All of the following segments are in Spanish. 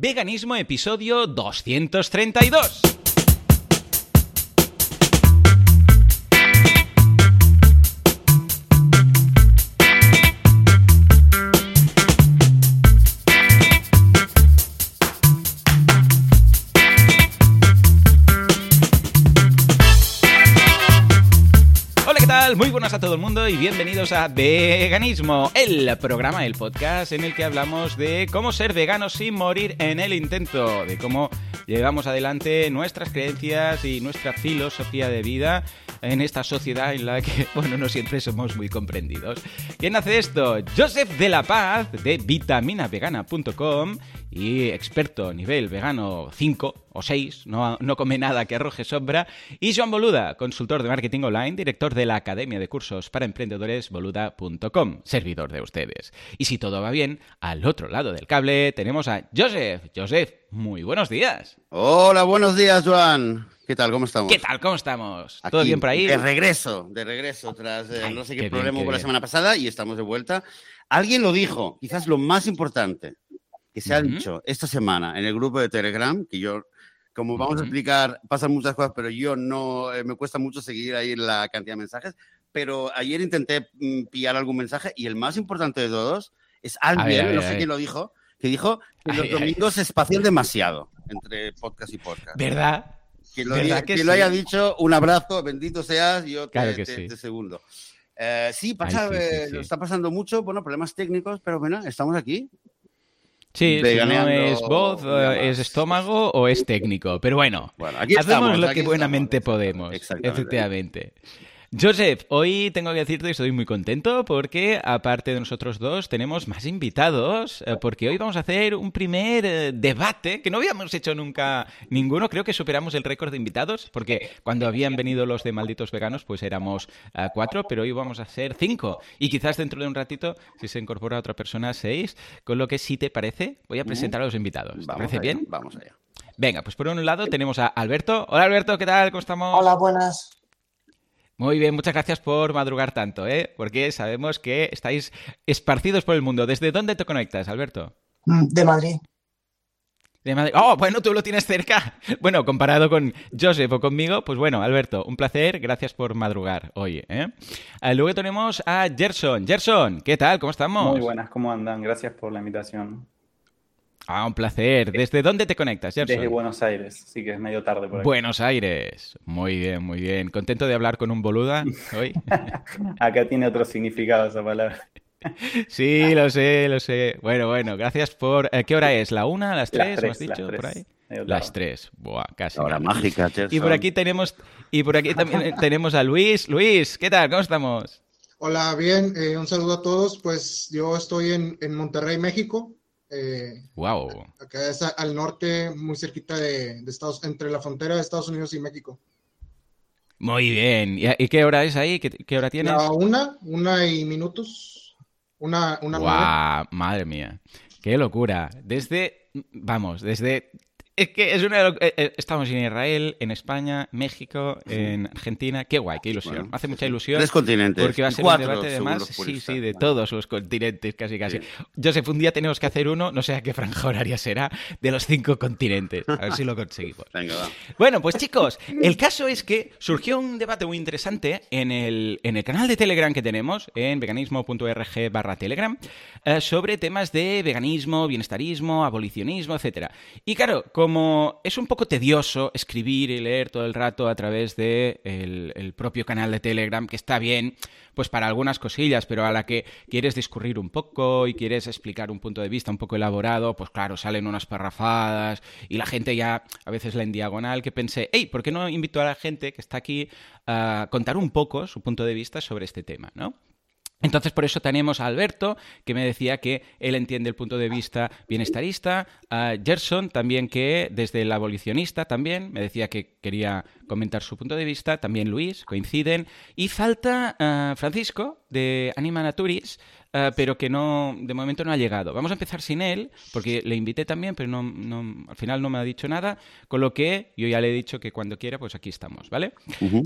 Veganismo episodio 232. A todo el mundo y bienvenidos a Veganismo, el programa, el podcast en el que hablamos de cómo ser veganos sin morir en el intento, de cómo llevamos adelante nuestras creencias y nuestra filosofía de vida en esta sociedad en la que, bueno, no siempre somos muy comprendidos. ¿Quién hace esto? Joseph de la Paz de vitaminavegana.com y experto nivel vegano 5 o 6, no, no come nada que arroje sombra, y Joan Boluda, consultor de marketing online, director de la Academia de Cursos para Emprendedores boluda.com, servidor de ustedes. Y si todo va bien, al otro lado del cable tenemos a Joseph. Joseph, muy buenos días. Hola, buenos días, Joan. ¿Qué tal? ¿Cómo estamos? ¿Qué tal? ¿Cómo estamos? ¿Todo Aquí, bien por ahí? De regreso, de regreso, tras eh, Ay, no sé qué qué, bien, problema qué hubo la bien. semana pasada y estamos de vuelta. Alguien lo dijo, quizás lo más importante que se ha Ujú. dicho esta semana en el grupo de Telegram, que yo, como vamos Ujú. a explicar, pasan muchas cosas, pero yo no, eh, me cuesta mucho seguir ahí la cantidad de mensajes. Pero ayer intenté mm, pillar algún mensaje y el más importante de todos es alguien, ver, no sé quién lo dijo, que dijo que los Ay, ay. domingos se espacian demasiado entre podcast y podcast. ¿Verdad? Que lo, haya dicho, un abrazo, bendito seas, yo te, Claro que te- sí. te segundo. Eh, sí, pasa, Ay, sí, sí, eh, lo está pasando mucho, bueno, problemas técnicos, pero bueno, estamos aquí. Sí, si no es voz, eh, es estómago o es técnico. Pero bueno, Bueno, aquí hacemos estamos, lo aquí que buenamente estamos. podemos. Exactamente. Efectivamente. Joseph, hoy tengo que decirte que estoy muy contento porque, aparte de nosotros dos, tenemos más invitados, eh, porque hoy vamos a hacer un primer eh, debate que no habíamos hecho nunca ninguno. Creo que superamos el récord de invitados, porque cuando habían venido los de Malditos Veganos, pues éramos eh, cuatro, pero hoy vamos a ser cinco. Y quizás dentro de un ratito, si se incorpora otra persona, seis. Con lo que, si te parece, voy a presentar a los invitados. ¿Te Vamos parece allá, bien? Vamos allá. Venga, pues por un lado tenemos a Alberto. Hola Alberto, ¿qué tal? ¿Cómo estamos? Hola, buenas. Muy bien, muchas gracias por madrugar tanto, ¿eh? Porque sabemos que estáis esparcidos por el mundo. ¿Desde dónde te conectas, Alberto? Mm, De Madrid. De Madrid. Oh, bueno, tú lo tienes cerca. Bueno, comparado con Joseph o conmigo, pues bueno, Alberto, un placer. Gracias por madrugar hoy, ¿eh? Ah, luego tenemos a Gerson. Gerson, ¿qué tal? ¿Cómo estamos? Muy buenas, ¿cómo andan? Gracias por la invitación. Ah, un placer. ¿Desde dónde te conectas, Gerson? Desde Buenos Aires, sí que es medio tarde por aquí. Buenos Aires. Muy bien, muy bien. ¿Contento de hablar con un boluda hoy? Acá tiene otro significado esa palabra. Sí, lo sé, lo sé. Bueno, bueno, gracias por... eh, ¿Qué hora es? ¿La una? ¿Las tres? Las ¿Me has tres, las tres. ¿Por ahí? Medio Las tarde. tres. Buah, casi. Ahora mágica, Y por aquí tenemos... Y por aquí también tenemos a Luis. Luis, ¿qué tal? ¿Cómo estamos? Hola, bien, eh, un saludo a todos. Pues yo estoy en, en Monterrey, México. Eh, Wow. acá es al norte, muy cerquita de, de Estados, entre la frontera de Estados Unidos y México. Muy bien. ¿Y, qué hora es ahí? ¿Qué, qué hora tienes? La una, una y minutos, una, una. Guau, madre mía. Qué locura. Desde, vamos, desde... Es que es una... eh, eh, Estamos en Israel, en España, México, en Argentina. Qué guay, qué ilusión. Bueno, hace mucha ilusión. Tres continentes. Porque va a ser cuatro, un debate además, los sí, sí, de todos los continentes, casi casi. Sí. Joseph, un día tenemos que hacer uno, no sé a qué franja horaria será, de los cinco continentes. A ver si lo conseguimos. Venga, va. Bueno, pues chicos, el caso es que surgió un debate muy interesante en el, en el canal de Telegram que tenemos, en veganismo.org barra Telegram, eh, sobre temas de veganismo, bienestarismo, abolicionismo, etcétera. Y claro, como es un poco tedioso escribir y leer todo el rato a través de el, el propio canal de Telegram, que está bien, pues para algunas cosillas, pero a la que quieres discurrir un poco y quieres explicar un punto de vista un poco elaborado, pues claro, salen unas parrafadas y la gente ya a veces la en diagonal que pensé, hey, ¿por qué no invito a la gente que está aquí a contar un poco su punto de vista sobre este tema, ¿no? Entonces, por eso tenemos a Alberto, que me decía que él entiende el punto de vista bienestarista, a Gerson también que desde el abolicionista también, me decía que quería comentar su punto de vista, también Luis, coinciden, y falta ah, Francisco de Anima Naturis, ah, pero que no, de momento no ha llegado. Vamos a empezar sin él, porque le invité también, pero no, no- al final no me ha dicho nada, con lo que yo ya le he dicho que cuando quiera, pues aquí estamos, ¿vale?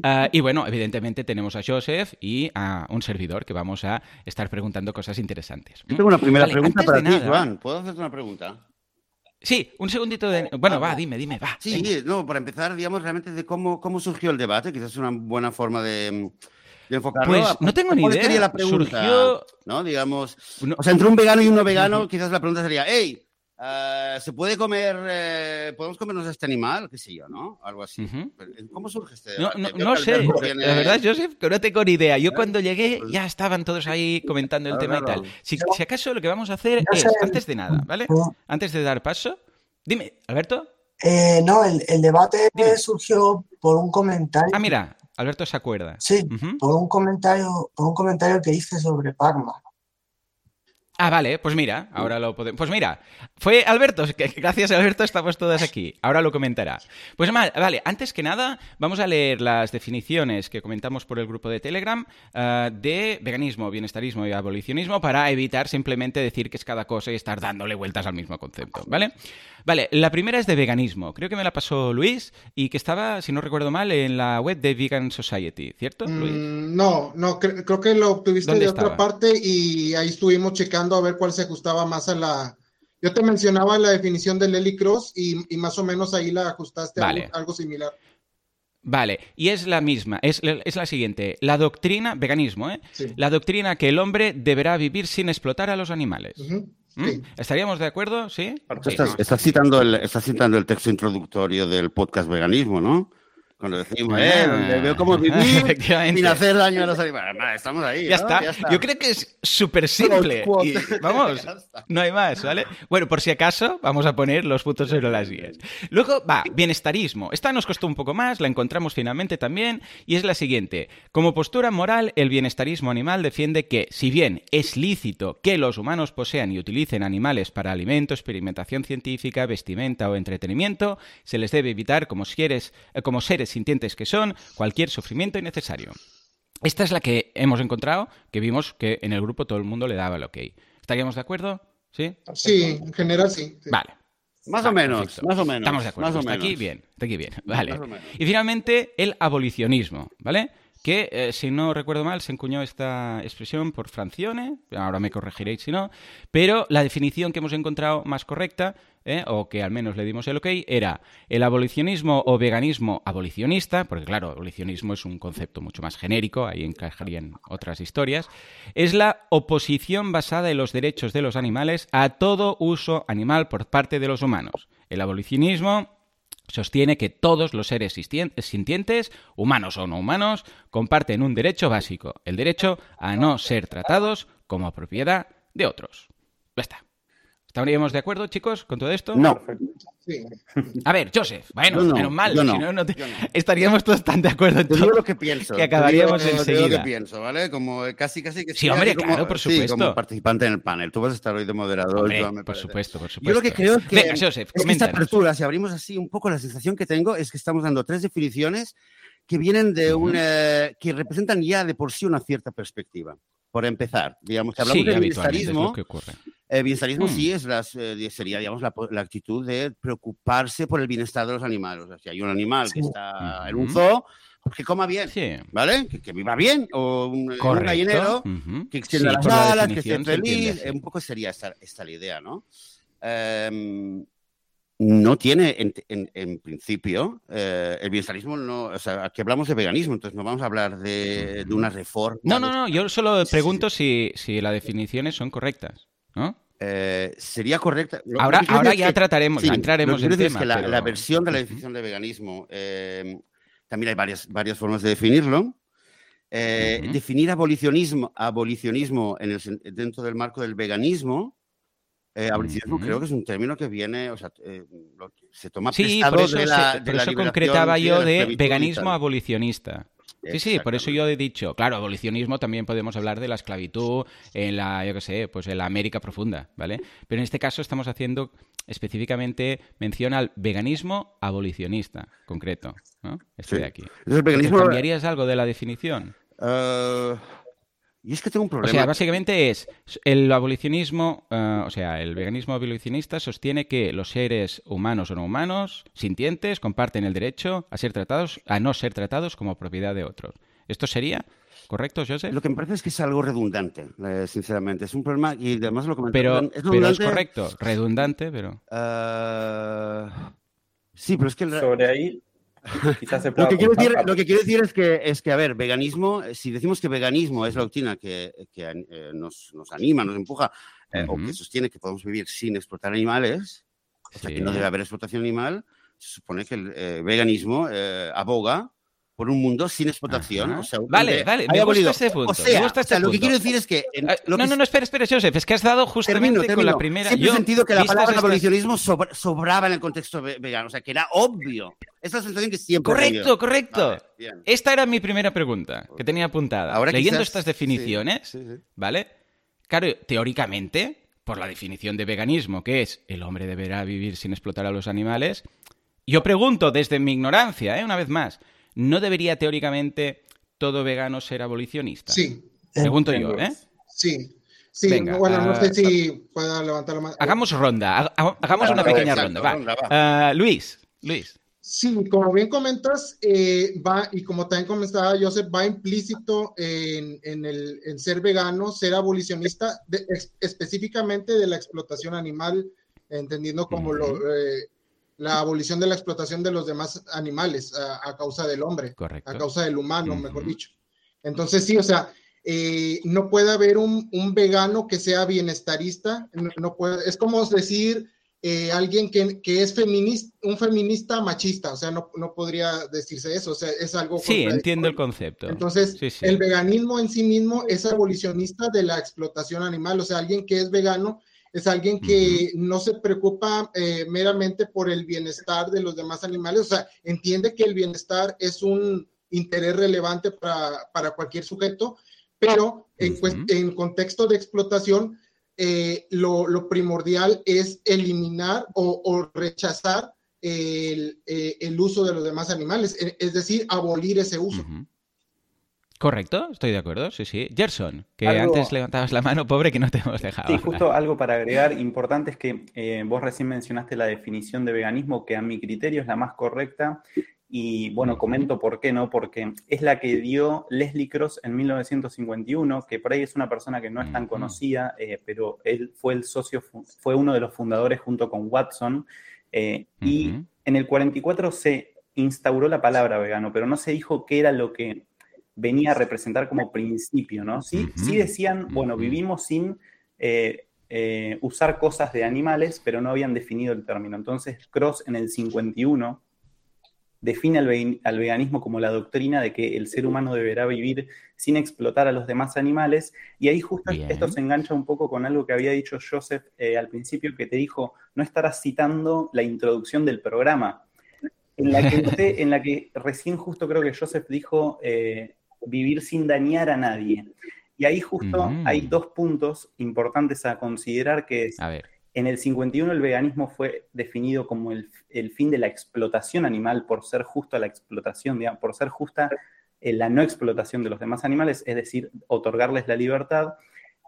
Ah, y bueno, evidentemente tenemos a Joseph y a un servidor que vamos a estar preguntando cosas interesantes. Yo tengo una primera Vale, pregunta para ti, nada- Joan. ¿Puedo hacerte una pregunta? Sí, un segundito de... Bueno, va, dime, dime, va. Sí, venga. no, para empezar, digamos, realmente de cómo, cómo surgió el debate, quizás es una buena forma de, de enfocarlo. Pues no tengo ni ¿Cuál idea. sería la pregunta? Surgió- ¿No? Digamos, No- o sea, entre un vegano y uno vegano, quizás la pregunta sería, hey, eh, ¿se puede comer, eh, podemos comernos este animal? ¿Qué sé yo, no? Algo así. ¿Cómo surge este No, debate? no, sé, viene- la verdad, Joseph, que no tengo ni idea. Yo cuando llegué Pues- ya estaban todos ahí comentando el Claro, tema y tal. Si, si acaso lo que vamos a hacer No es, sé. antes de nada, ¿vale? No, Antes de dar paso, dime, Alberto. eh, no, el, el debate Dime. surgió por un comentario. Ah, mira, Alberto se acuerda. Sí, Ujú. por un comentario, por un comentario que hice sobre Pac-Man. Ah, vale, pues mira, ahora lo podemos. Pues mira, fue Alberto, que gracias Alberto estamos todas aquí. Ahora lo comentará. Pues mal, vale, antes que nada, vamos a leer las definiciones que comentamos por el grupo de Telegram ah, de veganismo, bienestarismo y abolicionismo para evitar simplemente decir que es cada cosa y estar dándole vueltas al mismo concepto, ¿vale? Vale, la primera es de veganismo. Creo que me la pasó Luis y que estaba, si no recuerdo mal, en la web de Vegan Society, ¿cierto, Luis? Mm, no, no, cre- creo que lo obtuviste ¿Dónde de otra parte y ahí estuvimos checando a ver cuál se ajustaba más a la... Yo te mencionaba la definición del Lely Cross y, y más o menos ahí la ajustaste a algo, algo similar. Vale, y es la misma, es, es la siguiente. La doctrina, veganismo, ¿eh? Sí. La doctrina que el hombre deberá vivir sin explotar a los animales. ¿Mm? Sí. ¿Estaríamos de acuerdo? Sí. Estás, estás citando el, estás citando el texto introductorio del podcast veganismo, ¿no? Cuando decimos, eh, donde veo cómo vivir sin hacer daño a los animales. Estamos ahí. Ya, ¿no? está. Yo creo que es súper simple. Y, vamos, no hay más, ¿vale? Bueno, por si acaso, vamos a poner los puntos sobre las guías. Luego va, bienestarismo. Esta nos costó un poco más, la encontramos finalmente también, y es la siguiente. Como postura moral, el bienestarismo animal defiende que, si bien es lícito que los humanos posean y utilicen animales para alimento, experimentación científica, vestimenta o entretenimiento, se les debe evitar, como seres, eh, como seres sintientes que son, cualquier sufrimiento innecesario. Esta es la que hemos encontrado, que vimos que en el grupo todo el mundo le daba el ok. ¿Estaríamos de acuerdo? ¿Sí? Sí, en general sí. sí. Vale. Más o menos, perfecto. más o menos. Estamos de acuerdo. Más o Está aquí bien, está aquí bien. Vale. Y finalmente, el abolicionismo, ¿vale? Que, eh, si no recuerdo mal, se encuñó esta expresión por Francione, ahora me corregiréis si no, pero la definición que hemos encontrado más correcta, ¿eh? o que al menos le dimos el ok, era el abolicionismo o veganismo abolicionista, porque claro, abolicionismo es un concepto mucho más genérico, ahí encajarían otras historias, es la oposición basada en los derechos de los animales a todo uso animal por parte de los humanos. El abolicionismo sostiene que todos los seres sintientes, humanos o no humanos, comparten un derecho básico, el derecho a no ser tratados como propiedad de otros. Ya está. ¿Estaríamos de acuerdo, chicos, con todo esto? No, Sí. A ver, Joseph, bueno, Yo no, menos mal, yo no, si no, no te- yo no. estaríamos todos tan de acuerdo en todo. lo que pienso. que acabaríamos lo enseguida. que pienso, ¿vale? Como eh, casi, casi que Sí, hombre, como- claro, por sí, supuesto. como participante en el panel. Tú vas a estar hoy de moderador. Hombre, me por supuesto, por supuesto. Yo lo que creo es que, Venga, Joseph, es que esta apertura, si abrimos así un poco, la sensación que tengo es que estamos dando tres definiciones que vienen de Ujú. un, eh, que representan ya de por sí una cierta perspectiva. Por empezar, digamos que hablamos Sí, de bienestarismo. que. El bienestarismo Mm. sí es las, eh, sería, digamos, la, la actitud de preocuparse por el bienestar de los animales. O sea, si hay un animal que Sí. está en un zoo, pues que coma bien, Sí. ¿vale? Que, que viva bien, o un, un gallinero, Ujú. que extienda Sí, las por la alas, que esté se entiende feliz. eh, Un poco sería esta, esta la idea, ¿no? Em, no tiene, en, en- en principio, eh, el bienestarismo no, o sea, aquí hablamos de veganismo, entonces no vamos a hablar de, de una reforma. No, no, no, yo solo Sí, pregunto si, si las definiciones son correctas, ¿no? Eh, sería correcta. Lo- Ahora, que ahora ya que- trataremos, Sí, entraremos en tema. es que la, pero- la versión de la definición de veganismo, eh, también hay varias, varias formas de definirlo. Eh, Ujú. Definir abolicionismo, abolicionismo en el dentro del marco del veganismo, eh, creo que es un término que viene, o sea, eh, lo se toma Sí, prestado por eso, de se- la, por de la eso concretaba yo de veganismo tal. abolicionista. Sí, sí, por eso yo he dicho, claro, abolicionismo también podemos hablar de la esclavitud en la, yo qué sé, pues en la América profunda, ¿vale? Pero en este caso estamos haciendo específicamente mención al veganismo abolicionista, concreto, ¿no? Este Sí. de aquí. Entonces, el veganismo, ¿Cambiarías algo de la definición? eh, y es que tengo un O problema. sea, básicamente es el abolicionismo, eh, o sea, el veganismo abolicionista sostiene que los seres humanos o no humanos, sintientes, comparten el derecho a ser tratados, a no ser tratados como propiedad de otros. ¿Esto sería correcto, Joseph? Lo que me parece es que es algo redundante, eh, sinceramente. Es un problema y además lo Pero, comentaron. pero es correcto, redundante, pero... eh, sí, pero es que el- Sobre ahí, quizás se Lo pueda que, quiero decir, lo que quiero decir es que, es que, a ver, veganismo, si decimos que veganismo es la doctrina que, que, eh, nos, nos anima, nos empuja, eh, o Ujú. que sostiene que podemos vivir sin explotar animales, o sea, Sí. que no debe haber explotación animal, se supone que el eh, veganismo eh, aboga por un mundo sin explotación. O sea, Vale, vale, me gusta este punto, O sea, o lo que quiero decir es que... en- lo no, que no, no, espera, espera, Joseph, es que has dado justamente Termino, con la primera... Siempre yo, he sentido que la palabra estas- abolicionismo sobra- sobraba en el contexto ve- vegano, o sea, que era obvio. Esa es la sensación que siempre Correcto, correcto. Vale. Esta era mi primera pregunta, que tenía apuntada. Ahora Leyendo quizás- estas definiciones, sí, sí, sí. ¿vale? Claro, teóricamente, por la definición de veganismo, que es el hombre deberá vivir sin explotar a los animales, yo pregunto desde mi ignorancia, ¿eh? una vez más, ¿no debería teóricamente todo vegano ser abolicionista? Sí, Pregunto yo, ¿eh? Sí. Sí, Venga, bueno, no ah, sé si pueda levantar la mano. Hagamos ronda, ha- ha- hagamos una pequeña exacto, ronda. Va. ronda, va. Ah, Luis, Luis. Sí, como bien comentas, eh, va, y como también comentaba Joseph, va implícito en, en el en ser vegano, ser abolicionista, de- específicamente de la explotación animal, entendiendo como lo, Ujú. eh, la abolición de la explotación de los demás animales a, a causa del hombre, Correcto. a causa del humano, mejor dicho. Entonces, sí, o sea, eh, no puede haber un, un vegano que sea bienestarista, no, no puede, es como decir eh, alguien que, que es feminista, un feminista machista, o sea, no, no podría decirse eso, o sea, es algo... Sí, entiendo el concepto. Entonces, Sí, sí. el veganismo en sí mismo es abolicionista de la explotación animal, o sea, alguien que es vegano es alguien que no se preocupa eh, meramente por el bienestar de los demás animales, o sea, entiende que el bienestar es un interés relevante para, para cualquier sujeto, pero en, en contexto de explotación, eh, lo, lo primordial es eliminar o, o rechazar el, eh, el uso de los demás animales, e- es decir, abolir ese uso. Correcto, estoy de acuerdo, sí, sí. Gerson, que Algo- antes levantabas la mano, pobre, que no te hemos dejado. Sí, hablar. justo algo para agregar importante es que eh, vos recién mencionaste la definición de veganismo, que a mi criterio es la más correcta. Y bueno, comento por qué no, porque es la que dio Leslie Cross en 1951, que por ahí es una persona que no es tan conocida, eh, pero él fue el socio, fu- fue uno de los fundadores junto con Watson. eh, Y en el 44 se instauró la palabra vegano, pero no se dijo qué era lo que venía a representar como principio, ¿no? Sí, sí decían, bueno, vivimos sin eh, eh, usar cosas de animales, pero no habían definido el término. Entonces, Cross en el 51 define al, ve- al veganismo como la doctrina de que el ser humano deberá vivir sin explotar a los demás animales. Y ahí justo Bien. esto se engancha un poco con algo que había dicho Joseph eh, al principio, que te dijo, no estarás citando la introducción del programa, en la que, usted- en la que recién justo creo que Joseph dijo eh, vivir sin dañar a nadie. Y ahí justo Ujú. hay dos puntos importantes a considerar, que es A ver. en el 51 el veganismo fue definido como el, el fin de la explotación animal por ser justo a la explotación, digamos, por ser justa eh, la no explotación de los demás animales, es decir, otorgarles la libertad.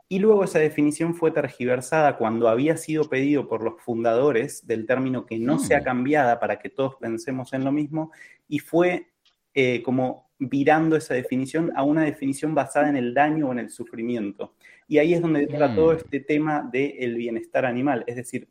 Y luego esa definición fue tergiversada cuando había sido pedido por los fundadores del término que no Mm. sea cambiada para que todos pensemos en lo mismo, y fue eh, como virando esa definición a una definición basada en el daño o en el sufrimiento. Y ahí es donde entra Mm. todo este tema del bienestar animal. Es decir,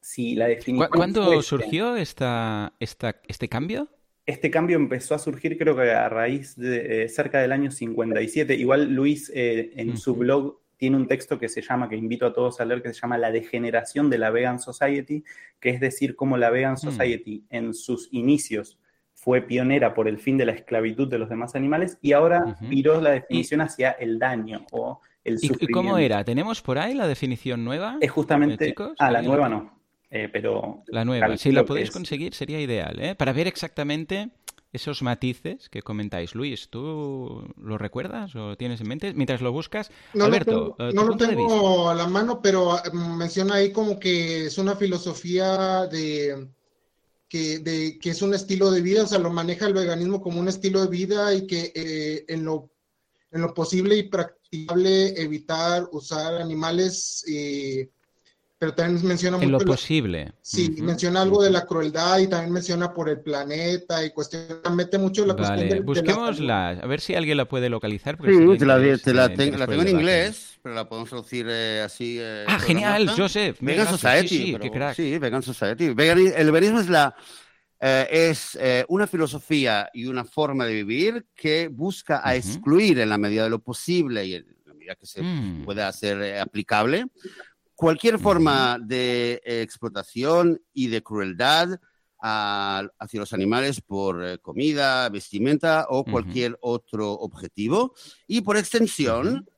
si la ¿Cu- definición. ¿Cuándo fuese- surgió esta, esta, este cambio? Este cambio empezó a surgir, creo que a raíz de eh, cerca del año 57. Igual Luis eh, en su Ujú. blog tiene un texto que se llama, que invito a todos a leer, que se llama La degeneración de la Vegan Society, que es decir, cómo la Vegan Mm. Society en sus inicios fue pionera por el fin de la esclavitud de los demás animales y ahora Ujú. viró la definición hacia el daño o el ¿Y, y sufrimiento. cómo era? ¿Tenemos por ahí la definición nueva? Es justamente. Eh, chicos, ah, la nueva no. Eh, pero. La nueva. Si la podéis es- conseguir sería ideal, ¿eh? Para ver exactamente esos matices que comentáis. Luis, ¿tú lo recuerdas o tienes en mente? Mientras lo buscas, No Alberto, lo tengo, eh, no lo tengo a la mano, pero ah, menciona ahí como que es una filosofía de que, de que es un estilo de vida, o sea, lo maneja el veganismo como un estilo de vida y que eh, en lo en lo posible y practicable evitar usar animales eh, pero también menciona En lo posible. Sí, Ujú. menciona algo de la crueldad y también menciona por el planeta y cuestión, mete mucho la cuestión Vale, de la busquémosla, a ver si alguien la puede localizar. porque Sí, sería te la, te la interés la tengo en inglés, pero la podemos traducir eh, así. eh, Ah, genial. Joseph. Vegan Society. sí, sí, pero- qué crack. Sí, Vegan Society. Vegani- el veganismo es la eh, es eh, una filosofía y una forma de vivir que busca a excluir en la medida de lo posible y en la medida que se Mm. pueda hacer eh, aplicable cualquier forma de eh, explotación y de crueldad a- hacia los animales por eh, comida, vestimenta o cualquier otro objetivo. Y por extensión,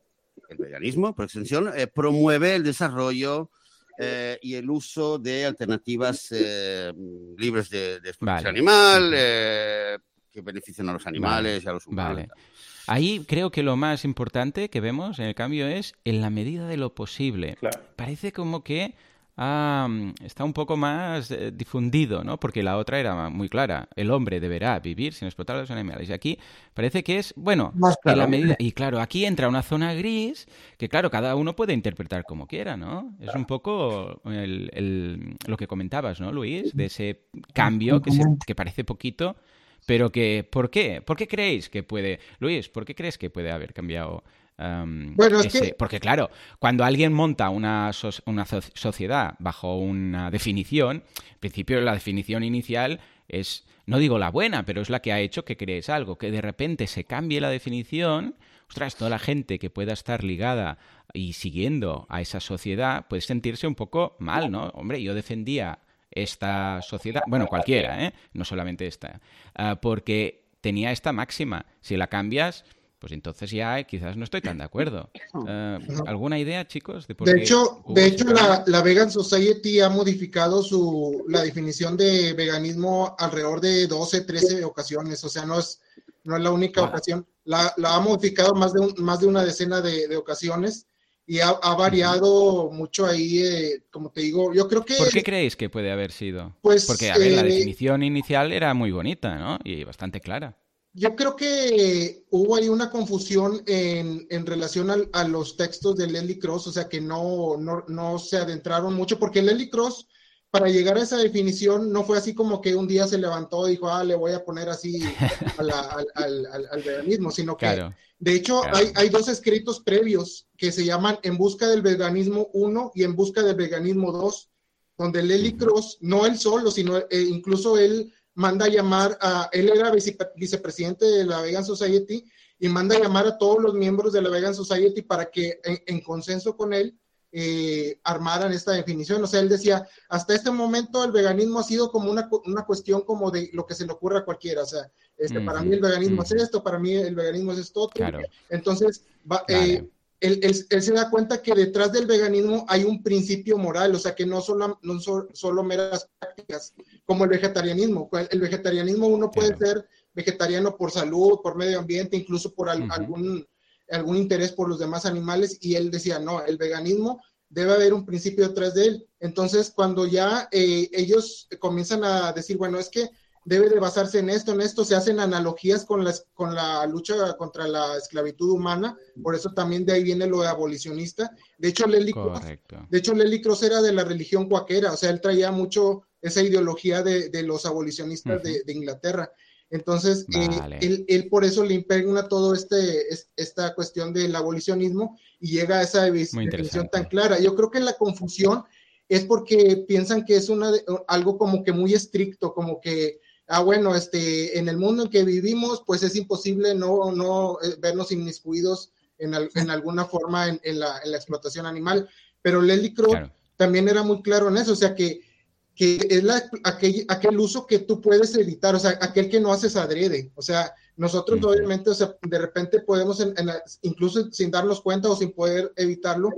el veganismo, por extensión, eh, promueve el desarrollo eh, y el uso de alternativas eh, libres de, de explotación Vale. animal, que beneficien a los animales y a los humanos. Vale. Ahí creo que lo más importante que vemos en el cambio es en la medida de lo posible. Claro. Parece como que ah, está un poco más eh, difundido, ¿no? Porque la otra era muy clara. El hombre deberá vivir sin explotar a los animales. Y aquí parece que es, bueno, Más en la medida... Y claro, aquí entra una zona gris que, claro, cada uno puede interpretar como quiera, ¿no? Es un poco el- el- lo que comentabas, ¿no, Luis? De ese cambio que, se- que parece poquito, pero que, ¿por qué? ¿Por qué creéis que puede, Luis, ¿por qué crees que puede haber cambiado? am, Bueno, es ese- que- Porque claro, cuando alguien monta una, una so- sociedad bajo una definición, en principio la definición inicial es, no digo la buena, pero es la que ha hecho que crees algo, que de repente se cambie la definición, ostras, toda la gente que pueda estar ligada y siguiendo a esa sociedad puede sentirse un poco mal, ¿no? Hombre, yo defendía esta sociedad, bueno, cualquiera, ¿eh? No solamente esta, ah, porque tenía esta máxima. Si la cambias, pues entonces ya quizás no estoy tan de acuerdo. Ah, ¿Alguna idea, chicos? De, por De qué hecho, de hecho la, la Vegan Society ha modificado su, la definición de veganismo alrededor de 12, 13 ocasiones. O sea, no es, no es la única Wow. ocasión. La, la ha modificado más de, un- más de una decena de, de ocasiones y ha, ha variado mucho ahí, eh, como te digo. Yo creo que... ¿Por qué creéis que puede haber sido? Pues, Porque, a ver, la eh, definición inicial era muy bonita, ¿no? Y bastante clara. Yo creo que hubo ahí una confusión en, en relación al- a, los textos de Leslie Cross, o sea que no, no, no se adentraron mucho, porque Leslie Cross, para llegar a esa definición, no fue así como que un día se levantó y dijo, ah, le voy a poner así a la- al, al- al- al veganismo, sino que, Claro. de hecho, Claro. hay, hay dos escritos previos que se llaman En busca del veganismo 1 y En busca del veganismo 2, donde Ujú. Cross, no él solo, sino eh, incluso él manda a llamar a, él era vice- vicepresidente de la Vegan Society y manda a llamar a todos los miembros de la Vegan Society para que en, en consenso con él eh, armaran esta definición. O sea, él decía, hasta este momento el veganismo ha sido como una, una cuestión como de lo que se le ocurra a cualquiera. O sea, este, para Ujú, mí el veganismo es ujú. esto, para mí el veganismo es esto otro. Claro. Entonces, va- eh, él, él- él se da cuenta que detrás del veganismo hay un principio moral, o sea, que no solo, no son solo meras prácticas, como el vegetarianismo. El vegetarianismo uno puede Claro. ser vegetariano por salud, por medio ambiente, incluso por al- Ujú. algún, algún interés por los demás animales, y él decía, no, el veganismo debe haber un principio detrás de él. Entonces, cuando ya eh, ellos comienzan a decir, bueno, es que debe de basarse en esto, en esto, se hacen analogías con, las, con la lucha contra la esclavitud humana, por eso también de ahí viene lo de abolicionista. De hecho, Leslie Cross, de hecho, Leslie Cross era de la religión cuaquera, o sea, él traía mucho esa ideología de, de los abolicionistas de, de Inglaterra. Entonces, eh, él, él por eso le impregna todo este, es- esta cuestión del abolicionismo y llega a esa definición tan clara. Yo creo que la confusión es porque piensan que es una algo como que muy estricto, como que, ah, bueno, este, en el mundo en que vivimos, pues es imposible no, no eh, vernos inmiscuidos en, al- en alguna forma en, en la, en la explotación animal. Pero Leslie Claro. también era muy claro en eso, o sea que, que es la, aquel, aquel uso que tú puedes evitar, o sea, aquel que no haces adrede, o sea, nosotros obviamente, o sea, de repente podemos, en- en la- incluso sin darnos cuenta o sin poder evitarlo,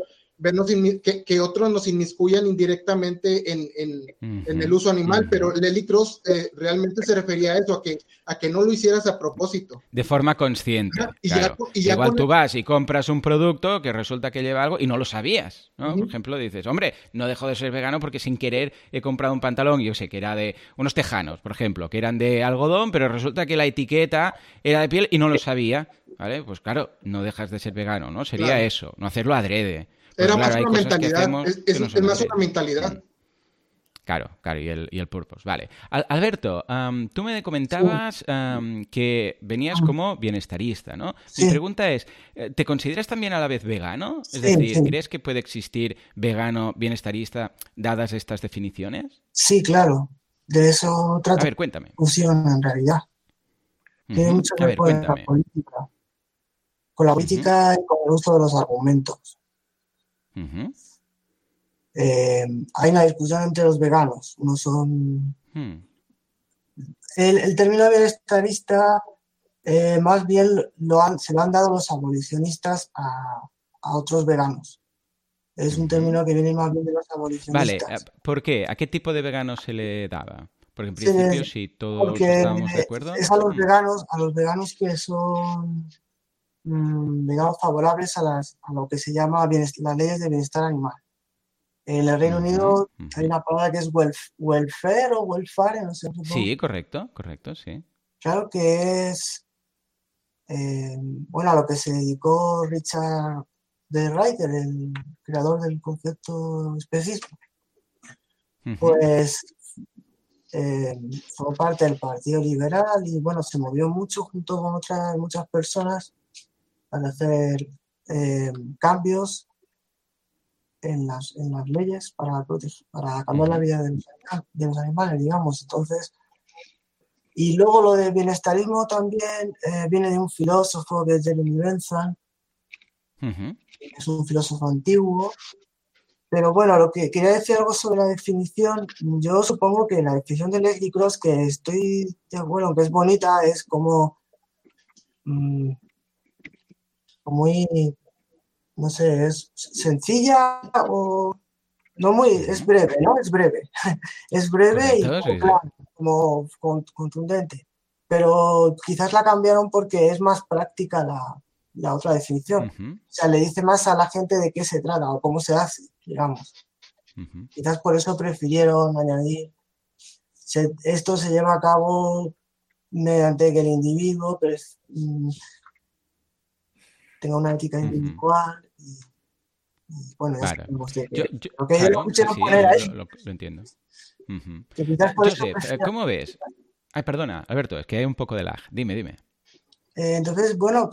vernos que, que otros nos inmiscuyan indirectamente en, en, en Ujú. el uso animal, pero Leslie Cross eh, realmente se refería a eso, a que, a que no lo hicieras a propósito. De forma consciente. Y ya claro. con- y ya Igual tú el- vas y compras un producto que resulta que lleva algo y no lo sabías. ¿no? Por ejemplo, dices, hombre, no dejo de ser vegano porque sin querer he comprado un pantalón, yo sé que era de unos tejanos, por ejemplo, que eran de algodón, pero resulta que la etiqueta era de piel y no lo sabía. ¿Vale? Pues claro, no dejas de ser vegano, ¿no? Sería Claro. eso, no hacerlo adrede. Pues Era claro, más una mentalidad. Es, más una mentalidad. Claro, claro, y el, y el purpose. Vale. Al- Alberto, tú me comentabas que venías como bienestarista, ¿no? Mi pregunta es, eh, ¿te consideras también a la vez vegano? Es Sí, decir, sí. ¿crees que puede existir vegano, bienestarista, dadas estas definiciones? Sí, claro. De eso A trata ver, la cuéntame. discusión en realidad. Tiene mucho que A ver ver, con la política. Con la política y con el uso de los argumentos. Eh, hay una discusión entre los veganos. No son. Hmm. El, el término bienestarista, eh, más bien lo han, se lo han dado los abolicionistas a, a otros veganos. Es un término que viene más bien de los Vale, abolicionistas. eh, ¿por qué? ¿A qué tipo de vegano se le daba? Porque en principio, si todos estábamos de acuerdo. es a los mm, veganos, a los veganos que son, digamos, favorables a, las, a lo que se llama las leyes de bienestar animal. En el Reino Unido hay una palabra que es welf- welfare o welfare, no sé. Sí, correcto, correcto, sí. Claro que es, eh, bueno, a lo que se dedicó Richard de Reiter, el creador del concepto especismo. Ujú. Pues eh, fue parte del Partido Liberal y bueno, se movió mucho junto con otras muchas personas para hacer eh, cambios en las, en las leyes para, prote- para cambiar la vida de los, anima- de los animales, digamos. Entonces, y luego lo de bienestarismo también eh, viene de un filósofo que es Jeremy Bentham, que es un filósofo antiguo. Pero bueno, lo que quería decir algo sobre la definición, yo supongo que la definición de Leslie Cross, que estoy de acuerdo, que es bonita, es como mm, muy, no sé, es sencilla o no muy, es breve, ¿no? Es breve. Es breve y como, contundente. Pero quizás la cambiaron porque es más práctica la, la otra definición. Ujú. O sea, le dice más a la gente de qué se trata o cómo se hace, digamos. Quizás por eso prefirieron añadir, se- esto se lleva a cabo mediante que el individuo pues, mm, tenga una ética individual y, y, bueno, Claro. tenemos que- Yo, yo- lo que sí, poner lo- ahí. lo- lo- lo entiendo. Que Joseph, ¿cómo ves? Ay, perdona, Alberto, es que hay un poco de lag. Dime, dime. Eh, entonces, bueno,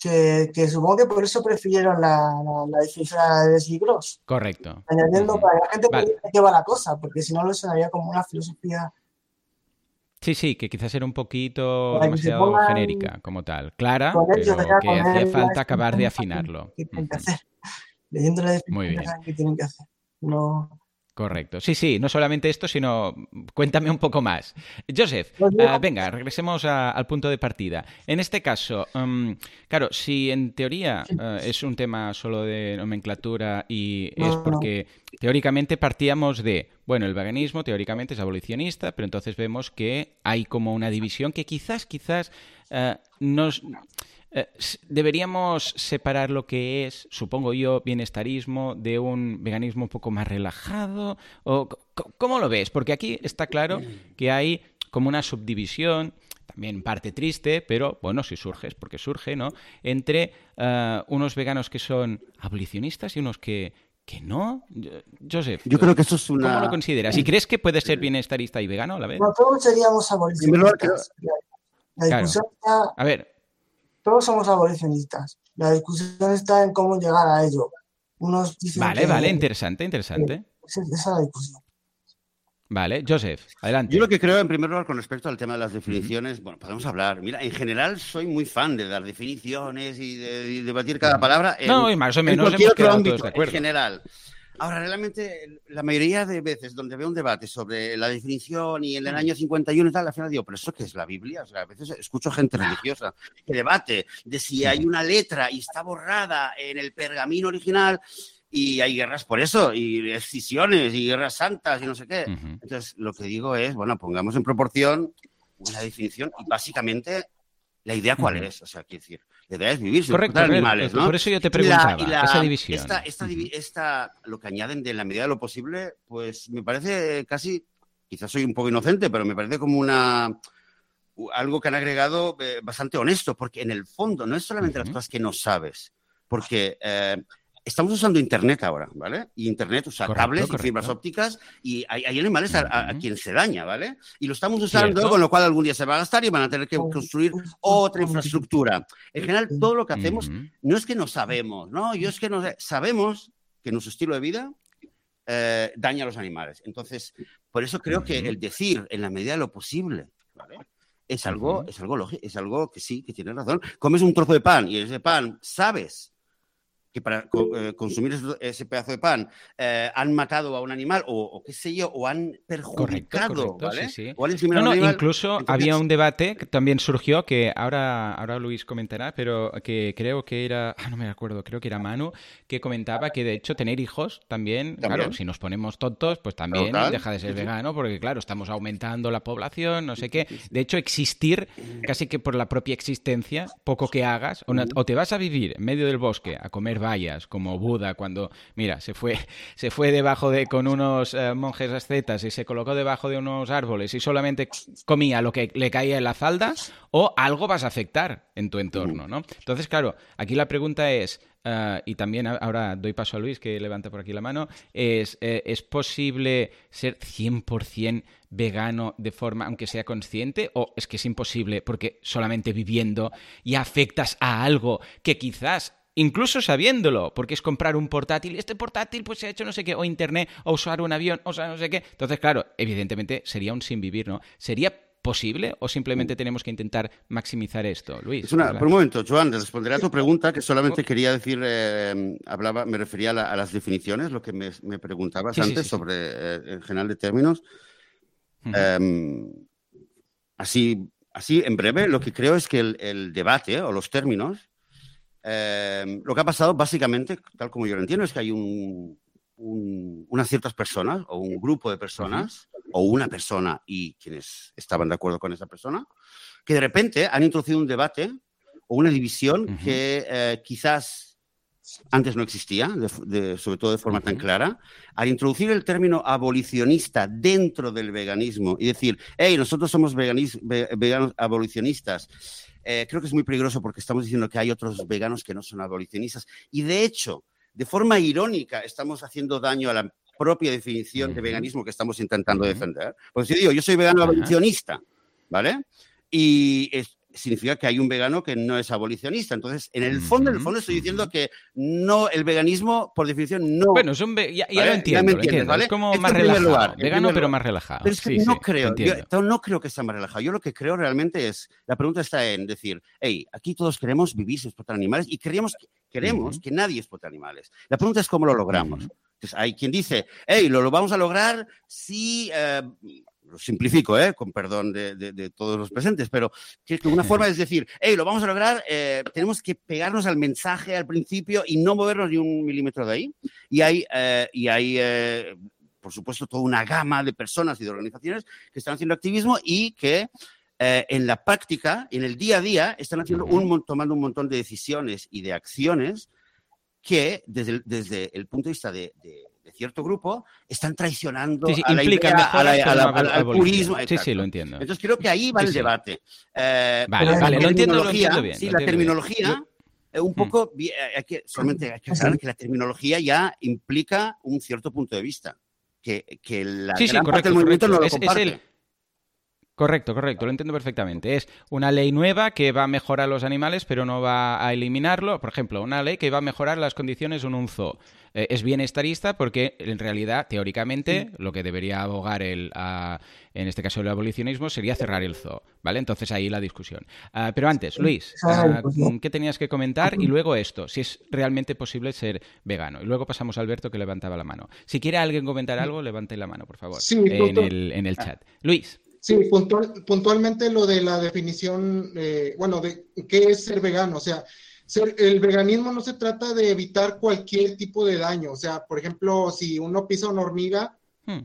que, que supongo que por eso prefirieron la, la, la de Gross, Correcto. añadiendo Ujú. para que la gente Vale. qué va la cosa, porque si no lo sonaría como una filosofía Sí, sí, que quizás era un poquito que demasiado pongan genérica como tal. Clara, pero que hacía falta acabar de afinarlo. que tienen que hacer. Leyendo la definición Muy bien. qué tienen que hacer. No, Correcto. Sí, sí, no solamente esto, sino cuéntame un poco más. Joseph, Pues ah, venga, regresemos a- al punto de partida. En este caso, mm, claro, si en teoría eh, es un tema solo de nomenclatura y No, es no. porque teóricamente partíamos de, bueno, el veganismo teóricamente es abolicionista, pero entonces vemos que hay como una división que quizás, quizás eh, nos... Eh, deberíamos separar lo que es, supongo yo, bienestarismo de un veganismo un poco más relajado. ¿O ¿Cómo lo ves? Porque aquí está claro que hay como una subdivisión, también parte triste, pero bueno, si surge es porque surge, ¿no? Entre eh, unos veganos que son abolicionistas y unos que, que no. Joseph, Yo creo que eso es una... ¿cómo lo consideras? ¿Y crees que puede ser bienestarista y vegano a la vez? no, todos seríamos abolicionistas. La, Claro. discusión está, A ver, todos somos abolicionistas. La discusión está en cómo llegar a ello. Unos dicen vale, que- vale, interesante, interesante. Esa esa es la discusión. Vale, Joseph, adelante. Yo lo que creo, en primer lugar, con respecto al tema de las definiciones, bueno, podemos hablar. Mira, en general soy muy fan de dar definiciones y de, debatir cada palabra. En, No, y más o en menos cualquier hemos otro ámbito, de en acuerdo. general. Ahora, realmente, la mayoría de veces donde veo un debate sobre la definición y en el año 51 y tal, al final digo, ¿pero eso qué es la Biblia? O sea, a veces escucho gente religiosa que debate de si hay una letra y está borrada en el pergamino original y hay guerras por eso, y escisiones y guerras santas y no sé qué. Entonces, lo que digo es, bueno, pongamos en proporción una definición y básicamente la idea cuál es. O sea, quiero decir, la idea es vivir sin Correcto, ver, animales, ¿no? por eso yo te Y la- preguntaba, y la- esa división. Esta, esta esta- lo que añaden de la medida de lo posible, pues me parece casi, quizás soy un poco inocente, pero me parece como una algo que han agregado eh, bastante honesto, porque en el fondo no es solamente las Ujú. cosas que no sabes, porque eh, estamos usando Internet ahora, ¿vale? Y Internet usa cables y fibras ópticas y hay, animales a, quien se daña, ¿vale? Y lo estamos usando, con lo cual algún día se va a gastar y van a tener que construir otra infraestructura. En general, todo lo que hacemos no es que no sabemos, ¿no? Yo es que no sabemos que nuestro estilo de vida eh, daña a los animales. Entonces, por eso creo que el decir en la medida de lo posible, ¿vale? Es algo, es algo lógico, es algo que sí, que tiene razón. Comes un trozo de pan y ese pan sabes que para eh, consumir ese, pedazo de pan eh, han matado a un animal o, qué sé yo, o han perjudicado, ¿vale? no, incluso había un debate que también surgió que ahora, ahora Luis comentará, pero que creo que era, ah, no me acuerdo, creo que era Manu, que comentaba que de hecho tener hijos también, claro, si nos ponemos tontos, pues también deja de ser vegano, porque claro, estamos aumentando la población, no sé qué. De hecho, existir casi que por la propia existencia, poco que hagas, o, o te vas a vivir en medio del bosque a comer vallas, como Buda cuando, mira, se fue, se fue debajo de, con unos eh, monjes ascetas y se colocó debajo de unos árboles y solamente comía lo que le caía en la falda, o algo vas a afectar en tu entorno, ¿no? Entonces, claro, aquí la pregunta es, eh, y también ahora doy paso a Luis, que levanta por aquí la mano, es, eh, ¿es posible ser 100% vegano de forma, aunque sea consciente, o es que es imposible porque solamente viviendo y afectas a algo que quizás incluso sabiéndolo, porque es comprar un portátil, este portátil pues se ha hecho no sé qué, o internet, o usar un avión, o sea, no sé qué. Entonces, claro, evidentemente sería un sin vivir, ¿no? ¿Sería posible o simplemente mm. tenemos que intentar maximizar esto, Luis? por un momento, Joan, responderé a tu pregunta, que solamente quería decir, eh, hablaba, me refería a, las definiciones, lo que me, preguntabas antes sobre eh, el general de términos. Em, así, así, en breve, lo que creo es que el debate o los términos Em, lo que ha pasado, básicamente, tal como yo lo entiendo, es que hay unas ciertas personas o un grupo de personas o una persona y quienes estaban de acuerdo con esa persona, que de repente han introducido un debate o una división que eh, quizás antes no existía, sobre todo de forma tan clara, al introducir el término abolicionista dentro del veganismo y decir, hey, nosotros somos veganos abolicionistas, eh, creo que es muy peligroso porque estamos diciendo que hay otros veganos que no son abolicionistas. Y de hecho, de forma irónica, estamos haciendo daño a la propia definición de veganismo que estamos intentando defender. Porque si digo, yo soy vegano abolicionista, ¿vale? Y es, significa que hay un vegano que no es abolicionista. Entonces, en el fondo, en el fondo estoy diciendo que no, el veganismo, por definición, no. Bueno, es un ya, lo entiendo, Es como más relajado. vegano, pero más relajado. Pero es que no creo, yo, no creo que sea más relajado. Yo lo que creo realmente es, la pregunta está en decir, hey, aquí todos queremos vivir sin explotar animales y queremos, queremos que nadie explote animales. La pregunta es cómo lo logramos. Entonces, hay quien dice, hey, lo, lo vamos a lograr si eh, lo simplifico, ¿eh? con perdón de, todos los presentes, pero que una forma es decir, hey, lo vamos a lograr, eh, tenemos que pegarnos al mensaje al principio y no movernos ni un milímetro de ahí. Y hay, eh, y hay por supuesto, toda una gama de personas y de organizaciones que están haciendo activismo y que en la práctica, en el día a día, están haciendo un, tomando un montón de decisiones y de acciones que desde, desde el punto de vista de cierto grupo están traicionando a la al purismo. Sí, sí, lo entiendo. Entonces creo que ahí va el debate. Eh, vale, vale, lo entiendo, lo entiendo bien. Sí, la terminología... un poco, hay que, solamente hay que aclarar que la terminología ya implica un cierto punto de vista, que, que la gran parte del movimiento no lo comparte. Correcto, correcto, lo entiendo perfectamente. Es una ley nueva que va a mejorar los animales, pero no va a eliminarlo. Por ejemplo, una ley que va a mejorar las condiciones en un zoo. Eh, es bienestarista porque, en realidad, teóricamente, lo que debería abogar el, en este caso el abolicionismo sería cerrar el zoo. ¿Vale? Entonces ahí la discusión. Ah, pero antes, Luis, ah, ¿qué tenías que comentar? Y luego esto, si es realmente posible ser vegano. Y luego pasamos a Alberto que levantaba la mano. Si quiere alguien comentar algo, levante la mano, por favor, en, el, en el chat. Luis. Sí, puntualmente lo de la definición, eh, bueno, de qué es ser vegano. O sea, ser, el veganismo no se trata de evitar cualquier tipo de daño. O sea, por ejemplo, si uno pisa una hormiga.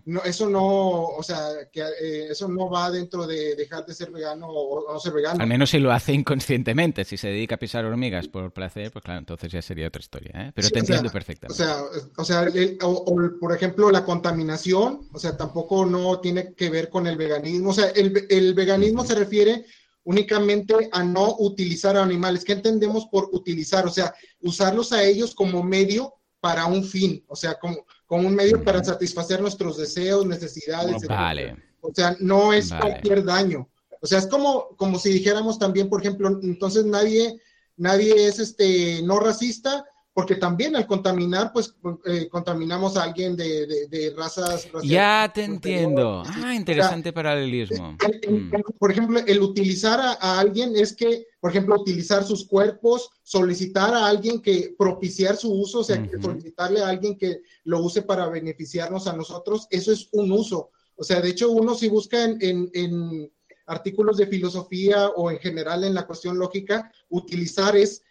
No, eso no, o sea, que eh, eso no va dentro de dejar de ser vegano o, no ser vegano. Al menos si lo hace inconscientemente, si se dedica a pisar hormigas por placer, pues claro, entonces ya sería otra historia, ¿eh? Pero te entiendo perfectamente. O sea, o sea o, por ejemplo, la contaminación, o sea, tampoco no tiene que ver con el veganismo. O sea, el, el veganismo se refiere únicamente a no utilizar a animales. ¿Qué entendemos por utilizar? O sea, usarlos a ellos como medio para un fin, o sea, como, como un medio para satisfacer nuestros deseos, necesidades. Vale. O sea, no es cualquier daño. O sea, es como, como si dijéramos también, por ejemplo, entonces nadie, nadie es este no racista, porque también al contaminar, pues eh, contaminamos a alguien de, de, razas. Ya te entiendo. Ah, interesante paralelismo. Mm. Por ejemplo, el utilizar a, alguien es que, por ejemplo, utilizar sus cuerpos, solicitar a alguien que propiciar su uso, o sea, solicitarle a alguien que lo use para beneficiarnos a nosotros, eso es un uso. O sea, de hecho, uno si busca en, en artículos de filosofía o en general en la cuestión lógica, utilizar es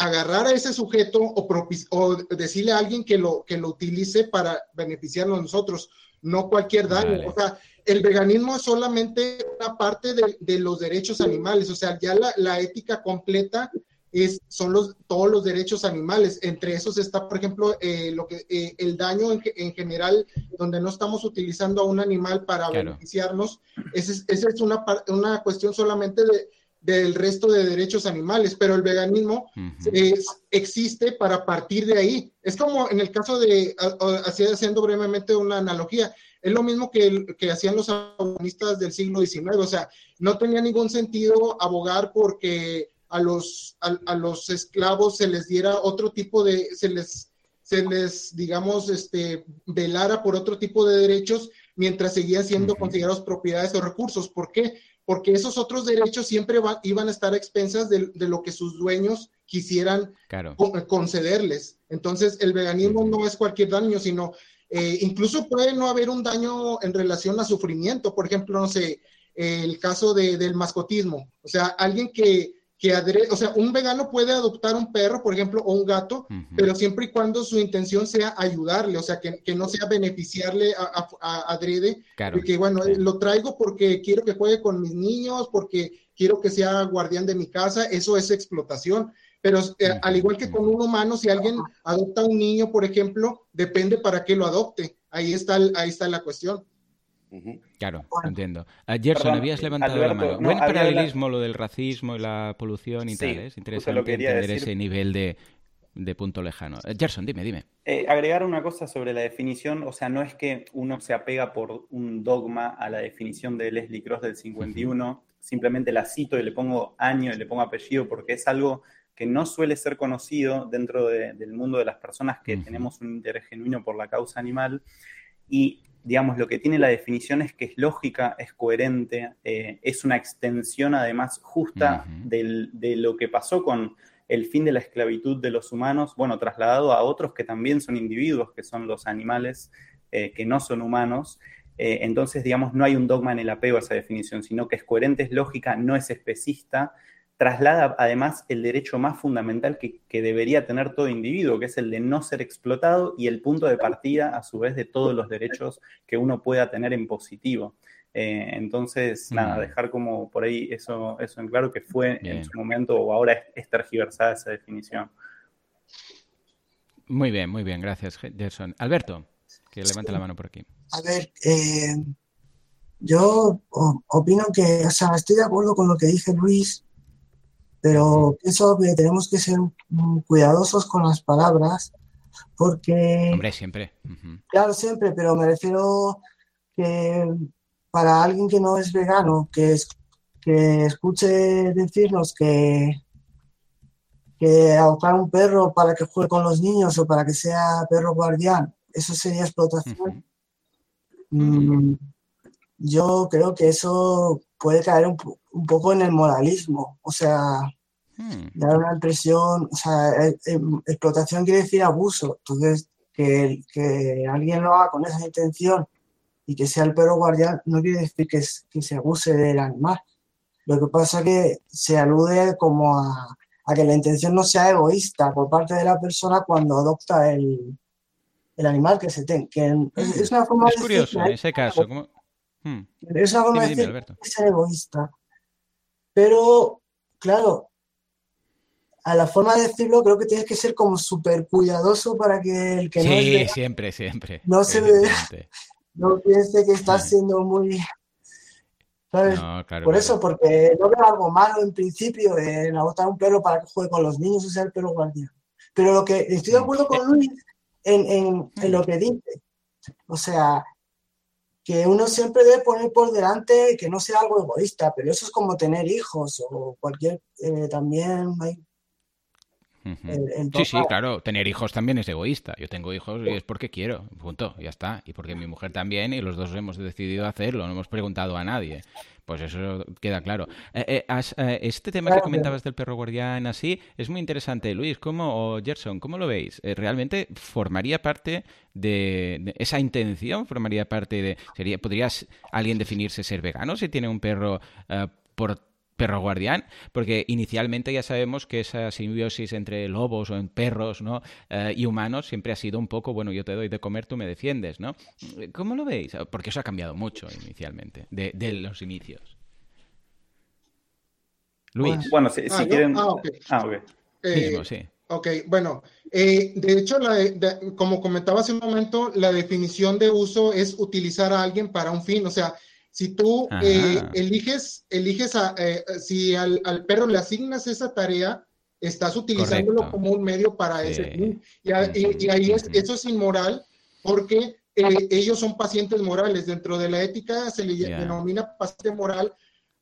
agarrar a ese sujeto o, o, decirle a alguien que lo, que lo utilice para beneficiarnos a nosotros, no cualquier daño. O sea, el veganismo es solamente una parte de, de los derechos animales, o sea, ya la, la, ética completa es, son los, todos los derechos animales. Entre esos está, por ejemplo, eh, lo que, eh, el daño en, en, general, donde no estamos utilizando a un animal para beneficiarnos. Esa es, esa es una, una cuestión solamente de del resto de derechos animales, pero el veganismo existe para partir de ahí. Es como en el caso de, así haciendo brevemente una analogía, es lo mismo que, que hacían los abonistas del siglo XIX, o sea, no tenía ningún sentido abogar porque a los, a, los esclavos se les diera otro tipo de, se les, se les, digamos, este, velara por otro tipo de derechos mientras seguían siendo considerados propiedades o recursos. ¿Por qué? Porque esos otros derechos siempre iban a estar a expensas de, lo que sus dueños quisieran concederles. Entonces, el veganismo no es cualquier daño, sino eh, incluso puede no haber un daño en relación a sufrimiento. Por ejemplo, no sé, el caso del mascotismo. O sea, alguien que que o sea, un vegano puede adoptar un perro, por ejemplo, o un gato, pero siempre y cuando su intención sea ayudarle, o sea, que, no sea beneficiarle a, a, adrede, claro. que bueno, lo traigo porque quiero que juegue con mis niños, porque quiero que sea guardián de mi casa, eso es explotación. Pero eh, al igual que con un humano, si alguien adopta un niño, por ejemplo, depende para qué lo adopte. Ahí está, ahí está la cuestión. Claro, entiendo. Uh, Gerson, habías levantado la mano. Buen paralelismo lo del racismo y la polución y tal. ¿eh? Es interesante entender ese nivel de, de, punto lejano. Uh, Gerson, dime, dime. Eh, agregar una cosa sobre la definición, o sea, no es que uno se apega por un dogma a la definición de Leslie Cross del 51, simplemente la cito y le pongo año y le pongo apellido porque es algo que no suele ser conocido dentro del mundo de las personas que tenemos un interés genuino por la causa animal. Y digamos, lo que tiene la definición es que es lógica, es coherente, eh, es una extensión además justa de lo que pasó con el fin de la esclavitud de los humanos, bueno, trasladado a otros que también son individuos, que son los animales, eh, que no son humanos. Eh, entonces, digamos, no hay un dogma en el apego a esa definición, sino que es coherente, es lógica, no es especista traslada además el derecho más fundamental que, debería tener todo individuo, que es el de no ser explotado y el punto de partida, a su vez, de todos los derechos que uno pueda tener en positivo. Eh, entonces, nada, mm. dejar como por ahí eso, eso en claro que fue en su momento o ahora es, tergiversada esa definición. Muy bien, muy bien, gracias, Gerson. Alberto, que levante la mano por aquí. A ver, eh, yo opino que, o sea, estoy de acuerdo con lo que dice Luis, pero pienso que tenemos que ser cuidadosos con las palabras porque... Hombre, siempre. Claro, siempre, pero me refiero que para alguien que no es vegano, que, es, que escuche decirnos que, que adoptar un perro para que juegue con los niños o para que sea perro guardián, eso sería explotación. Mm, yo creo que eso puede caer un, un poco en el moralismo, o sea, hmm. dar una impresión, o sea, eh, eh, explotación quiere decir abuso, entonces que, que, alguien lo haga con esa intención y que sea el perro guardián no quiere decir que, que se abuse del animal. Lo que pasa es que se alude como a, a, que la intención no sea egoísta por parte de la persona cuando adopta el, el animal que se tenga. Que es, una forma es curioso en ese caso. ¿cómo? Hmm. Es una forma de decir, ser egoísta. Pero, claro, a la forma de decirlo, creo que tienes que ser como súper cuidadoso para que el que sí, no. Sí, siempre, siempre. No se ve, no piense que estás siendo muy. ¿Sabes? Por eso, porque no veo algo malo en principio en adoptar un perro para que juegue con los niños o sea el perro guardián. Pero lo que estoy de acuerdo con Luis en, en, lo que dice. O sea, que uno siempre debe poner por delante que no sea algo egoísta, pero eso es como tener hijos o cualquier, eh, también hay sí, sí, claro, tener hijos también es egoísta. Yo tengo hijos y es porque quiero, punto, ya está. Y porque mi mujer también y los dos hemos decidido hacerlo, no hemos preguntado a nadie. Pues eso queda claro. Eh, eh, eh, este tema que comentabas del perro guardián así es muy interesante. Luis, ¿cómo, o Gerson, ¿cómo lo veis? ¿Realmente formaría parte de, esa intención? ¿Formaría parte de... Sería, ¿Podrías alguien definirse ser vegano si tiene un perro por perro guardián, porque inicialmente ya sabemos que esa simbiosis entre lobos o en perros ¿no? Eh, y humanos siempre ha sido un poco, bueno, yo te doy de comer, tú me defiendes, ¿no? ¿Cómo lo veis? Porque eso ha cambiado mucho inicialmente, de, los inicios. Luis. Bueno, si, ah, quieren... Ah, ok. Ah, eh, sí. Ok, bueno, eh, de hecho, como comentaba hace un momento, la definición de uso es utilizar a alguien para un fin, o sea, si tú eh, eliges, eliges a, eh, si al, perro le asignas esa tarea, estás utilizándolo como un medio para ese fin. Y, ahí es, eso es inmoral porque eh, ellos son pacientes morales. Dentro de la ética se le denomina paciente moral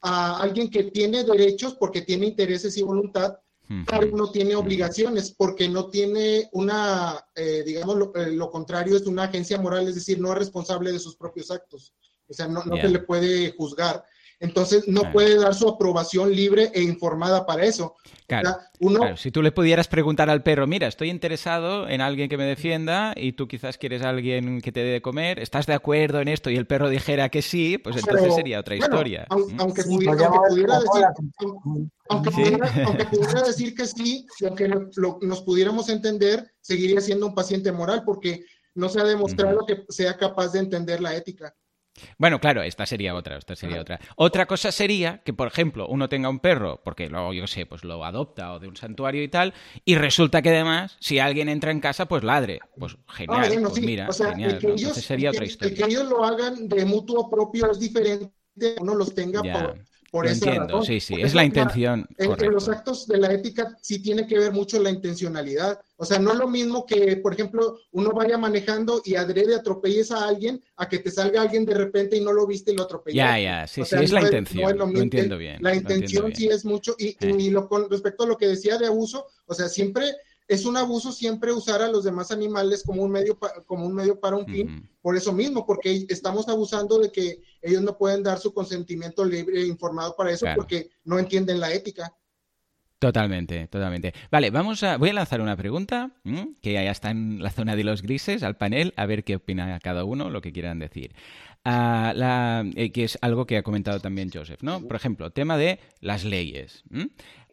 a alguien que tiene derechos porque tiene intereses y voluntad, pero no tiene obligaciones porque no tiene una, digamos, lo, lo, contrario es una agencia moral, es decir, no es responsable de sus propios actos. O sea, no, se le puede juzgar. Entonces, no puede dar su aprobación libre e informada para eso. Claro, uno... Si tú le pudieras preguntar al perro, mira, estoy interesado en alguien que me defienda y tú quizás quieres a alguien que te dé de comer, ¿estás de acuerdo en esto? Y el perro dijera que sí, pues entonces sería otra historia. Aunque, pudiera, decir, que sí, y aunque nos pudiéramos entender, seguiría siendo un paciente moral porque no se ha demostrado que sea capaz de entender la ética. Bueno, claro, esta sería otra, esta sería otra. Otra cosa sería que, por ejemplo, uno tenga un perro, porque luego, yo sé, pues lo adopta o de un santuario y tal, y resulta que además, si alguien entra en casa, pues ladre. Pues genial, pues mira, genial. Entonces sería otra historia. que ellos lo hagan de mutuo propio es diferente, uno los tenga por por Lo entiendo, sí, sí, es la intención. En, los actos de la ética sí tiene que ver mucho la intencionalidad. O sea, no es lo mismo que, por ejemplo, uno vaya manejando y adrede atropelles a alguien a que te salga alguien de repente y no lo viste y lo atropellas. Ya, ya, sí, sí, es la intención. lo, entiendo bien. La intención sí es mucho. Y, y lo, con respecto a lo que decía de abuso, o sea, siempre es un abuso siempre usar a los demás animales como un medio, como un medio para un fin, por eso mismo, porque estamos abusando de que ellos no pueden dar su consentimiento libre e informado para eso porque no entienden la ética. Totalmente, totalmente. Vale, vamos a, voy a lanzar una pregunta que ya está en la zona de los grises al panel, a ver qué opina cada uno, lo que quieran decir. Ah, la, eh, que es algo que ha comentado también Joseph, ¿no? Por ejemplo, tema de las leyes.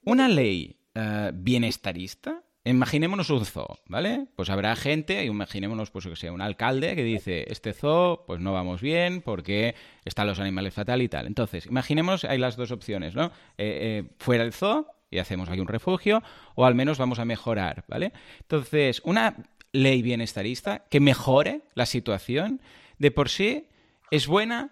Una ley uh, bienestarista Imaginémonos un zoo, ¿vale? Pues habrá gente, imaginémonos, pues que sea un alcalde que dice, este zoo, pues no vamos bien porque están los animales fatal y tal. Entonces, imaginemos, hay las dos opciones, ¿no? Eh, eh, fuera el zoo y hacemos aquí un refugio, o al menos vamos a mejorar, ¿vale? Entonces, una ley bienestarista que mejore la situación, de por sí, ¿es buena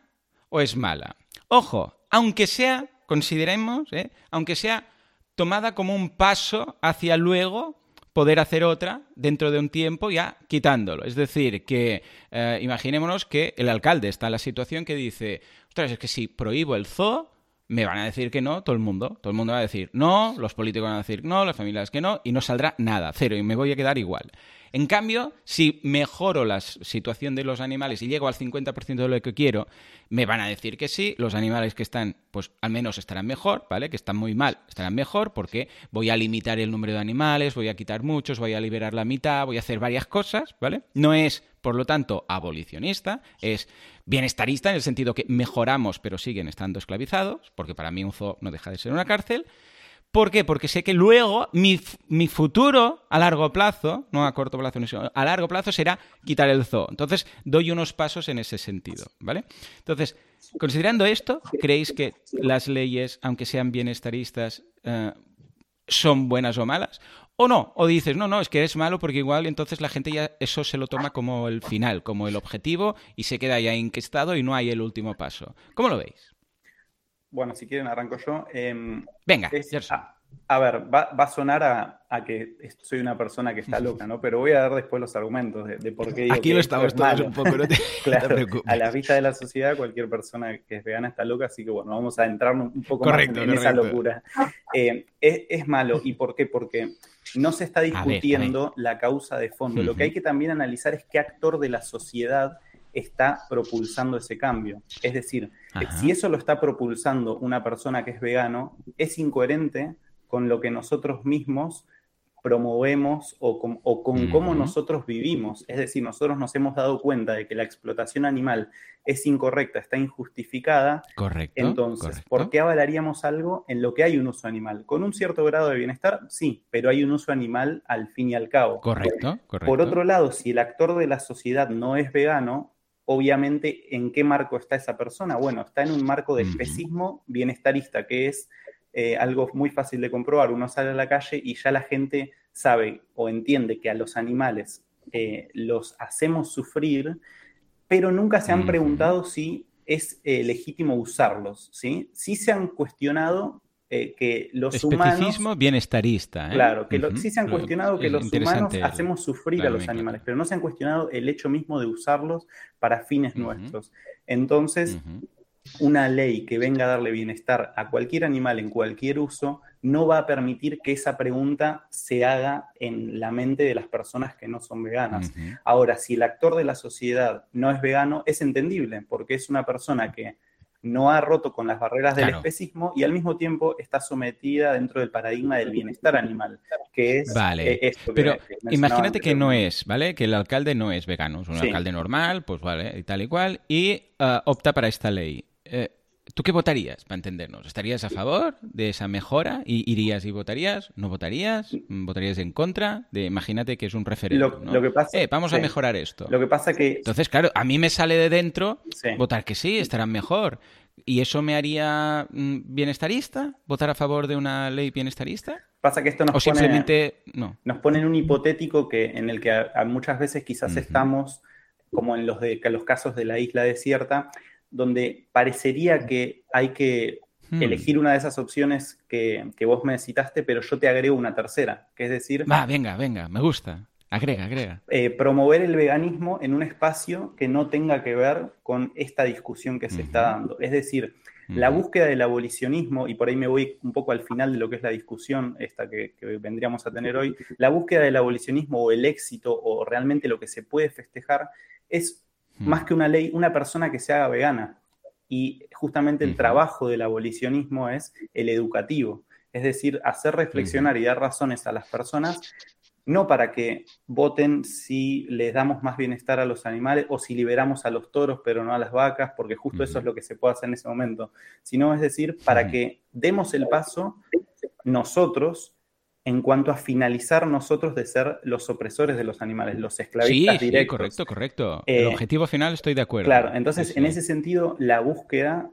o es mala? Ojo, aunque sea, consideremos, ¿eh? aunque sea tomada como un paso hacia luego poder hacer otra dentro de un tiempo ya quitándolo. Es decir, que eh, imaginémonos que el alcalde está en la situación que dice, ostras, es que si prohíbo el zoo, me van a decir que no, todo el mundo. Todo el mundo va a decir no, los políticos van a decir no, las familias que no, y no saldrá nada, cero, y me voy a quedar igual. En cambio, si mejoro la situación de los animales y llego al 50% de lo que quiero, me van a decir que sí, los animales que están, pues al menos estarán mejor, ¿vale? Que están muy mal, estarán mejor porque voy a limitar el número de animales, voy a quitar muchos, voy a liberar la mitad, voy a hacer varias cosas, ¿vale? No es, por lo tanto, abolicionista, es bienestarista en el sentido que mejoramos pero siguen estando esclavizados, porque para mí un zoo no deja de ser una cárcel, ¿Por qué? Porque sé que luego mi, futuro a largo plazo, no a corto plazo, a largo plazo será quitar el zoo. Entonces, doy unos pasos en ese sentido, ¿vale? Entonces, considerando esto, ¿creéis que las leyes, aunque sean bienestaristas, eh, son buenas o malas? ¿O no? O dices, no, no, es que es malo porque igual entonces la gente ya eso se lo toma como el final, como el objetivo y se queda ya inquestado y no hay el último paso. ¿Cómo lo veis? Bueno, si quieren arranco yo. Em, Venga, es, A ver, va, va a sonar a, a, que soy una persona que está loca, ¿no? Pero voy a dar después los argumentos de, de por qué digo Aquí lo estamos todos un poco, no te, claro, no te preocupes. A la vista de la sociedad, cualquier persona que es vegana está loca, así que bueno, vamos a entrar un poco correcto, más en, en esa locura. Eh, es, es, malo. ¿Y por qué? Porque no se está discutiendo a ver, a ver. la causa de fondo. Uh -huh. Lo que hay que también analizar es qué actor de la sociedad está propulsando ese cambio. Es decir, Ajá. si eso lo está propulsando una persona que es vegano, es incoherente con lo que nosotros mismos promovemos o con, o con uh -huh. cómo nosotros vivimos. Es decir, nosotros nos hemos dado cuenta de que la explotación animal es incorrecta, está injustificada. Correcto. Entonces, correcto. ¿por qué avalaríamos algo en lo que hay un uso animal? Con un cierto grado de bienestar, sí, pero hay un uso animal al fin y al cabo. Correcto, correcto. Por otro lado, si el actor de la sociedad no es vegano, obviamente, ¿en qué marco está esa persona? Bueno, está en un marco de especismo bienestarista, que es eh, algo muy fácil de comprobar. Uno sale a la calle y ya la gente sabe o entiende que a los animales eh, los hacemos sufrir, pero nunca se han preguntado si es eh, legítimo usarlos. ¿sí? sí se han cuestionado eh, que los humanos... bienestarista. ¿eh? Claro, que uh -huh. sí se han cuestionado que los humanos hacemos sufrir claro, a los animales, pero no se han cuestionado el hecho mismo de usarlos para fines uh -huh. nuestros. Entonces, uh -huh una ley que venga a darle bienestar a cualquier animal en cualquier uso no va a permitir que esa pregunta se haga en la mente de las personas que no son veganas. Ahora, si el actor de la sociedad no es vegano, es entendible, porque es una persona que no ha roto con las barreras del claro. especismo y al mismo tiempo está sometida dentro del paradigma del bienestar animal, que es vale. esto. Pero que imagínate que no es, ¿vale? Que el alcalde no es vegano, es un sí. alcalde normal, pues vale, y tal y cual, y uh, opta para esta ley. Eh, ¿Tú qué votarías, para entendernos? ¿Estarías a favor de esa mejora? ¿Y ¿Irías y votarías? ¿No votarías? ¿Votarías en contra? De, imagínate que es un referéndum, lo, ¿no? lo que pasa, eh, vamos sí. a mejorar esto. Lo que pasa que... Entonces, claro, a mí me sale de dentro sí. votar que sí, estarán mejor. ¿Y eso me haría mm, bienestarista? ¿Votar a favor de una ley bienestarista? Pasa que esto nos o simplemente no. nos pone en un hipotético que, en el que a, a muchas veces quizás uh -huh. estamos, como en los, de, los casos de la isla desierta, donde parecería que hay que hmm. elegir una de esas opciones que, que, vos me citaste, pero yo te agrego una tercera, que es decir... Va, venga, venga, me gusta. Agrega, agrega. Eh, promover el veganismo en un espacio que no tenga que ver con esta discusión que se uh -huh. está dando. Es decir, uh -huh. la búsqueda del abolicionismo, y por ahí me voy un poco al final de lo que es la discusión esta que, que vendríamos a tener hoy, la búsqueda del abolicionismo o el éxito o realmente lo que se puede festejar es más que una ley, una persona que se haga vegana. Y justamente el trabajo del abolicionismo es el educativo, es decir, hacer reflexionar y dar razones a las personas, no para que voten si les damos más bienestar a los animales o si liberamos a los toros pero no a las vacas, porque justo eso es lo que se puede hacer en ese momento, sino es decir, para que demos el paso nosotros en cuanto a finalizar nosotros de ser los opresores de los animales, los esclavistas sí, directos. Sí, correcto, correcto. Eh, el objetivo final estoy de acuerdo. Claro, entonces sí, en ese sentido la búsqueda,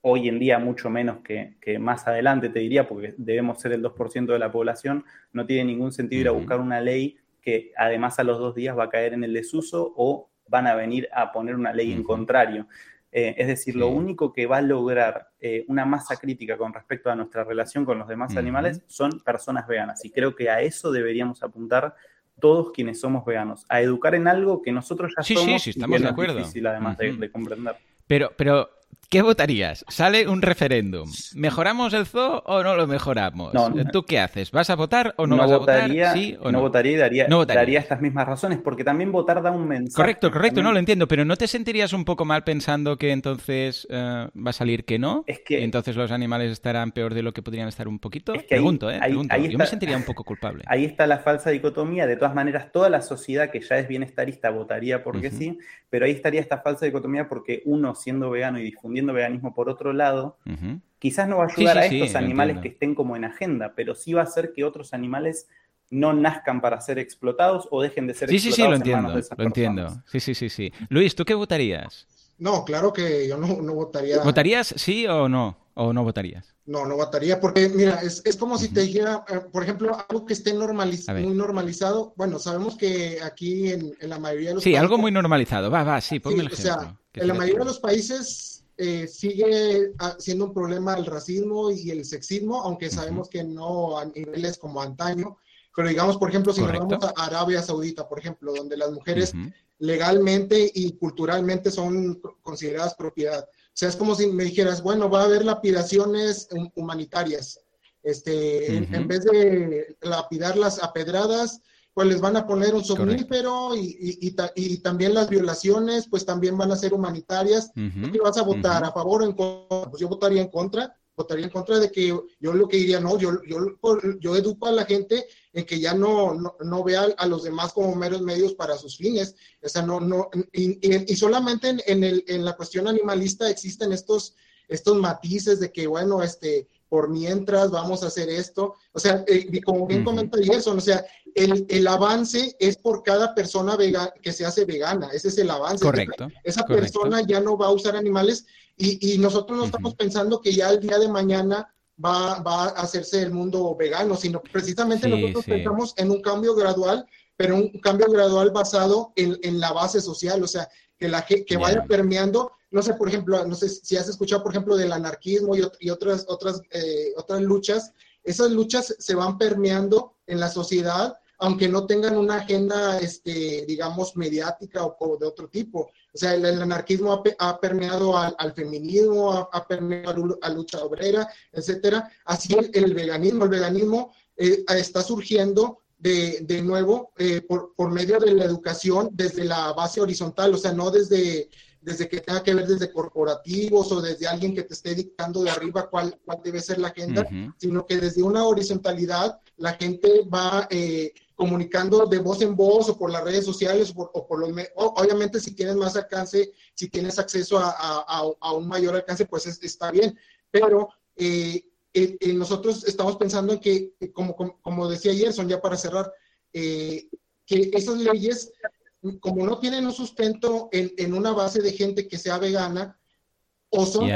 hoy en día mucho menos que, que, más adelante te diría, porque debemos ser el 2% de la población, no tiene ningún sentido ir a buscar una ley que además a los dos días va a caer en el desuso o van a venir a poner una ley en contrario. Eh, es decir, lo único que va a lograr eh, una masa crítica con respecto a nuestra relación con los demás animales son personas veganas. Y creo que a eso deberíamos apuntar todos quienes somos veganos, a educar en algo que nosotros ya sí, somos sí, sí, estamos y de acuerdo. es difícil además uh -huh. de, de comprender. Pero, pero ¿Qué votarías? Sale un referéndum. ¿Mejoramos el zoo o no lo mejoramos? No, ¿Tú qué haces? ¿Vas a votar o no, no vas votaría, a votar? ¿Sí o no? no votaría y daría, no votaría. daría, estas mismas razones, porque también votar da un mensaje. Correcto, correcto, también... no lo entiendo, pero ¿no te sentirías un poco mal pensando que entonces uh, va a salir que no? Es que... ¿Y entonces los animales estarán peor de lo que podrían estar un poquito? Es que pregunto, ahí, ¿eh? Ahí, pregunto. ahí Yo está, me sentiría un poco culpable. Ahí está la falsa dicotomía. De todas maneras, toda la sociedad que ya es bienestarista votaría porque uh -huh. sí, pero ahí estaría esta falsa dicotomía porque uno siendo vegano y difundiendo veganismo por otro lado, uh -huh. quizás no va a ayudar sí, sí, a estos sí, animales que estén como en agenda, pero sí va a hacer que otros animales no nazcan para ser explotados o dejen de ser sí, explotados. Sí, sí, lo entiendo, lo personas. entiendo. Sí, sí, sí, sí. Luis, ¿tú qué votarías? No, claro que yo no, no votaría. ¿Votarías sí o no? ¿O no votarías? No, no votaría porque, mira, es, es como uh -huh. si te dijera, eh, por ejemplo, algo que esté normaliz muy normalizado. Bueno, sabemos que aquí en, en, la mayoría de los Sí, países, algo muy normalizado. Va, va, sí, ponme sí, el ejemplo. O sea, en la mayoría de los países eh, sigue ah, siendo un problema el racismo y el sexismo, aunque sabemos que no a niveles como antaño. Pero digamos, por ejemplo, si nos vamos a Arabia Saudita, por ejemplo, donde las mujeres legalmente y culturalmente son consideradas propiedad. O sea, es como si me dijeras, bueno, va a haber lapidaciones humanitarias. Este, en, vez de lapidarlas a pedradas, pues les van a poner un somnífero y, y, también las violaciones, pues también van a ser humanitarias. ¿Qué vas a votar? ¿A favor o en contra? Pues yo votaría en contra votaría en contra de que yo lo que diría, no, yo, yo, yo educo a la gente en que ya no, no, vea a los demás como meros medios para sus fines. O sea, no, no, y, y, solamente en, el, en la cuestión animalista existen estos, estos matices de que, bueno, este, por mientras vamos a hacer esto. O sea, eh, como bien comenta Gerson, o sea, el, el, avance es por cada persona vega, que se hace vegana, ese es el avance. Correcto. Esa persona ya no va a usar animales y, y nosotros no estamos pensando que ya el día de mañana va, va, a hacerse el mundo vegano, sino precisamente nosotros pensamos en un cambio gradual, pero un cambio gradual basado en, en la base social, o sea, que, la, que, que vaya permeando no sé, por ejemplo, no sé si has escuchado, por ejemplo, del anarquismo y, otras, otras, eh, otras luchas, esas luchas se van permeando en la sociedad, aunque no tengan una agenda, este, digamos, mediática o, de otro tipo. O sea, el, anarquismo ha, permeado al, feminismo, ha, permeado a lucha obrera, etcétera. Así el, veganismo, el veganismo eh, está surgiendo de, de nuevo eh, por, por medio de la educación desde la base horizontal, o sea, no desde desde que tenga que ver desde corporativos o desde alguien que te esté dictando de arriba cuál, cuál debe ser la agenda, sino que desde una horizontalidad la gente va eh, comunicando de voz en voz o por las redes sociales o por, los obviamente si tienes más alcance, si tienes acceso a, a, un mayor alcance, pues está bien, pero eh, eh, nosotros estamos pensando en que, como, como, como decía Gerson, ya para cerrar, que esas leyes como no tienen un sustento en, una base de gente que sea vegana, o son,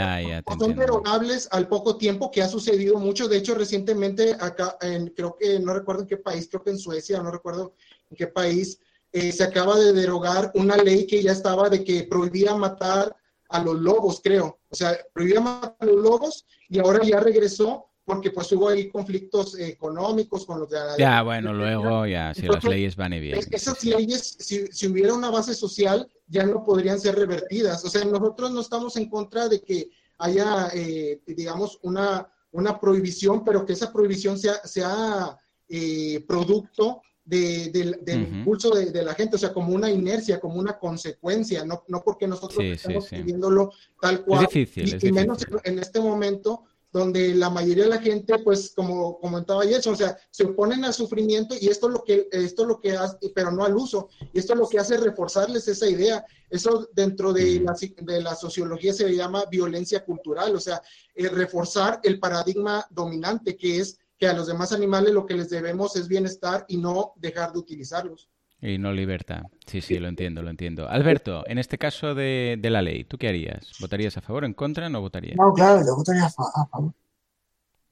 son derogables al poco tiempo, que ha sucedido mucho. De hecho, recientemente acá, en, creo que no recuerdo en qué país, creo que en Suecia, no recuerdo en qué país, eh, se acaba de derogar una ley que ya estaba de que prohibía matar a los lobos, creo. O sea, prohibía matar a los lobos y ahora ya regresó porque pues hubo ahí conflictos económicos con los de la Ya, bueno, luego ya, si las leyes van y bien. Esas leyes, si, si, hubiera una base social, ya no podrían ser revertidas. O sea, nosotros no estamos en contra de que haya, eh, digamos, una, una prohibición, pero que esa prohibición sea, sea eh, producto de, del impulso de, la gente, o sea, como una inercia, como una consecuencia, no, no porque nosotros estamos viviéndolo tal cual. Es difícil, y, menos en este momento donde la mayoría de la gente, pues como comentaba ayer, o sea, se oponen al sufrimiento y esto es lo que, esto es lo que hace, pero no al uso, y esto es lo que hace reforzarles esa idea. Eso dentro de la, de la sociología se llama violencia cultural, o sea, reforzar el paradigma dominante, que es que a los demás animales lo que les debemos es bienestar y no dejar de utilizarlos. Y no libertad. Sí, sí, lo entiendo, lo entiendo. Alberto, en este caso de, la ley, ¿tú qué harías? ¿Votarías a favor, en contra o no votarías? No, claro, yo votaría a, favor.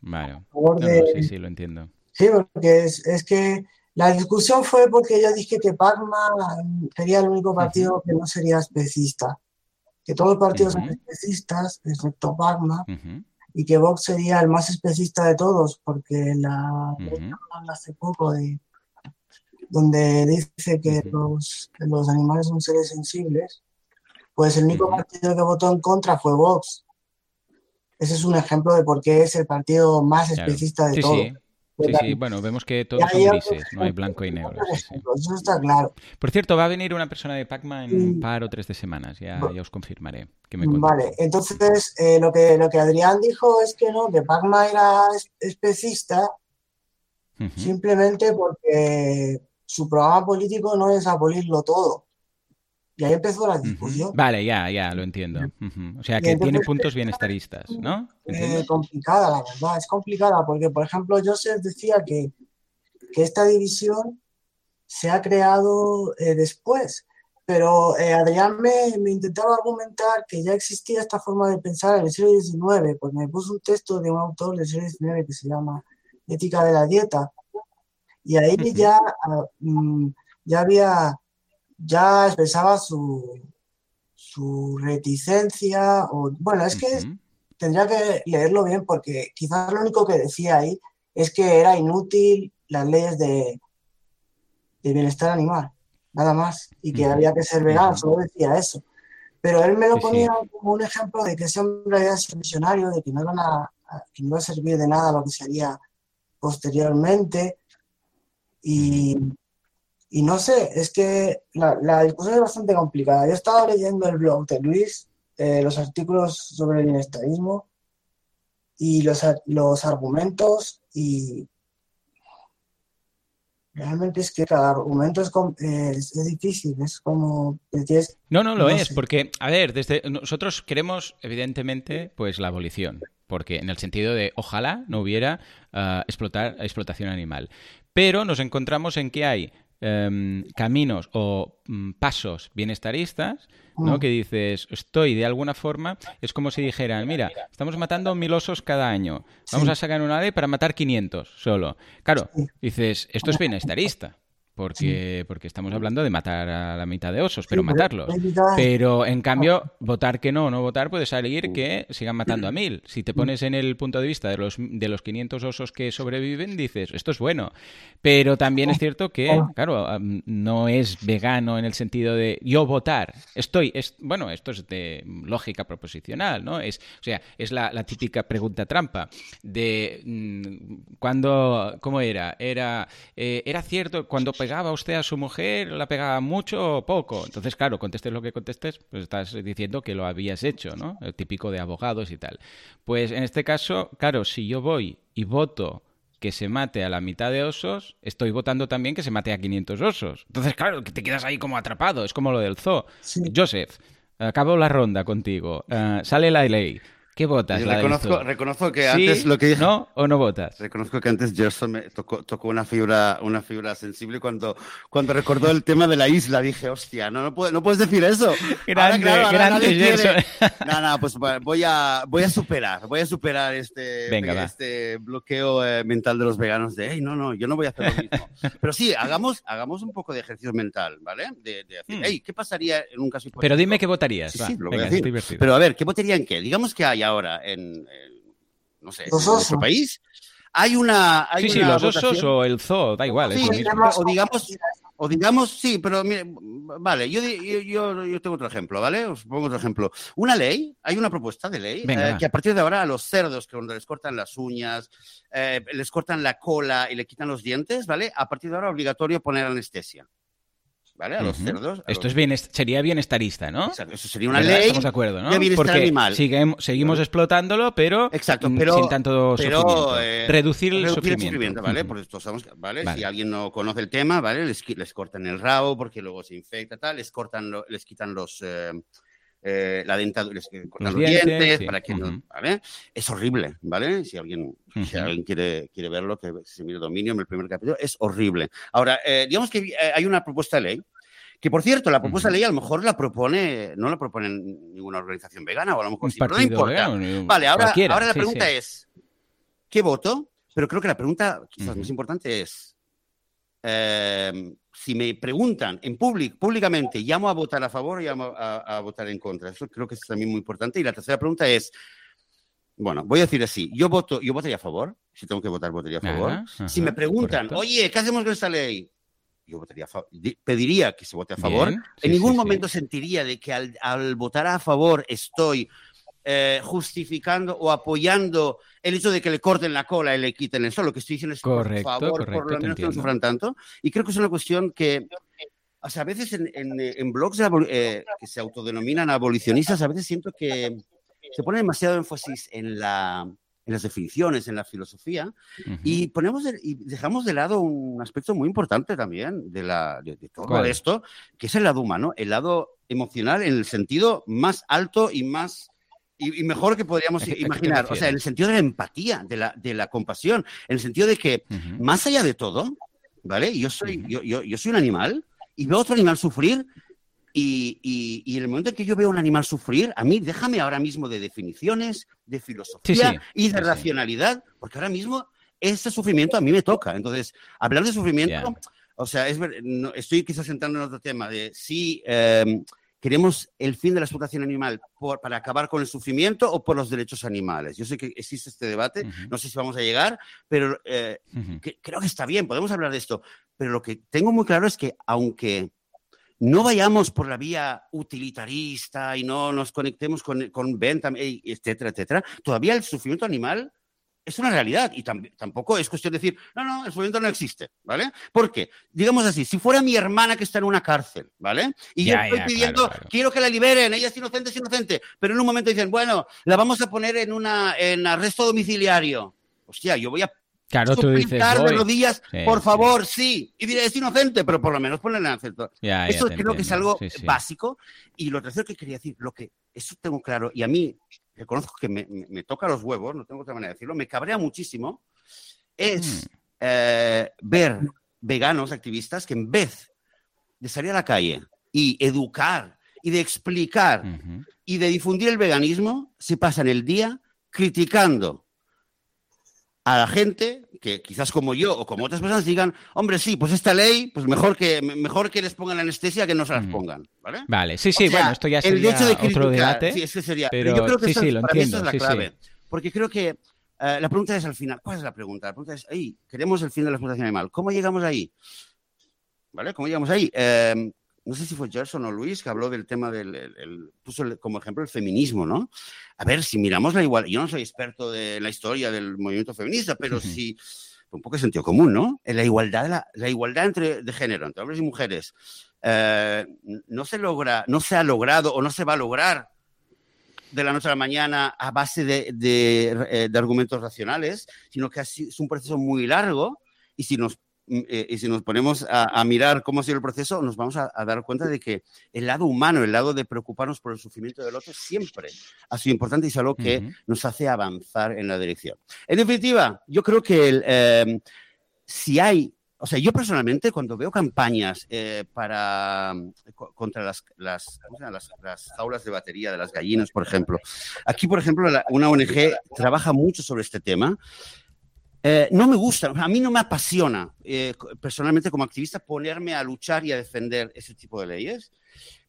Vale. sí, sí, lo entiendo. Sí, porque es, que la discusión fue porque yo dije que Pacma sería el único partido que no sería especista. Que todos los partidos son especistas, excepto Pacma. Y que Vox sería el más especista de todos, porque la hace poco de donde dice que los, los animales son seres sensibles, pues el único partido que votó en contra fue Vox. Ese es un ejemplo de por qué es el partido más especista de todos. Sí. Sí, bueno, vemos que todos son grises, no hay blanco y negro. Eso está claro. Por cierto, va a venir una persona de Pacma en un par o tres de semanas, ya, ya os confirmaré. Que me vale, entonces eh, lo, que, lo que Adrián dijo es que no, que Pacma era especista simplemente porque su programa político no es abolirlo todo. Y ahí empezó la discusión. Vale, ya, ya, lo entiendo. O sea, que tiene puntos bienestaristas, ¿no? Es complicada, la verdad, es complicada, porque, por ejemplo, Joseph decía que, que esta división se ha creado eh, después, pero eh, Adrián me, me, intentaba argumentar que ya existía esta forma de pensar en el siglo XIX, pues me puso un texto de un autor del siglo XIX que se llama Ética de la Dieta, y ahí ya, ah, mm, ya había, ya expresaba su, su reticencia, o bueno, es que tendría que leerlo bien porque quizás lo único que decía ahí es que era inútil las leyes de, de bienestar animal, nada más, y que había que ser vegano, solo decía eso. Pero él me lo Sí, sí. ponía como un ejemplo de que ese hombre había sido visionario, de que no, iban a, a- que no iba a servir de nada lo que se haría posteriormente. Y, y no sé, es que la, la discusión es bastante complicada. Yo he estado leyendo el blog de Luis, eh, los artículos sobre el bienestarismo y los, los argumentos y realmente es que cada argumento es, eh, es, es difícil, es como No, no lo No es, sé. porque, a ver, desde nosotros queremos, evidentemente, pues la abolición, porque en el sentido de ojalá no hubiera ah, explotar, explotación animal. Pero nos encontramos en que hay em, caminos o mm, pasos bienestaristas, ¿no? Mm. Que dices, estoy de alguna forma, es como si dijeran, mira, estamos matando mil osos cada año, vamos Sí. a sacar una ley para matar 500 solo. Claro, dices, esto es bienestarista. Porque, porque estamos hablando de matar a la mitad de osos, pero Sí, matarlos. Pero en cambio, votar que no o no votar puede salir que sigan matando a mil. Si te pones en el punto de vista de los, de los 500 osos que sobreviven, dices, esto es bueno. Pero también es cierto que, claro, am, no es vegano en el sentido de yo votar. Estoy, es, bueno, esto es de lógica proposicional, ¿no? Es, o sea, es la, la típica pregunta trampa de mm, cuando, ¿cómo era? Era, eh, era cierto, cuando pegaba usted a su mujer, la pegaba mucho o poco. Entonces, claro, contestes lo que contestes, pues estás diciendo que lo habías hecho, ¿no? El típico de abogados y tal. Pues en este caso, claro, si yo voy y voto que se mate a la mitad de osos, estoy votando también que se mate a 500 osos. Entonces, claro, que te quedas ahí como atrapado, es como lo del zoo. Sí. Joseph, acabo la ronda contigo. Eh, sale la ley. ¿Qué votas? Reconozco, reconozco que ¿Sí? antes lo que dije. ¿No o no votas? Reconozco que antes Gerson me tocó, tocó una fibra, una fibra sensible cuando, cuando recordó el tema de la isla. Dije, hostia, no, no, puedes, no puedes decir eso. Grande, ahora grande nadie quiere- Gerson. No, no, pues voy a, voy a superar, voy a superar este, Venga, este bloqueo eh, mental de los veganos de, hey, no, no, yo no voy a hacer lo mismo. Pero sí, hagamos, hagamos un poco de ejercicio mental, ¿vale? De, de decir, Hmm. hey, ¿qué pasaría en un caso hipotético? Pero dime qué votarías. Sí, va. sí, lo voy Venga, a es decir. Pero a ver, ¿qué votaría en qué? Digamos que hay ahora en, en, no sé, en nuestro país, hay una... Hay sí, sí, una los osos o el zoo, da igual. Sí, o digamos, o digamos, sí, pero mire, vale, yo, yo, yo, yo tengo otro ejemplo, ¿vale? Os pongo otro ejemplo. Una ley, hay una propuesta de ley eh, que a partir de ahora a los cerdos, que cuando les cortan las uñas, eh, les cortan la cola y le quitan los dientes, ¿vale? A partir de ahora obligatorio poner anestesia, ¿vale? A los Ujú. cerdos. a Esto los- es bienes- sería bienestarista, ¿no? Exacto, Eso sería una ley. Estamos de acuerdo, ¿no? de bienestar Porque animal. siguen- seguimos Claro. explotándolo, pero, Exacto, pero- sin tanto pero, sufrimiento. eh, Reducir el Reducir sufrimiento. ¿vale? Ujú. Porque esto sabemos, que- ¿vale? Vale. Si alguien no conoce el tema, ¿vale? Les, les cortan el rabo porque luego se infecta, tal, les cortan, lo- les quitan los... eh, eh, la dentadura, les cortan Los dientes, dientes, sí. para que no. ¿vale? Es horrible, ¿vale? Si alguien, si alguien quiere, quiere verlo, que se mire Dominion, el primer capítulo, es horrible. Ahora, eh, digamos que eh, hay una propuesta de ley, que por cierto, la propuesta de ley a lo mejor la propone, no la propone ninguna organización vegana, o a lo mejor sí, pero no importa. vegano, Vale, ahora, ahora la sí, pregunta sí. es, ¿qué voto? Pero creo que la pregunta quizás más importante es, eh, si me preguntan en público, públicamente, ¿llamo a votar a favor o llamo a, a votar en contra? Eso creo que es también muy importante. Y la tercera pregunta es, bueno, voy a decir así, yo voto, yo votaría a favor, si tengo que votar, votaría a favor. Ajá, si me ajá, preguntan, correcto. oye, ¿qué hacemos con esta ley? Yo votaría a favor, pediría que se vote a favor. Bien, sí, en ningún sí, sí. momento sentiría de que al, al votar a favor estoy eh, justificando o apoyando el hecho de que le corten la cola y le quiten eso. Lo que estoy diciendo es, Correcto, por favor, correcto, por lo menos que no sufran tanto. Y creo que es una cuestión que, o sea, a veces en, en, en blogs eh, que se autodenominan abolicionistas, a veces siento que se pone demasiado énfasis en, la, en las definiciones, en la filosofía, Ujú. y ponemos y dejamos de lado un aspecto muy importante también de, la, de, de todo ¿Cuál? esto, que es el lado humano, el lado emocional en el sentido más alto y más y, y mejor que podríamos ¿A qué- a qué te imaginar. O sea, en el sentido de la empatía, de la, de la compasión, en el sentido de que Ujú. más allá de todo, ¿vale? Yo soy, Ujú. yo, yo, yo soy un animal y veo a otro animal sufrir y, y- y en el momento en que yo veo a un animal sufrir, a mí déjame ahora mismo de definiciones, de filosofía Sí, sí. y de Sí, racionalidad, porque ahora mismo ese sufrimiento a mí me toca. Entonces, hablar de sufrimiento, Ya. o sea, es no, estoy quizás entrando en otro tema de si eh, ¿Queremos el fin de la explotación animal por, para acabar con el sufrimiento o por los derechos animales? Yo sé que existe este debate, Ujú. no sé si vamos a llegar, pero eh, Ujú. que- creo que está bien, podemos hablar de esto. Pero lo que tengo muy claro es que aunque no vayamos por la vía utilitarista y no nos conectemos con, con eh, etcétera, etcétera, todavía el sufrimiento animal es una realidad y tam- tampoco es cuestión de decir, no, no, el sufrimiento no existe, ¿vale? Porque, digamos así, si fuera mi hermana que está en una cárcel, ¿vale? Y Ya, yo estoy ya, pidiendo, claro, claro. quiero que la liberen, ella es inocente, es inocente, pero en un momento dicen, bueno, la vamos a poner en, una, en arresto domiciliario. Hostia, yo voy a Claro, tú dices, de rodillas, Sí, por favor, sí. Y diré, es inocente, pero por lo menos ponle en acento. Ya, Eso creo que es algo sí. básico. Y lo tercero que quería decir, lo que eso tengo claro, y a mí que me, me- me toca los huevos, no tengo otra manera de decirlo, me cabrea muchísimo, es Mm. eh, ver veganos, activistas, que en vez de salir a la calle y educar y de explicar y de difundir el veganismo, se pasan el día criticando a la gente que quizás como yo o como otras personas digan, hombre, sí, pues esta ley, pues mejor que, mejor que les pongan anestesia que no se las Mm. pongan, ¿vale? Vale, sí, sí, O sea, bueno, esto ya el sería hecho de otro criticar, debate. Sí, ese sería. pero yo creo que sí, eso- sí, lo para mí entiendo, esa es sí, la sí. clave. Porque creo que eh, la pregunta es al final, ¿cuál es la pregunta? La pregunta es, "Ey, queremos el fin de la explotación animal. ¿Cómo llegamos ahí? ¿Vale? ¿Cómo llegamos ahí? Eh, no sé si fue Gerson o Luis que habló del tema del, el- el- puso el- como ejemplo el feminismo, ¿no? A ver, si miramos la igualdad, yo no soy experto de la historia del movimiento feminista, pero Ujú. si, un poco de sentido común, ¿no? En la igualdad, la, la igualdad entre, de género, entre hombres y mujeres, eh, no se logra, no se ha logrado o no se va a lograr de la noche a la mañana a base de, de, eh, de argumentos racionales, sino que es un proceso muy largo y si nos, eh, y si nos ponemos a, a mirar cómo ha sido el proceso, nos vamos a, a dar cuenta de que el lado humano, el lado de preocuparnos por el sufrimiento del otro siempre ha sido importante y es algo que Ujú. nos hace avanzar en la dirección. En definitiva, yo creo que el, eh, si hay, o sea, yo personalmente cuando veo campañas eh, para co- contra las, las, las, las jaulas de batería de las gallinas, por ejemplo, aquí, por ejemplo, la- una ONG trabaja mucho sobre este tema. Eh, no me gusta, a mí no me apasiona eh, personalmente como activista ponerme a luchar y a defender ese tipo de leyes,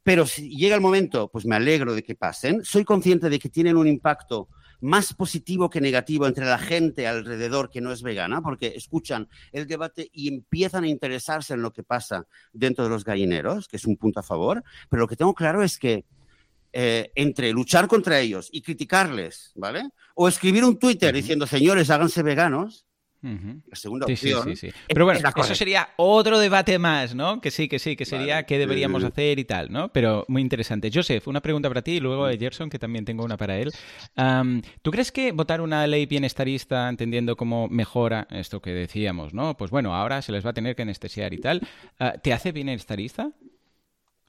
pero si llega el momento, pues me alegro de que pasen. Soy consciente de que tienen un impacto más positivo que negativo entre la gente alrededor que no es vegana, porque escuchan el debate y empiezan a interesarse en lo que pasa dentro de los gallineros, que es un punto a favor, pero lo que tengo claro es que eh, entre luchar contra ellos y criticarles, ¿vale? O escribir un Twitter diciendo, señores, háganse veganos, la segunda Sí, sí, opción. sí, sí. Pero bueno, es eso sería otro debate más, ¿no? Que sí, que sí, que sería Vale. qué deberíamos hacer y tal, ¿no? Pero muy interesante. Joseph, una pregunta para ti y luego de Gerson, que también tengo una para él. ¿Tú crees que votar una ley bienestarista, entendiendo cómo mejora esto que decíamos, ¿no? Pues bueno, ahora se les va a tener que anestesiar y tal, ah, ¿te hace bienestarista?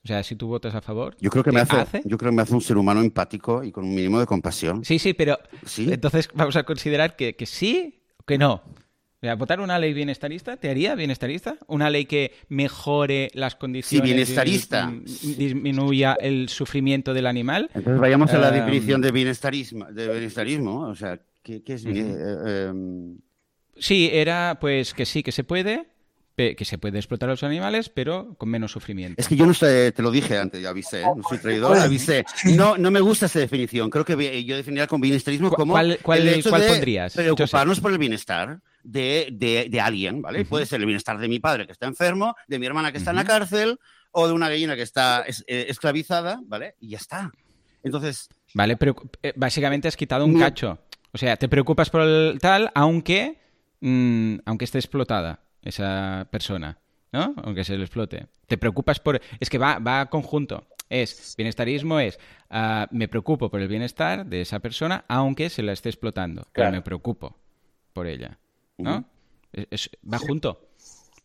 O sea, si tú votas a favor. Yo creo que ¿te me hace, yo creo que me hace un ser humano empático y con un mínimo de compasión. Sí, sí, pero Sí. entonces vamos a considerar que, que sí o que no. O sea, votar una ley bienestarista, ¿te haría bienestarista? ¿Una ley que mejore las condiciones? bienestarista. dis- disminuya el sufrimiento del animal. Entonces vayamos a la Em, definición de bienestarismo, de bienestarismo, o sea, ¿qué, qué es Ujú. eh, em, Sí, era pues que sí, que se puede, que se puede explotar a los animales, pero con menos sufrimiento. Es que yo no sé, te lo dije antes, ya avisé, ¿eh? no soy traidor, avisé. No, no me gusta esa definición. Creo que yo definiría con bienestarismo ¿Cu- como cuál- cuál- el hecho cuál de pondrías, preocuparnos por el bienestar de, de- de alguien, ¿vale? Puede ser el bienestar de mi padre que está enfermo, de mi hermana que está en la cárcel, o de una gallina que está es- eh, esclavizada, ¿vale? Y ya está. Entonces, Vale, pero eh, básicamente has quitado un No. cacho. O sea, te preocupas por el tal, aunque, mm, aunque esté explotada esa persona, ¿no? Aunque se le explote. Te preocupas por... Es que va, va conjunto. Es, bienestarismo es, ah, me preocupo por el bienestar de esa persona, aunque se la esté explotando. Pero me preocupo por ella, ¿no? Es- va junto.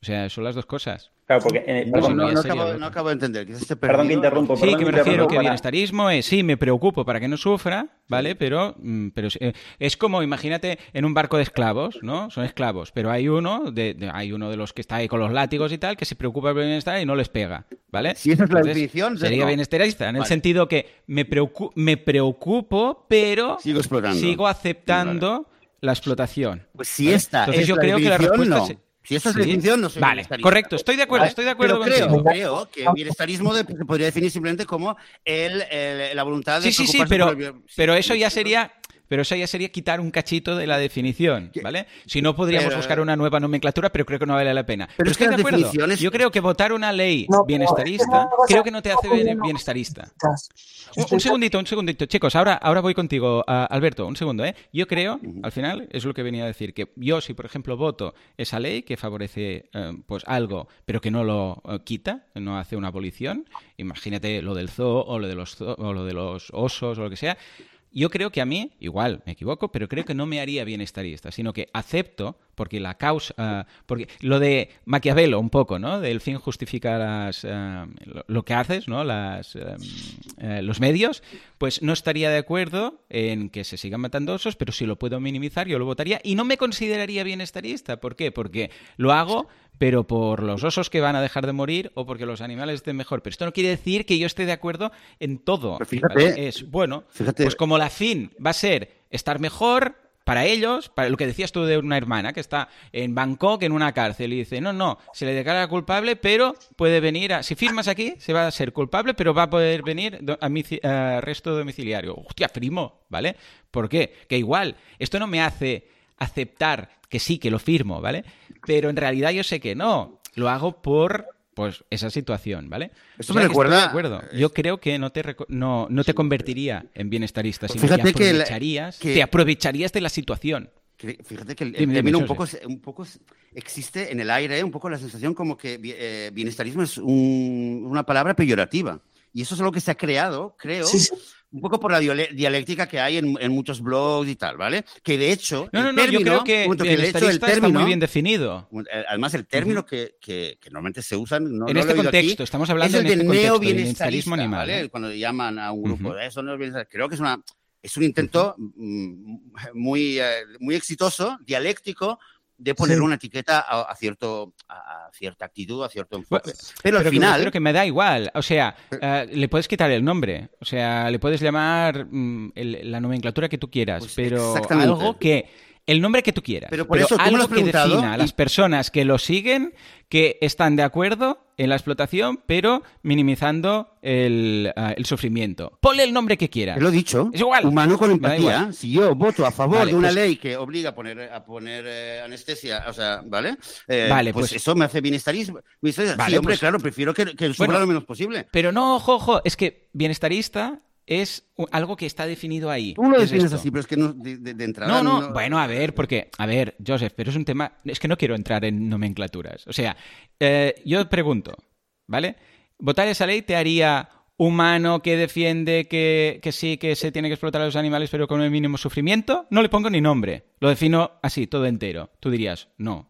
O sea, son las dos cosas. Claro, porque en el- Pues no, sí, no, acabo, no acabo de entender. Quizás Perdón que interrumpo. Sí, perdón que me refiero que para- bienestarismo es, sí, me preocupo para que no sufra, ¿vale? Pero, mm, pero eh, es como, imagínate, en un barco de esclavos, ¿no? Son esclavos, pero hay uno de, de- hay uno de los que está ahí con los látigos y tal, que se preocupa por el bienestar y no les pega, ¿vale? Si esa es la Entonces, definición, Sería no. bienestarista, en el Vale. sentido que me, preocu- me preocupo, pero Sigo explotando. sigo aceptando la explotación. Pues si ¿vale? esta Entonces es yo la creo que la respuesta no. se- Si esa es la definición, no soy Vale, correcto, estoy de acuerdo, ¿Vale? estoy de acuerdo creo, creo que bienestarismo de- se podría definir simplemente como el, el- la voluntad de Sí, sí, sí, pero, por el pero eso ya sería. Pero eso ya sería quitar un cachito de la definición, ¿vale? Si no, podríamos pero- buscar una nueva nomenclatura, pero creo que no vale la pena. Pero, es que de acuerdo. definiciones- Yo creo que votar una ley No, pero bienestarista creo que no te hace bien- bienestarista. Un, un segundito, un segundito. Chicos, ahora, ahora voy contigo, Alberto. Un segundo, ¿eh? Yo creo, al final, es lo que venía a decir, que yo, si por ejemplo voto esa ley que favorece eh, pues algo, pero que no lo eh, quita, no hace una abolición, imagínate lo del zoo o lo de los, zoo- o lo de los osos o lo que sea. Yo creo que a mí, igual me equivoco, pero creo que no me haría bienestarista, sino que acepto, porque la causa, ah, porque lo de Maquiavelo un poco, ¿no? Del fin justifica las, ah, lo, que haces, ¿no? Las, eh, los medios, pues no estaría de acuerdo en que se sigan matando osos, pero si lo puedo minimizar, yo lo votaría y no me consideraría bienestarista. ¿Por qué? Porque lo hago, pero por los osos que van a dejar de morir o porque los animales estén mejor. Pero esto no quiere decir que yo esté de acuerdo en todo. Pero fíjate- ¿vale? Es bueno, fíjate- pues como la fin va a ser estar mejor para ellos, para lo que decías tú de una hermana que está en Bangkok en una cárcel y dice, no, no, se le declara culpable, pero puede venir a... Si firmas aquí, se va a ser culpable, pero va a poder venir a a arresto domiciliario. Hostia, firmo, ¿vale? ¿Por qué? Que igual, esto no me hace aceptar que sí, que lo firmo, ¿vale? Pero en realidad yo sé que no, lo hago por... Pues esa situación, ¿vale? Esto O me sea estoy recuerda- de acuerdo. Yo creo que no te, no, no te convertiría en bienestarista, sino Fíjate que aprovecharías, que- te aprovecharías de la situación. Que- Fíjate que el, el término un poco, un poco existe en el aire, un poco la sensación como que eh, bienestarismo es un- una palabra peyorativa. Y eso es algo que se ha creado, creo, Sí, sí. Un poco por la dialéctica que hay en, en muchos blogs y tal, ¿vale? Que de hecho. No, el no, no, yo término- creo que momento, de hecho el bienestarista está término- muy bien definido. eh, Además, el término que, que- que normalmente se usan. No, en este oído aquí, contexto, estamos hablando es el en este de contexto, de neobienestarismo bienestarista animal. ¿vale? ¿eh? Cuando llaman a un grupo, Ujú. eso no es bienestar. Creo que es una. Es un intento mm, muy, eh, muy exitoso, dialéctico, de poner Sí. una etiqueta a, a cierto, a, a cierta actitud, a cierto enfoque. Pero, al que- final, pero que me da igual. O sea, eh, le puedes quitar el nombre. O sea, le puedes llamar mm, el- la nomenclatura que tú quieras. Pues pero exactamente. algo que. El nombre que tú quieras. Pero por eso, tú algo que defina a las personas que lo siguen, que están de acuerdo en la explotación, pero minimizando el, ah, el sufrimiento. Ponle el nombre que quieras. te lo he dicho, Es igual. humano con empatía. Si yo voto a favor Vale, de una pues- ley que obliga a poner, a poner eh, anestesia, o sea, ¿vale? Eh, Vale, pues, pues- eso me hace bienestarismo. Vale, sí, hombre, pues- claro, prefiero que, que sufra Bueno, lo menos posible. Pero no, ojo, ojo, es que bienestarista es algo que está definido ahí. Tú lo Es defines esto. así, pero es que no, de, de- de entrada. No, no, bueno, a ver, porque, a ver, Joseph, pero es un tema, es que no quiero entrar en nomenclaturas. O sea, eh, yo pregunto, ¿vale? ¿Votar esa ley te haría humano que defiende que, que sí, que se tiene que explotar a los animales, pero con el mínimo sufrimiento? No le pongo ni nombre, lo defino así, todo entero. Tú dirías, no.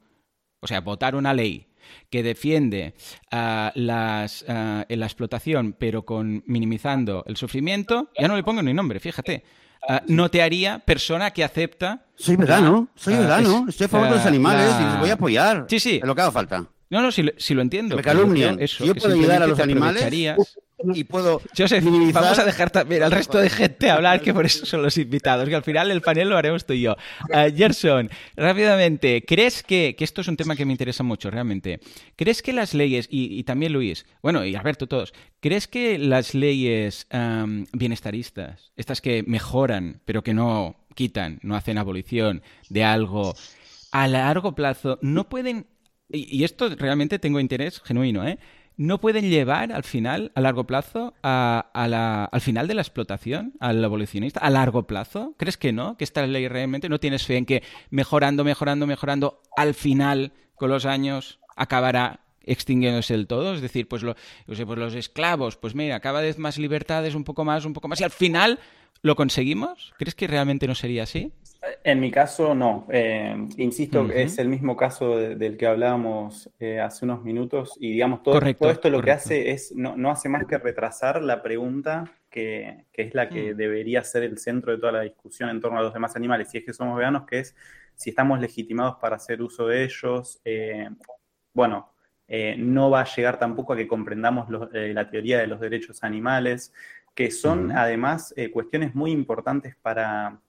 O sea, votar una ley que defiende ah, las, ah, la explotación, pero con minimizando el sufrimiento, ya no le pongo ni nombre, fíjate. Ah, no te haría persona que acepta. Soy vegano, soy vegano, es- estoy a favor de los animales y los voy a apoyar. Sí, sí. Es lo que haga falta. No, no, si lo, si lo entiendo. Que me pero yo Eso, puedo ayudar a los animales. Y puedo. Joseph, minimizar- vamos a dejar también al resto de gente hablar, que por eso son los invitados, que al final el panel lo haremos tú y yo. Ah, Gerson, rápidamente, ¿crees que, que esto es un tema que me interesa mucho, realmente? ¿Crees que las leyes, y, y también Luis, bueno, y Alberto, todos, ¿crees que las leyes am, bienestaristas, estas que mejoran, pero que no quitan, no hacen abolición de algo, a largo plazo, no pueden, y, y esto realmente tengo interés genuino, ¿eh? No pueden llevar al final, a largo plazo, a, a la- al final de la explotación, al abolicionista, a largo plazo? ¿Crees que no? ¿Que esta ley realmente no tienes fe en que mejorando, mejorando, mejorando, al final, con los años, acabará extinguiéndose del todo? Es decir, pues, lo- sé, pues los esclavos, pues mira, cada vez más libertades, un poco más, un poco más, y al final lo conseguimos. ¿Crees que realmente no sería así? En mi caso, no. Eh, insisto, es el mismo caso de- del que hablábamos eh, hace unos minutos y digamos, todo, Correcto, todo esto lo que hace es, no, no hace más que retrasar la pregunta que, que es la que Mm. debería ser el centro de toda la discusión en torno a los demás animales, si es que somos veganos, que es si estamos legitimados para hacer uso de ellos. eh, bueno, no va a llegar tampoco a que comprendamos la teoría de los derechos animales, que son además cuestiones muy importantes para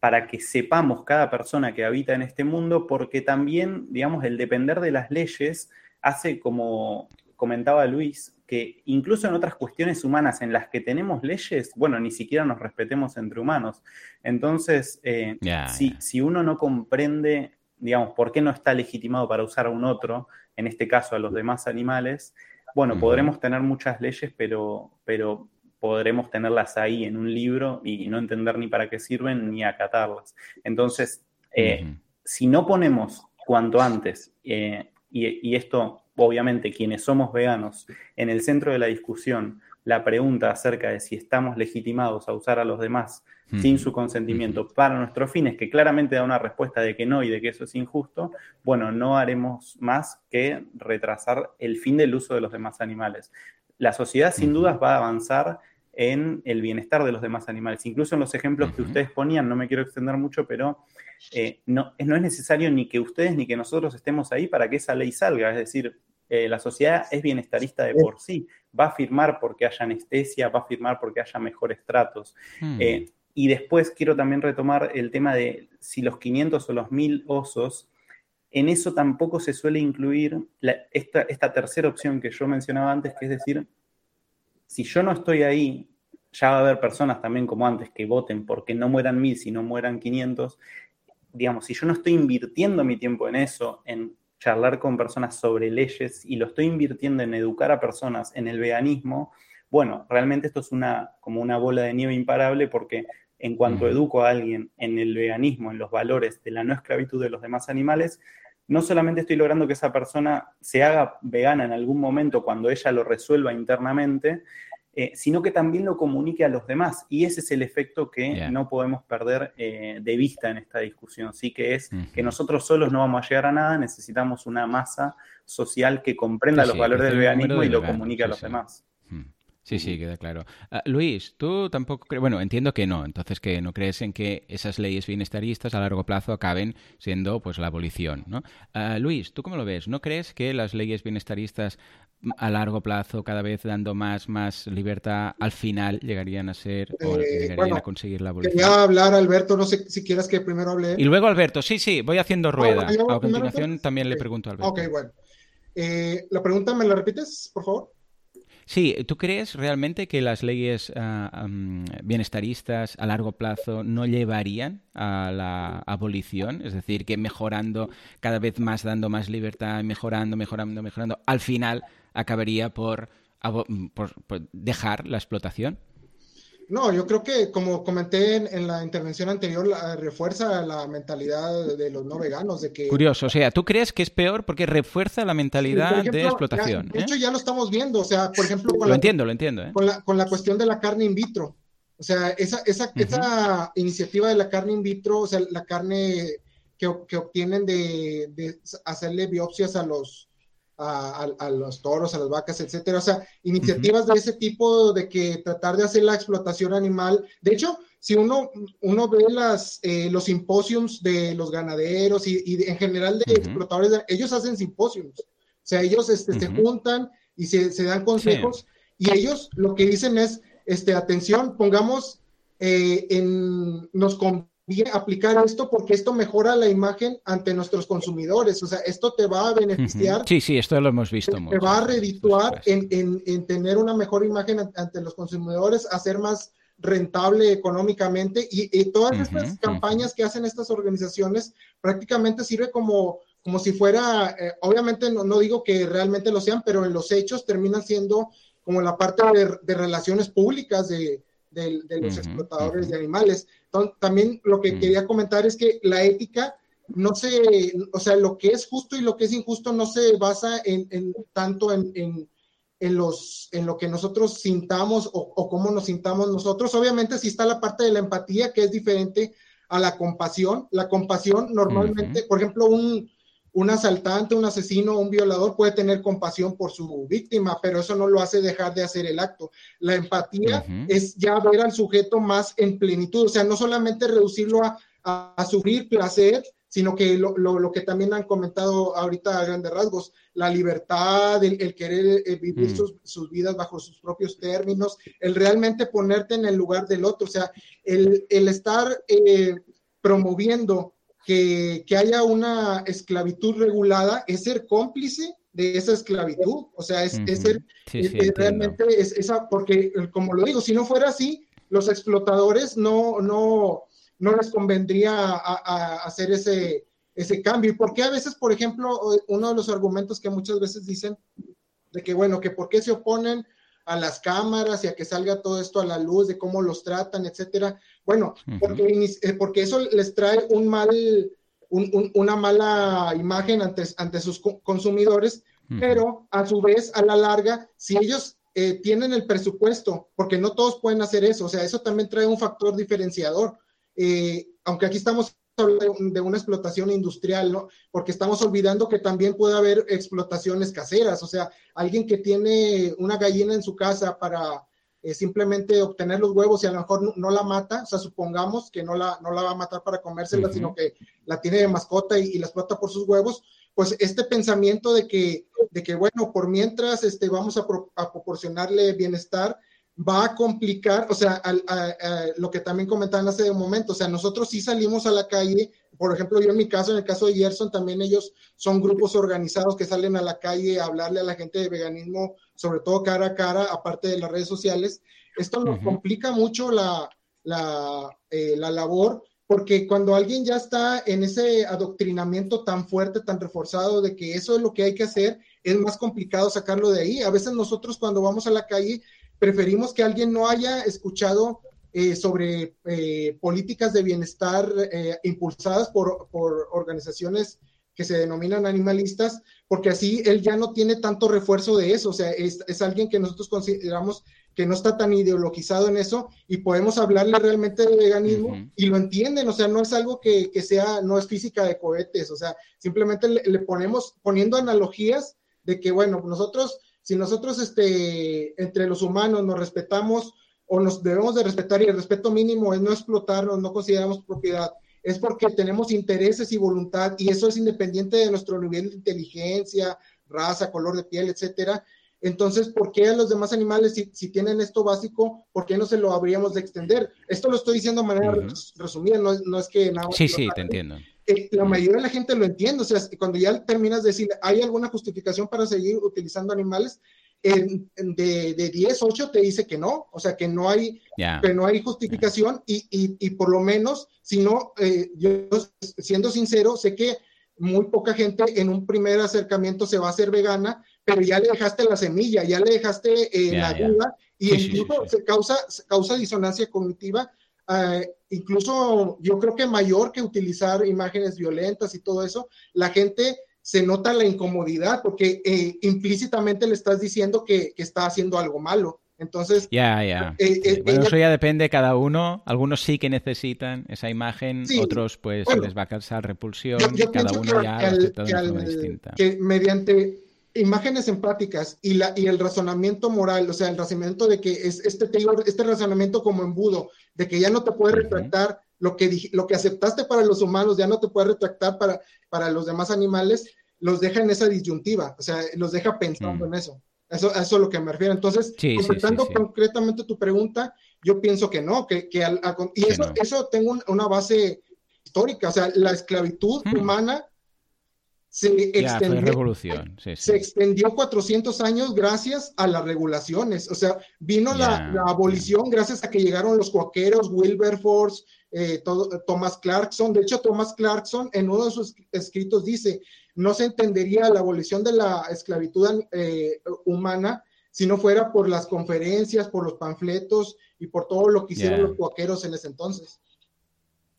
para que sepamos cada persona que habita en este mundo, porque también, digamos, el depender de las leyes hace, como comentaba Luis, que incluso en otras cuestiones humanas en las que tenemos leyes, bueno, ni siquiera nos respetemos entre humanos. Entonces, eh, si, si uno no comprende, digamos, por qué no está legitimado para usar a un otro, en este caso a los demás animales, bueno, podremos tener muchas leyes, pero, pero podremos tenerlas ahí en un libro y no entender ni para qué sirven ni acatarlas. Entonces, eh, si no ponemos cuanto antes, eh, y, esto obviamente quienes somos veganos, en el centro de la discusión, la pregunta acerca de si estamos legitimados a usar a los demás sin su consentimiento para nuestros fines, que claramente da una respuesta de que no y de que eso es injusto, bueno, no haremos más que retrasar el fin del uso de los demás animales. La sociedad sin dudas va a avanzar en el bienestar de los demás animales. Incluso en los ejemplos que ustedes ponían, no me quiero extender mucho, pero eh, no, no, es necesario ni que ustedes ni que nosotros estemos ahí para que esa ley salga. Es decir, eh, la sociedad es bienestarista de por sí. Va a firmar porque haya anestesia, va a firmar porque haya mejores tratos. Hmm. Eh, y después quiero también retomar el tema de si los 500 o los 1000 osos, en eso tampoco se suele incluir esta, esta tercera opción que yo mencionaba antes, que es decir, si yo no estoy ahí, ya va a haber personas también como antes que voten porque no mueran mil, sino mueran 500. Digamos, si yo no estoy invirtiendo mi tiempo en eso, en charlar con personas sobre leyes y lo estoy invirtiendo en educar a personas en el veganismo, bueno, realmente esto es una, como una bola de nieve imparable porque en cuanto educo a alguien en el veganismo, en los valores de la no esclavitud de los demás animales, no solamente estoy logrando que esa persona se haga vegana en algún momento cuando ella lo resuelva internamente, eh, sino que también lo comunique a los demás. Y ese es el efecto que no podemos perder eh, de vista en esta discusión. Sí que es que nosotros solos no vamos a llegar a nada, necesitamos una masa social que comprenda los valores del veganismo y lo comunique a los demás. Sí, sí, queda claro. Ah, Luis, tú tampoco crees, bueno, entiendo que no, entonces que no crees en que esas leyes bienestaristas a largo plazo acaben siendo pues la abolición, ¿no? Ah, Luis, ¿tú cómo lo ves? ¿No crees que las leyes bienestaristas a largo plazo, cada vez dando más, más libertad, al final llegarían a ser o eh, llegarían a conseguir la abolición? Quería hablar, Alberto, no sé si quieres que primero hable. Y luego Alberto, sí, sí, voy haciendo ah, rueda. a continuación también le pregunto a Alberto. Ok, bueno. Eh, ¿La pregunta me la repites, por favor? Sí, ¿tú crees realmente que las leyes ah, bienestaristas a largo plazo no llevarían a la abolición? Es decir, que mejorando, cada vez más dando más libertad, mejorando, mejorando, mejorando, al final acabaría por, por dejar la explotación? No, yo creo que como comenté en, la intervención anterior, refuerza la mentalidad de los no veganos de que... Curioso, o sea, ¿tú crees que es peor porque refuerza la mentalidad de explotación? de hecho, ¿eh? ya lo estamos viendo, o sea, por ejemplo... Con lo entiendo, lo entiendo. ¿eh? Con, la, con la cuestión de la carne in vitro. O sea, esa, esa, esa iniciativa de la carne in vitro, o sea, la carne que, que obtienen de, de hacerle biopsias a los a, los toros, a las vacas, etcétera. O sea, iniciativas de ese tipo de que tratar de hacer la explotación animal. De hecho, si uno, uno ve las, eh, los simposiums de los ganaderos y, en general de explotadores, ellos hacen simposiums. O sea, ellos este, se juntan y se, se dan consejos y ellos lo que dicen es, este, atención, pongamos eh, en, nos aplicar esto porque esto mejora la imagen ante nuestros consumidores. O sea, esto te va a beneficiar. Sí, sí, esto lo hemos visto. Te, va a redituar en, en, tener una mejor imagen ante los consumidores, hacer más rentable económicamente y, todas estas campañas que hacen estas organizaciones prácticamente sirve como, como si fuera, eh, obviamente no, no, digo que realmente lo sean, pero en los hechos terminan siendo como la parte de relaciones públicas de, de, los explotadores de animales. También lo que quería comentar es que la ética no se, o sea, lo que es justo y lo que es injusto no se basa en, tanto en, en, los, en lo que nosotros sintamos o, cómo nos sintamos nosotros. Obviamente sí está la parte de la empatía que es diferente a la compasión. La compasión normalmente, por ejemplo, un, un asaltante, un asesino, un violador puede tener compasión por su víctima, pero eso no lo hace dejar de hacer el acto. La empatía es ya ver al sujeto más en plenitud, o sea, no solamente reducirlo a, sufrir placer, sino que lo, que también han comentado ahorita a grandes rasgos, la libertad, el, querer eh, vivir mm. sus, vidas bajo sus propios términos, el realmente ponerte en el lugar del otro, o sea, el, estar... Eh, promoviendo que, haya una esclavitud regulada es ser cómplice de esa esclavitud. O sea, es, ser realmente es, esa, porque como lo digo, si no fuera así, los explotadores no, no, no les convendría hacer ese, ese cambio. ¿Y por qué a veces, por ejemplo, uno de los argumentos que muchas veces dicen de que, bueno, que por qué se oponen a las cámaras y a que salga todo esto a la luz de cómo los tratan, etcétera. Bueno, porque, eh, porque eso les trae un mal, una mala imagen ante, ante sus consumidores, pero a su vez, a la larga, si ellos eh, tienen el presupuesto, porque no todos pueden hacer eso, o sea, eso también trae un factor diferenciador. Eh, aunque aquí estamos de una explotación industrial, ¿no? Porque estamos olvidando que también puede haber explotaciones caseras, o sea, alguien que tiene una gallina en su casa para eh, simplemente obtener los huevos y a lo mejor no, la mata, o sea, supongamos que no la, no la va a matar para comérsela, sino que la tiene de mascota y, la explota por sus huevos, pues este pensamiento de que, de que bueno, por mientras este, vamos a, a proporcionarle bienestar, va a complicar, o sea, lo que también comentaban hace un momento, o sea, nosotros sí salimos a la calle, por ejemplo, yo en mi caso, en el caso de Gerson, también ellos son grupos organizados que salen a la calle a hablarle a la gente de veganismo, sobre todo cara a cara, aparte de las redes sociales. Esto nos complica mucho la, la, eh, la labor, porque cuando alguien ya está en ese adoctrinamiento tan fuerte, tan reforzado de que eso es lo que hay que hacer, es más complicado sacarlo de ahí. A veces nosotros cuando vamos a la calle preferimos que alguien no haya escuchado eh, sobre eh, políticas de bienestar eh, impulsadas por, organizaciones que se denominan animalistas, porque así él ya no tiene tanto refuerzo de eso, o sea, es, alguien que nosotros consideramos que no está tan ideologizado en eso y podemos hablarle realmente de veganismo y lo entienden, o sea, no es algo que, sea, no es física de cohetes, o sea, simplemente le, le ponemos, poniendo analogías de que, bueno, nosotros si nosotros este, entre los humanos nos respetamos o nos debemos de respetar y el respeto mínimo es no explotarnos, no consideramos propiedad, es porque tenemos intereses y voluntad y eso es independiente de nuestro nivel de inteligencia, raza, color de piel, etcétera. Entonces, ¿por qué a los demás animales, si, tienen esto básico, por qué no se lo habríamos de extender? Esto lo estoy diciendo de manera resumida, no, no, es que nada. Sí, sí, te entiendo la mayoría de la gente lo entiende, o sea, cuando ya terminas de decir, ¿hay alguna justificación para seguir utilizando animales? De, de 10, 8 te dice que no, o sea, que no hay, que no hay justificación y, y, por lo menos, si no, eh, yo siendo sincero, sé que muy poca gente en un primer acercamiento se va a hacer vegana, pero ya le dejaste la semilla, ya le dejaste eh, la duda y incluso se causa, causa disonancia cognitiva eh, incluso yo creo que mayor que utilizar imágenes violentas y todo eso, la gente se nota la incomodidad porque eh, implícitamente le estás diciendo que, está haciendo algo malo. Entonces, ya, ya. Eh, bueno, eso ya depende de cada uno. Algunos sí que necesitan esa imagen, otros pues les va a causar repulsión. cada uno ya de forma distinta. Que mediante imágenes empáticas y, la, y el razonamiento moral, o sea, el razonamiento de que es este, este razonamiento como embudo, de que ya no te puedes retractar lo que, lo que aceptaste para los humanos, ya no te puedes retractar para, para los demás animales, los deja en esa disyuntiva, o sea, los deja pensando en eso. Eso, eso es lo que me refiero. Entonces, contestando concretamente tu pregunta, yo pienso que no, que, que y eso, eso tengo una base histórica, o sea, la esclavitud humana se extendió, se extendió 400 años gracias a las regulaciones. O sea, vino la, abolición gracias a que llegaron los cuaqueros, Wilberforce, eh, Thomas Clarkson. De hecho, Thomas Clarkson en uno de sus escritos dice, no se entendería la abolición de la esclavitud eh, humana si no fuera por las conferencias, por los panfletos y por todo lo que hicieron los cuaqueros en ese entonces.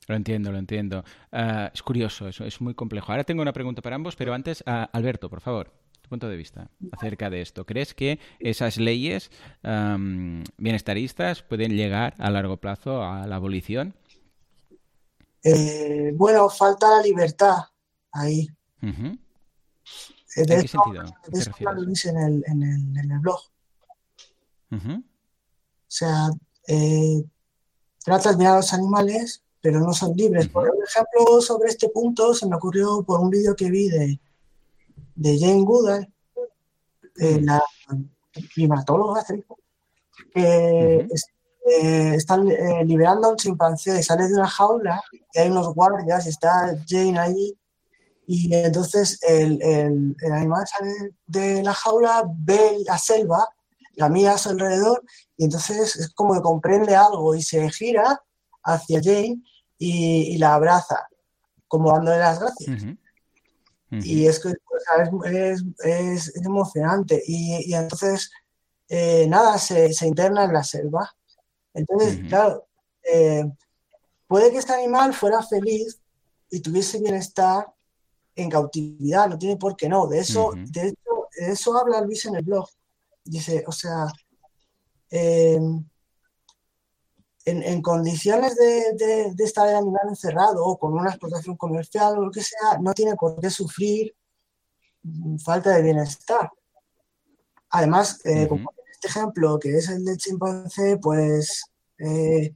Lo entiendo, lo entiendo. Ah, es curioso, eso es muy complejo. Ahora tengo una pregunta para ambos, pero antes, uh, Alberto, por favor, tu punto de vista acerca de esto. ¿Crees que esas leyes bienestaristas pueden llegar a largo plazo a la abolición? Eh, bueno, falta la libertad ahí. ¿En qué sentido? lo dice en el, en el, en el blog. O sea, eh, tratas bien a los animales, pero no son libres. Por ejemplo, sobre este punto se me ocurrió por un vídeo que vi de, de Jane Goodall, la primatóloga, que eh, están eh, liberando a un chimpancé y sale de una jaula y hay unos guardias y está Jane allí y entonces el, el, el animal sale de la jaula, ve la selva, la mira a su alrededor y entonces es como que comprende algo y se gira hacia Jane y, y la abraza, como dándole las gracias. Y es que es, es- es emocionante. Y, y entonces, eh, nada, se, se interna en la selva. Entonces, claro, eh, puede que este animal fuera feliz y tuviese bienestar en cautividad, no tiene por qué no. De eso, de hecho, de eso habla Luis en el blog. Dice, o sea, eh, en, en condiciones de, de- de estar el animal encerrado o con una explotación comercial o lo que sea, no tiene por qué sufrir falta de bienestar. Además, eh, como este ejemplo, que es el del chimpancé, pues eh,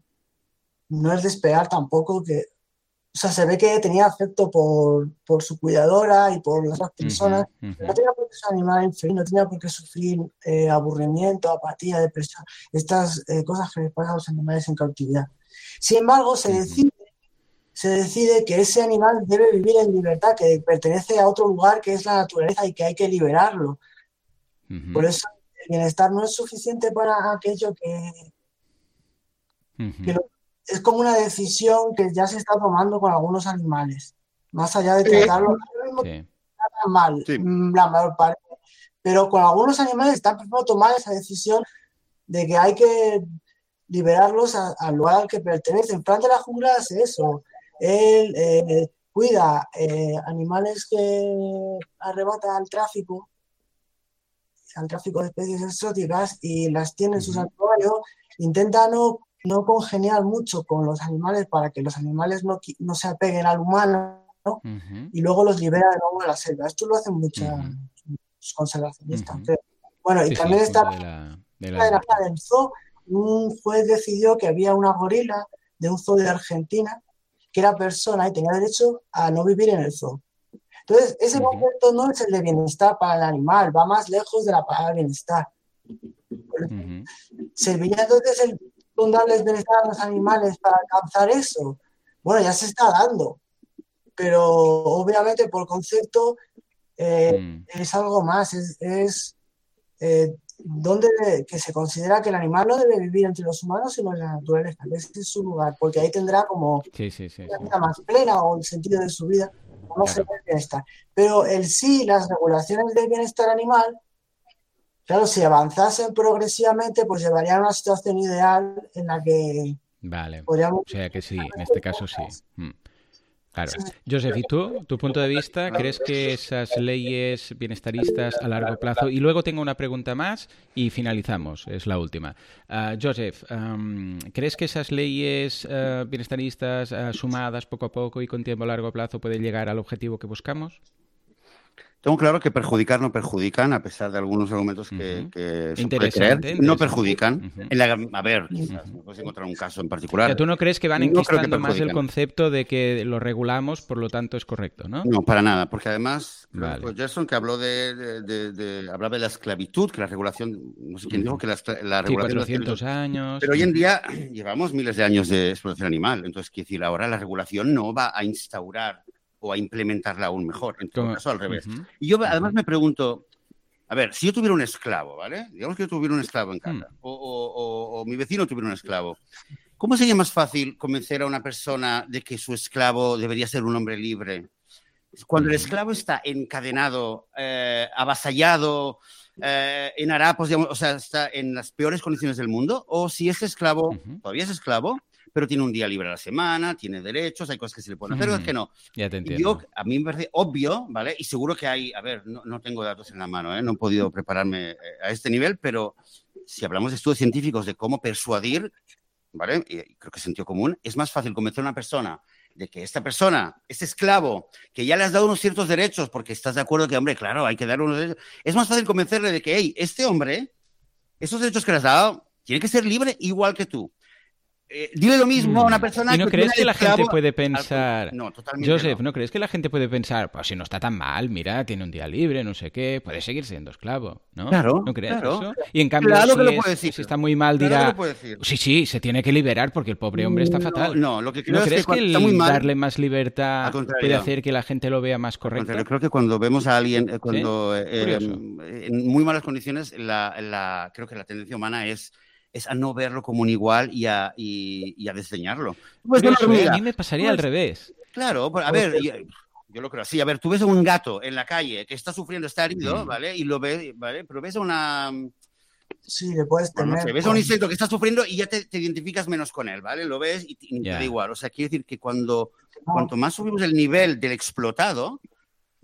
no es de esperar tampoco que, o sea, se ve que tenía afecto por, por su cuidadora y por las otras personas, Ujú, ujú. no tenía por qué ser animal infeliz, no tenía por qué sufrir eh, aburrimiento, apatía, depresión, estas eh, cosas que les pasan a los animales en cautividad. Sin embargo, se decide, se decide que ese animal debe vivir en libertad, que pertenece a otro lugar que es la naturaleza y que hay que liberarlo. Por eso bienestar no es suficiente para aquello que, Ujú. que lo- es como una decisión que ya se está tomando con algunos animales, más allá de tratarlo Sí. mal, Sí. mm, la mayor parte. Pero con algunos animales está a tomar esa decisión de que hay que liberarlos a- al lugar al que pertenecen. Fran de la jungla hace eso. Él eh, cuida eh, animales que arrebata al tráfico, al tráfico de especies exóticas y las tiene en su santuario. Intenta no, no congeniar mucho con los animales para que los animales no, no se apeguen al humano Ujú. y luego los libera de nuevo a la selva. Esto lo hacen muchos Ujú. conservacionistas. Bueno, y Sí, también está de la, de la la libertad. del zoo. Un juez decidió que había una gorila de un zoo de Argentina que era persona y tenía derecho a no vivir en el zoo. Entonces, ese concepto no es el de bienestar para el animal, va más lejos de la palabra bienestar. ¿Serviría entonces el darles bienestar a los animales para alcanzar eso? Bueno, ya se está dando, pero obviamente por concepto eh, Mm. es algo más, es, es eh, donde de- que se considera que el animal no debe vivir entre los humanos sino en la naturaleza, ese es su lugar, porque ahí tendrá como Sí, sí, sí. una vida más plena o el sentido de su vida, o no Claro. el bienestar. Pero el sí, las regulaciones del bienestar animal, claro, si avanzasen progresivamente, pues llevarían a una situación ideal en la que Vale. podríamos... O sea que sí, en este caso sí. Mm. Claro. Joseph, ¿y tú, tu punto de vista, crees que esas leyes bienestaristas a largo plazo? Y luego tengo una pregunta más y finalizamos, es la última. Ah, Joseph, am, ¿crees que esas leyes ah, bienestaristas ah, sumadas poco a poco y con tiempo a largo plazo pueden llegar al objetivo que buscamos? Tengo claro que perjudicar no perjudican, a pesar de algunos argumentos que, que se puede Interesante, creer, no perjudican. En la- a ver, quizás me puedes encontrar un caso en O particular. sea, ¿Tú no crees que van No creo que enquistando más el concepto de que lo regulamos, por lo tanto es correcto, ¿no? No, para nada, porque además, Vale. fue Gerson que hablaba de, de, de- de- hablaba de la esclavitud, que la regulación, no sé quién dijo que la, la Sí, regulación la 400 esclavitud- años. Pero hoy en día llevamos miles de años de explotación animal, entonces quiero decir, ahora la regulación no va a instaurar o a implementarla aún mejor, en todo caso al revés. Ujú. Y yo además me pregunto, a ver, si yo tuviera un esclavo, ¿vale? Digamos que yo tuviera un esclavo en casa, Hmm. o, o- o- o mi vecino tuviera un esclavo. ¿Cómo sería más fácil convencer a una persona de que su esclavo debería ser un hombre libre? Cuando el esclavo está encadenado, eh, avasallado, eh, en harapos, digamos, o sea, está en las peores condiciones del mundo, o si ese esclavo Ujú. todavía es esclavo, pero tiene un día libre a la semana, tiene derechos, hay cosas que se le pueden hacer, otras que no. Ya te entiendo. Yo, a mí me parece obvio, ¿vale? Y seguro que hay, a ver, no, no tengo datos en la mano, ¿eh? no he podido prepararme eh, a este nivel, pero si hablamos de estudios científicos de cómo persuadir, ¿vale? Y creo que es sentido común, es más fácil convencer a una persona de que esta persona, este esclavo, que ya le has dado unos ciertos derechos, porque estás de acuerdo que, hombre, claro, hay que dar unos derechos, es más fácil convencerle de que, hey, este hombre, esos derechos que le has dado, tiene que ser libre igual que tú. Eh, dile lo mismo a una persona ¿Y no que crees que la clavo gente puede pensar... No, totalmente Joseph, no. ¿no crees que la gente puede pensar, pues si no está tan mal, mira, tiene un día libre, no sé qué, puede seguir siendo esclavo, ¿no? Claro, ¿No crees claro. eso? Y en cambio, Claro si, que lo puede decir. si está muy mal, Claro que dirá, lo puede decir. sí, sí, se tiene que liberar porque el pobre hombre está fatal. No, lo que creo ¿No es crees que que está muy mal, darle más libertad puede hacer que la gente lo vea más correcto? creo que cuando vemos a alguien eh, cuando eh, eh, en muy malas condiciones, la, la- creo que la tendencia humana es, es a no verlo como un igual y a, y, y a desdeñarlo. Pues ¿eh? hormiga. a mí me pasaría al revés. Claro, a ver, yo, yo lo creo así. A ver, tú ves a un gato en la calle que está sufriendo, está herido, Mm. ¿vale? Y lo ves, ¿vale? Pero ves a una, Sí, le puedes Bueno, no tener. sé, ves a un insecto que está sufriendo y ya te, te identificas menos con él, ¿vale? Lo ves y, te- y te da igual. O sea, quiere decir que cuando no, cuanto más subimos el nivel del explotado,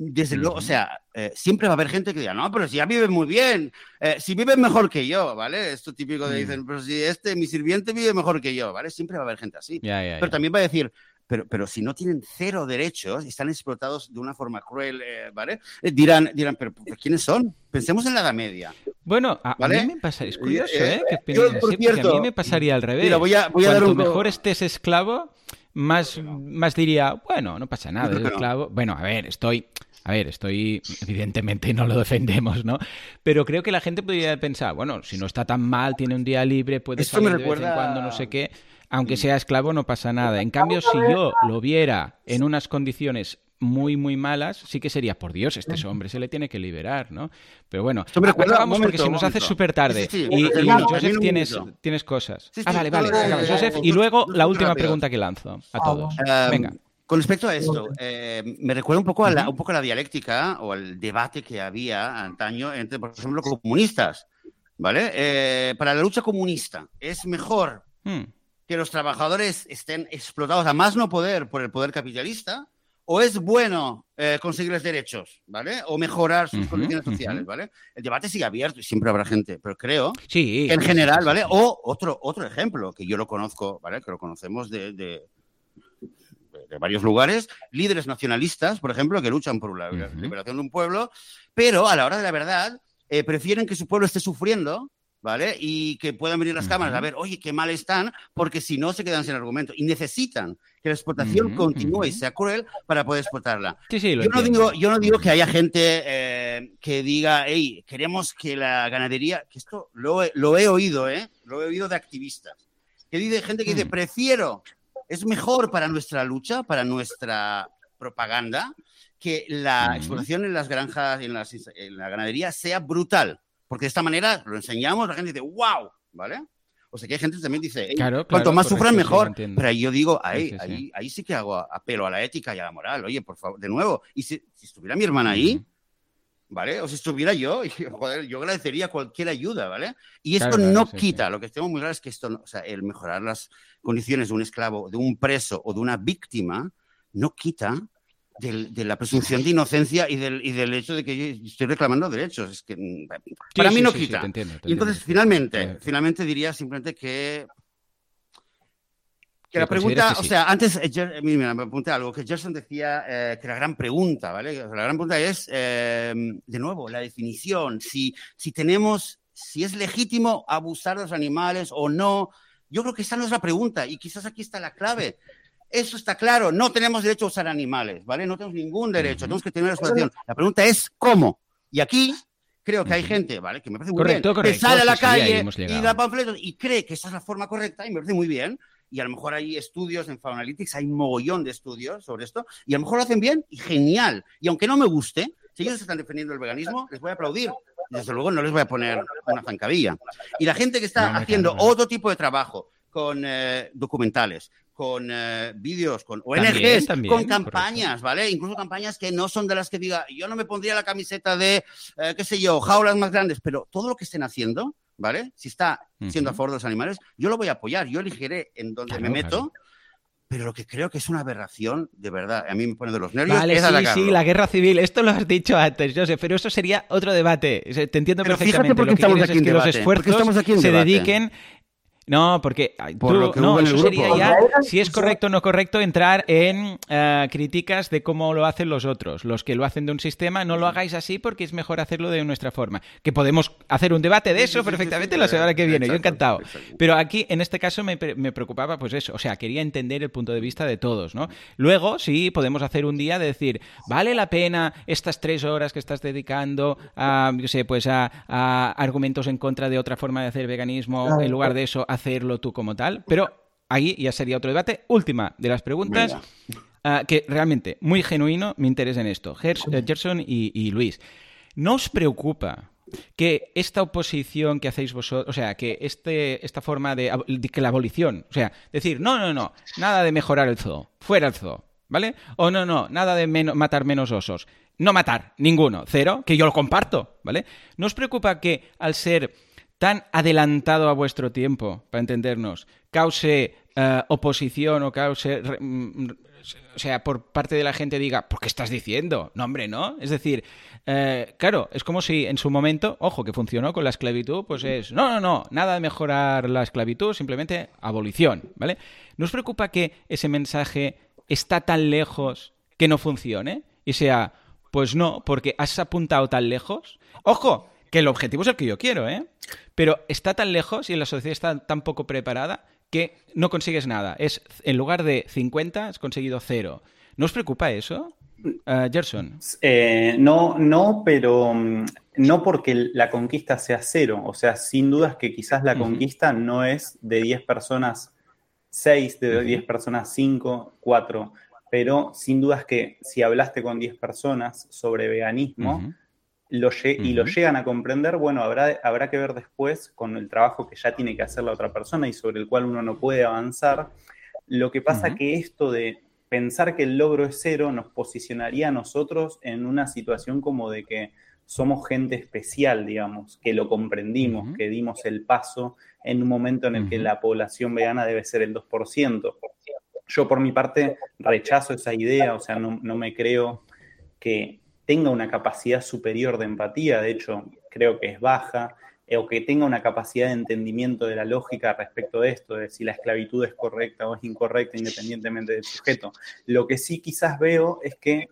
desde luego, o sea, eh, siempre va a haber gente que diga, no, pero si ya viven muy bien, eh, si viven mejor que yo, ¿vale? Esto típico de Mm. dicen, pero si este, mi sirviente vive mejor que yo, ¿vale? Siempre va a haber gente así. Pero también va a decir, pero, pero si no tienen cero derechos, están explotados de una forma cruel, eh, ¿vale? Dirán, dirán, pero ¿pero ¿quiénes son? Pensemos en la Edad Media. Bueno, a, a ¿Vale? mí me pasa, es curioso, Eh. Que yo, por porque a cierto, mí me pasaría al revés. Mira, voy a, voy a dar un mejor estés esclavo, más, más diría, bueno, no pasa nada, es no. esclavo. Bueno, a ver, estoy. A ver, estoy. Evidentemente no lo defendemos, ¿no? Pero creo que la gente podría pensar, bueno, si no está tan mal, tiene un día libre, puede Esto me salir de vez en recuerda- cuando, no sé qué. Aunque sea esclavo, no pasa nada. En cambio, si yo lo viera en unas condiciones muy, muy malas, sí que sería, por Dios, este hombre se le tiene que liberar, ¿no? Pero bueno, recuerda- un porque un nos hace súper tarde. Sí, sí, sí, y, y Joseph, tienes, tienes cosas. Sí, ah, vale, vale. acaba, Joseph, y luego la última pregunta que lanzo a todos. Um, Venga. Con respecto a esto, eh, me recuerda un poco a la, un poco a la dialéctica o al debate que había antaño entre, por ejemplo, comunistas. ¿Vale? Eh, para la lucha comunista, ¿es mejor Hmm. que los trabajadores estén explotados a más no poder por el poder capitalista? ¿O es bueno eh, conseguirles derechos, ¿vale? O mejorar sus condiciones sociales. ¿vale? El debate sigue abierto y siempre habrá gente, pero creo Sí. que en general, ¿vale? O otro, otro ejemplo, que yo lo conozco, ¿vale? Que lo conocemos de, de- de- varios lugares, líderes nacionalistas, por ejemplo, que luchan por la liberación de un pueblo, pero a la hora de la verdad eh, prefieren que su pueblo esté sufriendo, ¿vale? Y que puedan venir las cámaras a ver, oye, qué mal están, porque si no se quedan sin argumento. Y necesitan que la explotación continúe y sea cruel para poder explotarla. Sí, Yo no, digo, yo no digo que haya gente eh, que diga, hey, queremos que la ganadería, que esto lo he, lo he oído, ¿eh? Lo he oído de activistas. Que dice gente que dice, prefiero, es mejor para nuestra lucha, para nuestra propaganda, que la explotación en las granjas, en, las- en la ganadería sea brutal. Porque de esta manera lo enseñamos, la gente dice, wow, ¿vale? O sea que hay gente que también dice, "Ey, Claro, cuanto claro, más sufran mejor. Pero ahí yo digo, ahí, sí, sí. ahí, ahí sí que hago apelo a la ética y a la moral. Oye, por favor, de nuevo, y si, si estuviera mi hermana ahí. ¿Vale? O si estuviera yo, joder, yo agradecería cualquier ayuda, ¿vale? Y esto Claro, no sí, quita, sí. lo que tengo muy claro es que esto, no- o sea, el mejorar las condiciones de un esclavo, de un preso o de una víctima, no quita del- de la presunción de inocencia y del, y del hecho de que yo estoy reclamando derechos. Es que mm, para Sí, mí no quita. te entiendo, te y entonces, entiendo. finalmente, Eh, finalmente diría simplemente que que la pregunta, que o sí. sea, antes, eh, eh, mira, me apunté algo, que Gerson decía eh, que la gran pregunta, ¿vale? La gran pregunta es, eh, de nuevo, la definición, si, si tenemos, si es legítimo abusar de los animales o no. Yo creo que esa no es la pregunta y quizás aquí está la clave. Eso está claro, no tenemos derecho a usar animales, ¿vale? No tenemos ningún derecho, Ujú. tenemos que tener la explotación. La pregunta es cómo. Y aquí creo que hay gente, ¿vale? Que me parece muy Correcto, bien, correcto, que sale a la calle y da panfletos y cree que esa es la forma correcta y me parece muy bien. Y a lo mejor hay estudios en Fauna Analytics, hay un mogollón de estudios sobre esto, y a lo mejor lo hacen bien y genial. Y aunque no me guste, si ellos están defendiendo el veganismo, les voy a aplaudir. Desde luego no les voy a poner una zancadilla. Y la gente que está haciendo otro tipo de trabajo, con eh, documentales, con eh, vídeos, con ONGs, también, con campañas, ¿vale? Incluso campañas que no son de las que diga, yo no me pondría la camiseta de, eh, qué sé yo, jaulas más grandes, pero todo lo que estén haciendo, ¿vale? Si está siendo a favor de los animales, yo lo voy a apoyar, yo elegiré en dónde Claro, me meto. claro. Pero lo que creo que es una aberración, de verdad, a mí me pone de los nervios, Vale, es sí, atacarlo. sí, la guerra civil. Esto lo has dicho antes, Joseph, pero eso sería otro debate. Te entiendo Pero fíjate perfectamente. por qué Lo que estamos aquí es en que los debate, porque esfuerzos estamos aquí en se debate. dediquen. No, porque Por tú- lo que no, hubo en eso sería ya, si es correcto o no correcto, entrar en eh, críticas de cómo lo hacen los otros. Los que lo hacen de un sistema, no lo hagáis así porque es mejor hacerlo de nuestra forma. Que podemos hacer un debate de eso sí, sí, perfectamente sí, la semana que viene. Yo encantado. Pero aquí, en este caso, me, pre- me preocupaba, pues eso. O sea, quería entender el punto de vista de todos, ¿no? Luego, sí, podemos hacer un día de decir, ¿vale la pena estas tres horas que estás dedicando a, yo sé, pues a, a argumentos en contra de otra forma de hacer veganismo, Claro. en lugar de eso, hacerlo tú como tal? Pero ahí ya sería otro debate. Última de las preguntas. Ah, que realmente, muy genuino, me interesa en esto. Gers- eh, Gerson y, y Luis, ¿no os preocupa que esta oposición que hacéis vosotros, o sea, que este, esta forma de, que la abolición, o sea, decir, no, no, no, nada de mejorar el zoo, fuera el zoo, ¿vale? O no, no, nada de meno- matar menos osos, no matar, ninguno, cero, que yo lo comparto, ¿vale? ¿No os preocupa que al ser tan adelantado a vuestro tiempo, para entendernos, cause eh, oposición o cause... mm, o sea, por parte de la gente diga, ¿por qué estás diciendo? No, hombre, ¿no? Es decir, eh, claro, es como si en su momento, ojo, que funcionó con la esclavitud, pues es, no, no, no, nada de mejorar la esclavitud, simplemente abolición, ¿vale? ¿No os preocupa que ese mensaje está tan lejos que no funcione? Y sea, pues no, porque has apuntado tan lejos. Ojo, que el objetivo es el que yo quiero, ¿eh? Pero está tan lejos y la sociedad está tan poco preparada que no consigues nada. Es, en lugar de 50, has conseguido cero. ¿No os preocupa eso? Ah, Gerson. Eh, no, no, pero mm, no porque la conquista sea cero. O sea, sin dudas que quizás la conquista no es de 10 personas 6, de Ujú. 10 personas 5, 4. Pero sin dudas que si hablaste con 10 personas sobre veganismo. Lo y lo llegan a comprender, bueno, habrá, habrá que ver después con el trabajo que ya tiene que hacer la otra persona y sobre el cual uno no puede avanzar. Lo que pasa Ujú. que esto de pensar que el logro es cero nos posicionaría a nosotros en una situación como de que somos gente especial, digamos, que lo comprendimos, que dimos el paso en un momento en el que la población vegana debe ser el 2%. Yo por mi parte rechazo esa idea, o sea, no, no me creo que tenga una capacidad superior de empatía, de hecho creo que es baja, eh, o que tenga una capacidad de entendimiento de la lógica respecto de esto, de si la esclavitud es correcta o es incorrecta independientemente del sujeto. Lo que sí quizás veo es que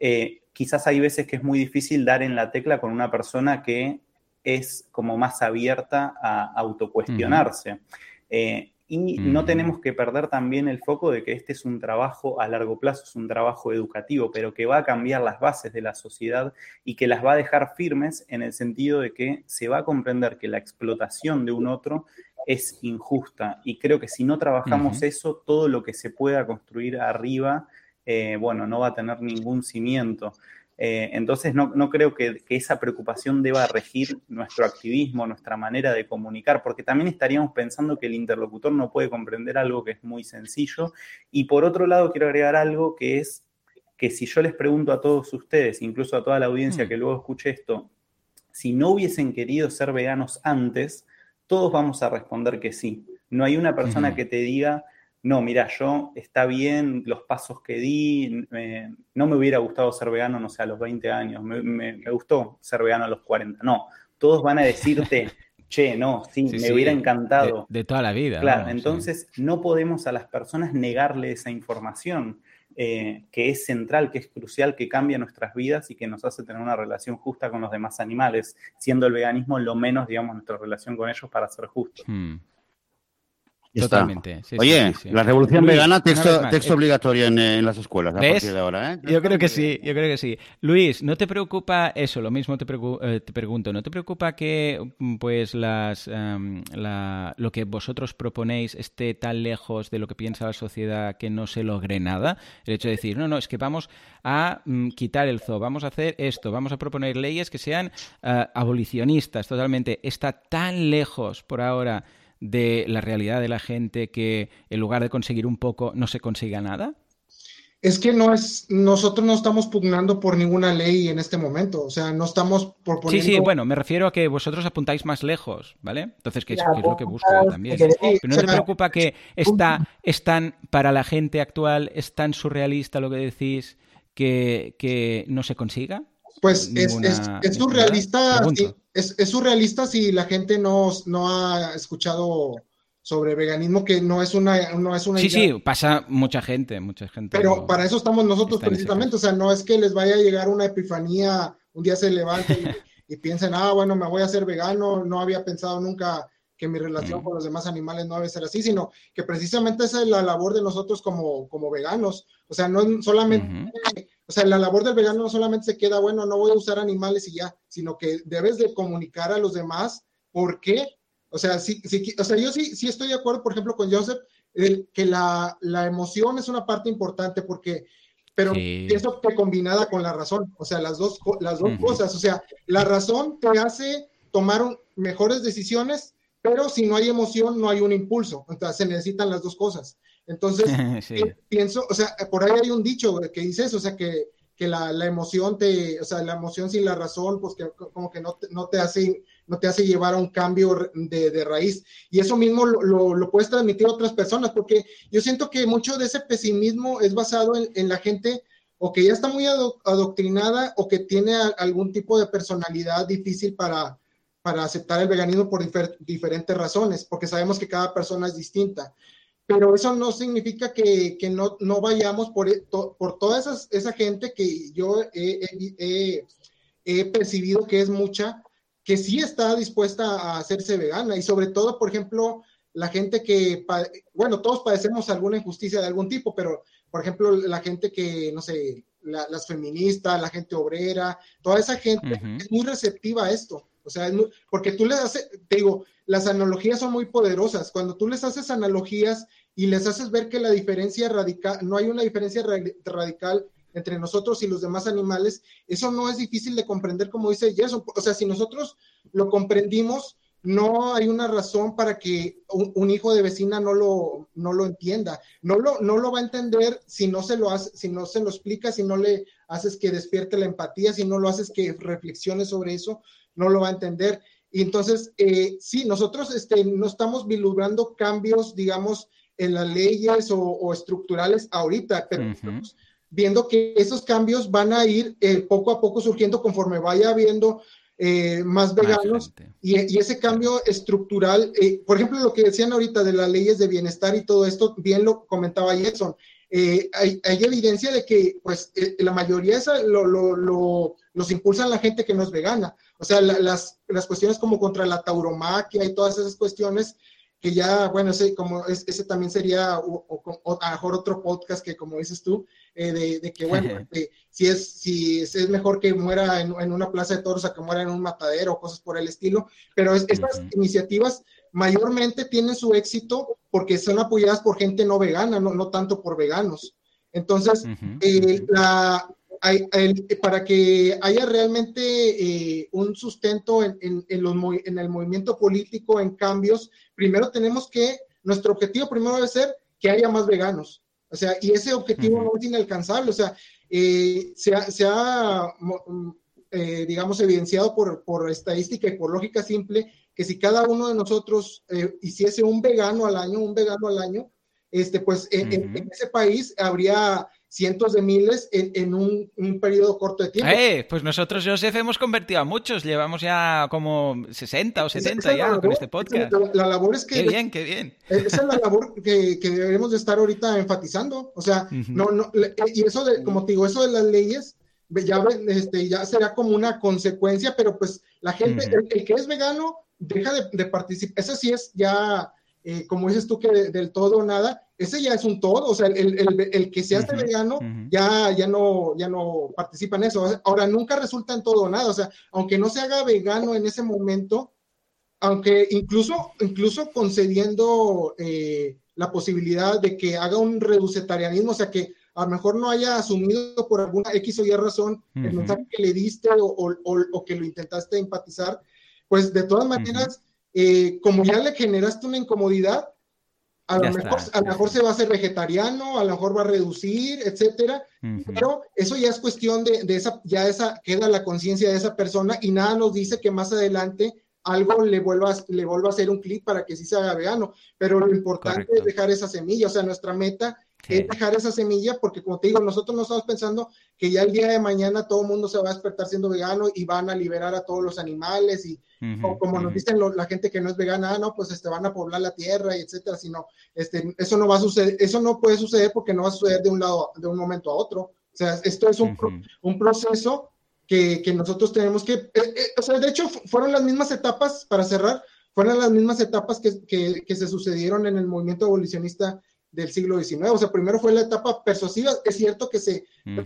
eh, quizás hay veces que es muy difícil dar en la tecla con una persona que es como más abierta a autocuestionarse. Eh, y no tenemos que perder también el foco de que este es un trabajo a largo plazo, es un trabajo educativo, pero que va a cambiar las bases de la sociedad y que las va a dejar firmes en el sentido de que se va a comprender que la explotación de un otro es injusta. Y creo que si no trabajamos eso, todo lo que se pueda construir arriba, eh, bueno, no va a tener ningún cimiento. Eh, entonces no, no creo que, que esa preocupación deba regir nuestro activismo, nuestra manera de comunicar, porque también estaríamos pensando que el interlocutor no puede comprender algo que es muy sencillo. Y por otro lado, quiero agregar algo que es que si yo les pregunto a todos ustedes, incluso a toda la audiencia Mm. que luego escuche esto, si no hubiesen querido ser veganos antes, todos vamos a responder que sí. No hay una persona que te diga, no, mira, yo está bien los pasos que di, eh, no me hubiera gustado ser vegano, no sé, a los 20 años, me, me- me gustó ser vegano a los 40. No, todos van a decirte, che, no, sí, Sí, me sí, hubiera encantado. de toda la vida. Claro, vamos, sí. entonces no podemos a las personas negarle esa información eh, que es central, que es crucial, que cambia nuestras vidas y que nos hace tener una relación justa con los demás animales, siendo el veganismo lo menos, digamos, nuestra relación con ellos para ser justos. Hmm. Totalmente. sí, Oye, sí, sí. la revolución Luis, vegana, texto, texto eh, obligatorio en, en las escuelas a ¿Ves? partir de ahora. ¿eh? Yo creo que sí, yo creo que sí. Luis, ¿no te preocupa eso? Lo mismo te, eh, te pregunto, ¿no te preocupa que mm, pues las em, la- lo que vosotros proponéis esté tan lejos de lo que piensa la sociedad que no se logre nada? El hecho de decir, no, no, es que vamos a mm, quitar el zoo, vamos a hacer esto, vamos a proponer leyes que sean eh, abolicionistas totalmente. Está tan lejos por ahora de la realidad de la gente que en lugar de conseguir un poco no se consiga nada? Es que no es, nosotros no estamos pugnando por ninguna ley en este momento, o sea, no estamos proponiendo... Sí, sí, bueno, me refiero a que vosotros apuntáis más lejos, ¿vale? Entonces, que es, Ya, que es lo que busco también. Pero no te preocupa que está, es tan, para la gente actual, es tan surrealista lo que decís que, que no se consiga? Pues es, ninguna- es, surrealista, sí, es, es surrealista si la gente no, no ha escuchado sobre veganismo, que no es una, no es una Sí, sí, pasa mucha gente, mucha gente. Pero para eso estamos nosotros precisamente, o sea, no es que les vaya a llegar una epifanía, un día se levanten y, piensen, ah, bueno, me voy a hacer vegano, no había pensado nunca que mi relación mm. con los demás animales no debe ser así, sino que precisamente esa es la labor de nosotros como, como veganos. O sea, no solamente, o sea, la labor del vegano no solamente se queda, bueno, no voy a usar animales y ya, sino que debes de comunicar a los demás por qué. O sea, sí, sí, o sea, yo sí, sí estoy de acuerdo, por ejemplo, con Joseph, que la, la, emoción es una parte importante porque, pero pienso que combinada con la razón, o sea, las dos, las dos cosas, o sea, la razón te hace tomar mejores decisiones, pero si no hay emoción, no hay un impulso, entonces se necesitan las dos cosas. Entonces, pienso, o sea, por ahí hay un dicho que dice eso, o sea, que, que la, la, emoción te, o sea, la emoción sin la razón, pues que como que no te, no te hace no te hace llevar a un cambio de, de raíz. Y eso mismo lo, lo, puedes transmitir a otras personas, porque yo siento que mucho de ese pesimismo es basado en, en la gente o que ya está muy adoctrinada o que tiene algún tipo de personalidad difícil para, para aceptar el veganismo por diferentes razones, porque sabemos que cada persona es distinta. Pero eso no significa que, que no, no, vayamos por, e, por toda esa, esa gente que yo he, he, he percibido que es mucha, que sí está dispuesta a hacerse vegana y sobre todo, por ejemplo, la gente que, bueno, todos padecemos alguna injusticia de algún tipo, pero por ejemplo, la gente que, no sé, las feministas, la gente obrera, toda esa gente es muy receptiva a esto. O sea, porque tú les haces, te digo, las analogías son muy poderosas. Cuando tú les haces analogías y les haces ver que la diferencia radical, no hay una diferencia radical entre nosotros y los demás animales, eso no es difícil de comprender, como dice Jason. O sea, si nosotros lo comprendimos, no hay una razón para que un, hijo de vecina no lo, no lo entienda. No lo, no lo va a entender si no se lo hace, si no se lo explica, si no le haces que despierte la empatía, si no lo haces que reflexione sobre eso, no lo va a entender. Y entonces, eh, sí, nosotros este, no estamos vislumbrando cambios, digamos, en las leyes o, estructurales ahorita, pero viendo que esos cambios van a ir eh, poco a poco surgiendo conforme vaya habiendo eh, más veganos y, ese cambio estructural, eh, por ejemplo, lo que decían ahorita de las leyes de bienestar y todo esto, bien lo comentaba Jason, hay, evidencia de que pues la mayoría esa lo, lo, los impulsan la gente que no es vegana, o sea, las, las cuestiones como contra la tauromaquia y todas esas cuestiones que ya, bueno, ese, como ese también sería o, a lo mejor otro podcast que como dices tú, eh, de, que, bueno, si, es, si es, mejor que muera en, una plaza de toros a que muera en un matadero o cosas por el estilo, pero estas iniciativas mayormente tienen su éxito porque son apoyadas por gente no vegana, no, no tanto por veganos. Entonces, eh, la, para que haya realmente eh, un sustento en, en, en, el movimiento político, en cambios, primero tenemos que, nuestro objetivo primero debe ser que haya más veganos. O sea, y ese objetivo no es inalcanzable. O sea, eh, se ha, mm, eh, digamos, evidenciado por, por, estadística y por lógica simple que si cada uno de nosotros hiciese un vegano al año, un vegano al año, este, pues en ese país habría cientos de miles en, un, un, periodo corto de tiempo. Eh, pues nosotros, Joseph, hemos convertido a muchos. Llevamos ya como 60 o 70 ya con este podcast. La, labor es que... Qué bien, qué bien. Esa es la labor que, que debemos de estar ahorita enfatizando. O sea, no, no, y eso de, como te digo, eso de las leyes, ya, este, ya será como una consecuencia, pero pues la gente, el, que es vegano, deja de, de participar. Eso sí es ya eh, como dices tú que del todo nada, ese ya es un todo, o sea, el, que se hace vegano ya, ya, no, ya no participa en eso. Ahora, nunca resulta en todo o nada, o sea, aunque no se haga vegano en ese momento, aunque incluso, incluso concediendo eh, la posibilidad de que haga un reducetarianismo, o sea, que a lo mejor no haya asumido por alguna X o Y razón el mensaje que le diste o, o, que lo intentaste empatizar, pues de todas maneras eh, como ya le generaste una incomodidad, a lo, mejor, a lo mejor se va a hacer vegetariano, a lo mejor va a reducir, etcétera, pero eso ya es cuestión de, de, esa, ya esa, queda la conciencia de esa persona y nada nos dice que más adelante algo le vuelva, le vuelva a hacer un clic para que sí se haga vegano, pero lo importante es dejar esa semilla, o sea, nuestra meta es dejar esa semilla, porque como te digo, nosotros no estamos pensando que ya el día de mañana todo el mundo se va a despertar siendo vegano y van a liberar a todos los animales y como nos dicen la gente que no es vegana, ah, no, pues este, van a poblar la tierra y etcétera, sino este, eso no va a suceder, eso no puede suceder porque no va a suceder de un lado, de un momento a otro. O sea, esto es un, un proceso que, que, nosotros tenemos que, eh, eh, o sea, de hecho, fueron las mismas etapas, para cerrar, fueron las mismas etapas que, que, que se sucedieron en el movimiento abolicionista del siglo XIX. O sea, primero fue la etapa persuasiva, es cierto que se uh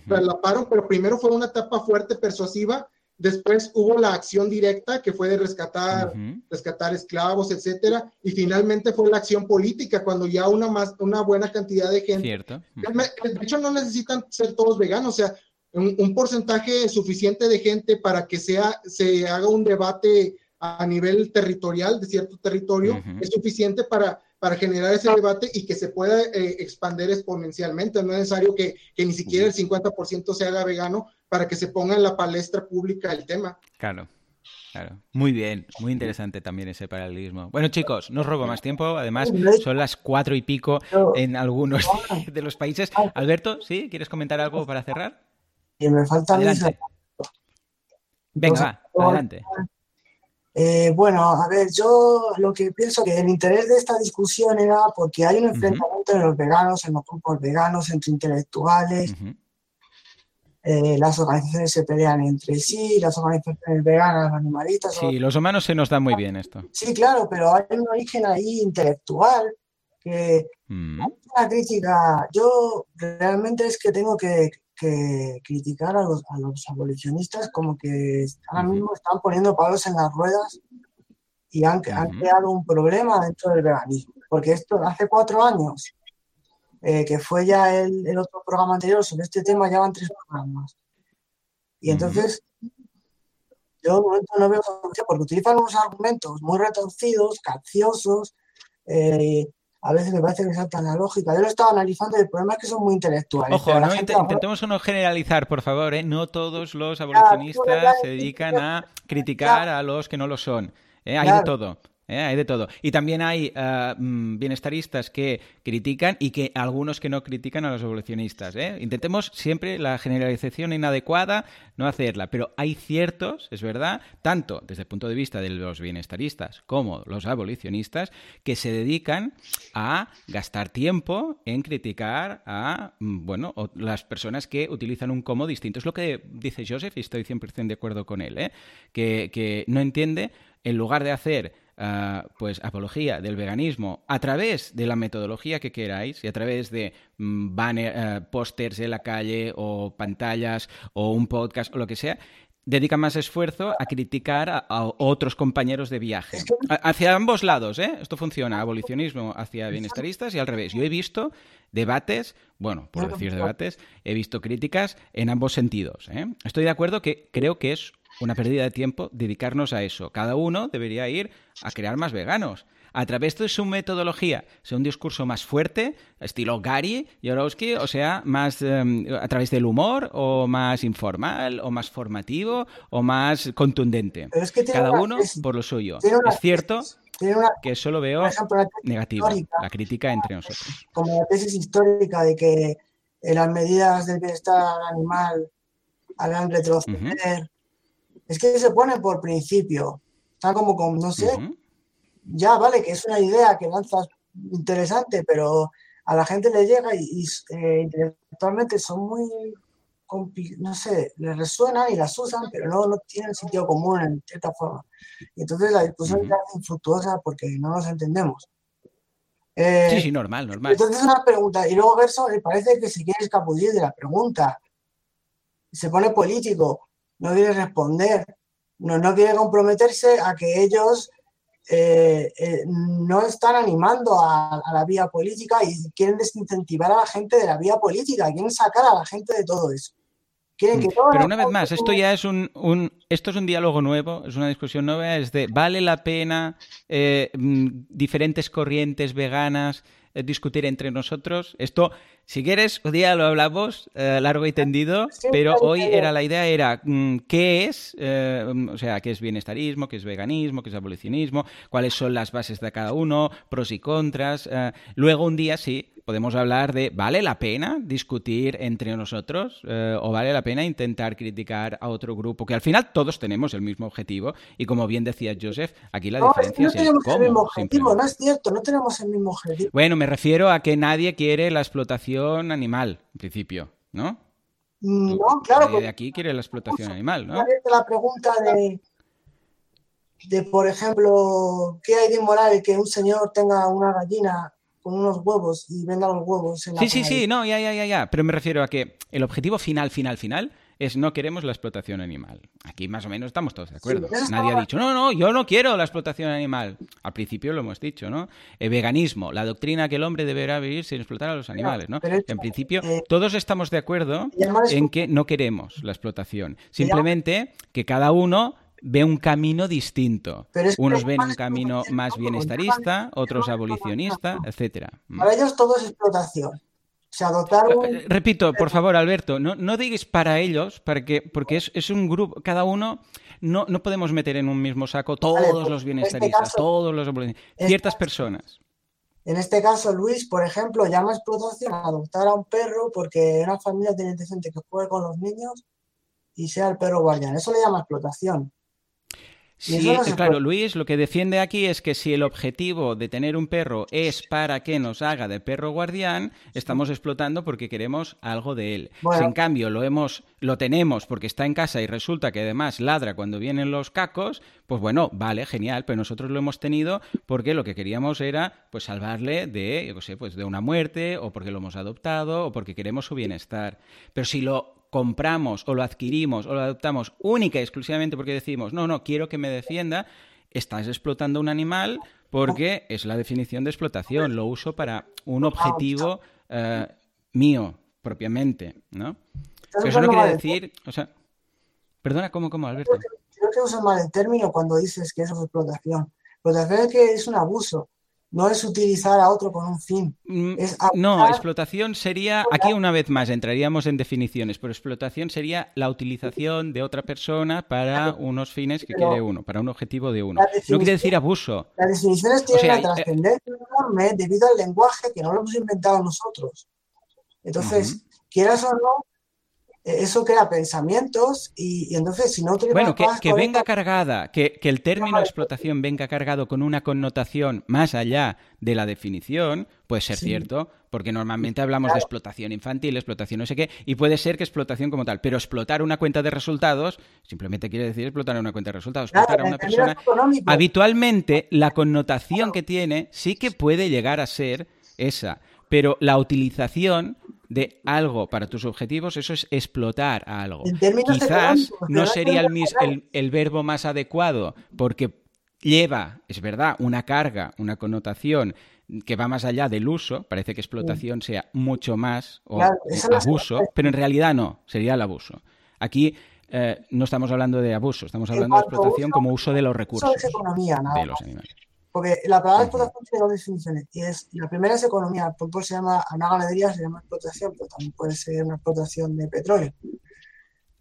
pero primero fue una etapa fuerte persuasiva, después hubo la acción directa que fue de rescatar, rescatar esclavos, etcétera, y finalmente fue la acción política cuando ya una más, una buena cantidad de gente. Cierto. De hecho, no necesitan ser todos veganos, o sea, un, porcentaje suficiente de gente para que sea, se haga un debate a nivel territorial de cierto territorio es suficiente para para generar ese debate y que se pueda eh, expandir exponencialmente. No es necesario que, ni siquiera el 50% se haga vegano para que se ponga en la palestra pública el tema. Claro. Claro, muy bien, muy interesante también ese paralelismo. Bueno, chicos, no os robo más tiempo. Además, son las cuatro y pico en algunos de los países. Alberto, ¿sí? ¿Quieres comentar algo para cerrar? Y me falta adelante. Venga, adelante. Eh, bueno, a ver, yo lo que pienso que el interés de esta discusión era porque hay un enfrentamiento entre los veganos, en los grupos veganos, entre intelectuales, eh, las organizaciones se pelean entre sí, las organizaciones veganas, animalistas. Sí, los humanos se nos da muy bien esto. Sí, claro, pero hay un origen ahí intelectual que mm. una crítica. Yo realmente es que tengo que, que criticar a los, a los abolicionistas como que ahora mismo están poniendo palos en las ruedas y han, han creado un problema dentro del veganismo. Porque esto hace cuatro años, eh, que fue ya el, el, otro programa anterior sobre este tema, ya van tres programas. Y entonces, yo de momento no veo solución porque utilizan unos argumentos muy retorcidos, capciosos, eh, a veces me parece que salta la lógica. Yo lo estaba analizando y el problema es que son muy intelectuales. Ojo, no intentemos no generalizar, por favor. ¿eh? No todos los abolicionistas se dedican a criticar a los que no lo son. ¿eh? Hay de todo. ¿Eh? Hay de todo. Y también hay eh, mm, bienestaristas que critican y que algunos que no critican a los evolucionistas. ¿eh? Intentemos siempre la generalización inadecuada, no hacerla. Pero hay ciertos, es verdad, tanto desde el punto de vista de los bienestaristas como los abolicionistas, que se dedican a gastar tiempo en criticar a mm, bueno, las personas que utilizan un como distinto. Es lo que dice Joseph y estoy 100% de acuerdo con él, que, que no entiende, en lugar de hacer Ah, pues apología del veganismo a través de la metodología que queráis y a través de mm, banner, eh, pósters en la calle o pantallas o un podcast o lo que sea, dedica más esfuerzo a criticar a, otros compañeros de viaje. hacia ambos lados, ¿eh? Esto funciona, abolicionismo hacia bienestaristas y al revés. Yo he visto debates, bueno, por decir debates, he visto críticas en ambos sentidos. ¿eh? Estoy de acuerdo que creo que es una pérdida de tiempo dedicarnos a eso. Cada uno debería ir a crear más veganos. A través de su metodología, sea un discurso más fuerte, estilo Gary Yorowski, o sea, más em, a través del humor, o más informal, o más formativo, o más contundente. Cada uno por lo suyo. Es cierto que solo veo negativo, la crítica entre nosotros. Como la tesis histórica de que las medidas del bienestar animal hagan retroceder es que se pone por principio. Está como con, no sé, ya vale que es una idea que lanzas interesante, pero a la gente le llega y, eh, intelectualmente son muy, no sé, les resuenan y las usan, pero no, no tienen sentido común en cierta forma. Y entonces la discusión es infructuosa porque no nos entendemos. Eh, sí, sí, normal, normal. Entonces una pregunta, y luego Verso le parece que se quiere escapullir de la pregunta. Se pone político no quiere responder, no, no quiere comprometerse a que ellos eh, eh, no están animando a, la vía política y quieren desincentivar a la gente de la vía política, quieren sacar a la gente de todo eso. Mm. Pero una vez más, esto ya es un, esto es un diálogo nuevo, es una discusión nueva, es de vale la pena eh, mm, diferentes corrientes veganas discutir entre nosotros. Esto, si quieres, un día lo hablamos eh, largo y tendido, pero hoy era la idea era mm, qué es, eh, o sea, qué es bienestarismo, qué es veganismo, qué es abolicionismo, cuáles son las bases de cada uno, pros y contras. luego un día sí podemos hablar de ¿vale la pena discutir entre nosotros o vale la pena intentar criticar a otro grupo? Que al final todos tenemos el mismo objetivo y como bien decía Joseph, aquí la diferencia es, no tenemos el mismo objetivo, no es cierto, no tenemos el mismo objetivo. Bueno, me refiero a que nadie quiere la explotación animal, en principio, ¿no? Mm, no, claro. De aquí quiere la explotación animal, ¿no? La pregunta de, de, por ejemplo, ¿qué hay de inmoral que un señor tenga una gallina con unos huevos y venda los huevos en la Sí, sí, sí, no, ya, ya, ya, ya. Pero me refiero a que el objetivo final, final, final es no queremos la explotación animal. Aquí más o menos estamos todos de acuerdo. Nadie ha dicho, no, no, yo no quiero la explotación animal. Al principio lo hemos dicho, ¿no? El veganismo, la doctrina que el hombre deberá vivir sin explotar a los animales, ¿no? En principio, eh, todos estamos de acuerdo en que no queremos la explotación. Simplemente que cada uno ve un camino distinto. Unos ven un camino más bienestarista, otros abolicionista, etcétera. Para ellos todo es explotación. Se adoptaron... Eh, repito, por favor, Alberto, no, no digas para ellos, porque es, es un grupo, cada uno, no, no podemos meter en un mismo saco todos los este bienestaristas, todos los... ciertas personas. En este caso, Luis, por ejemplo, llama explotación a adoptar a un perro porque una familia tiene decente que juegue con los niños y sea el perro guardián. Eso le llama explotación. Sí, claro, Luis lo que defiende aquí es que si el objetivo de tener un perro es para que nos haga de perro guardián, estamos explotando porque queremos algo de él. Si en cambio lo hemos, lo tenemos porque está en casa y resulta que además ladra cuando vienen los cacos, pues bueno, vale, genial, pero nosotros lo hemos tenido porque lo que queríamos era pues salvarle de, yo sé, pues de una muerte, o porque lo hemos adoptado, o porque queremos su bienestar. Pero si lo compramos o lo adquirimos o lo adoptamos única y exclusivamente porque decimos, no, no, quiero que me defienda, estás explotando un animal porque es la definición de explotación, lo uso para un objetivo eh, mío propiamente, ¿no? Pero eso no quiere decir, o sea, perdona, ¿cómo, cómo, Alberto? Creo que usas mal el término cuando dices que eso es explotación. Explotación es que es un abuso no es utilizar a otro con un fin. Mm, no, explotación sería, aquí una vez más entraríamos en definiciones, pero explotación sería la utilización de otra persona para unos fines que quiere uno, para un objetivo de uno. No quiere decir abuso. Las definiciones tienen una eh, trascendencia enorme debido al lenguaje que no lo hemos inventado nosotros. Entonces, quieras o no, eso crea pensamientos y, entonces si no Bueno, que, venga cargada, que, el término explotación venga cargado con una connotación más allá de la definición, puede ser cierto, porque normalmente hablamos de explotación infantil, explotación no sé qué, y puede ser que explotación como tal, pero explotar una cuenta de resultados simplemente quiere decir explotar una cuenta de resultados, explotar a una persona. Habitualmente la connotación que tiene sí que puede llegar a ser esa, pero la utilización de algo para tus objetivos, eso es explotar a algo. Quizás no sería el, el, verbo más adecuado porque lleva, es verdad, una carga, una connotación que va más allá del uso, parece que explotación sea mucho más o abuso, pero en realidad no, sería el abuso. Aquí eh, no estamos hablando de abuso, estamos hablando de explotación como uso de los recursos de los animales. Porque la palabra explotación tiene dos definiciones. Y es, la primera es economía. Por ejemplo, se llama, a una ganadería se llama explotación, pero también puede ser una explotación de petróleo.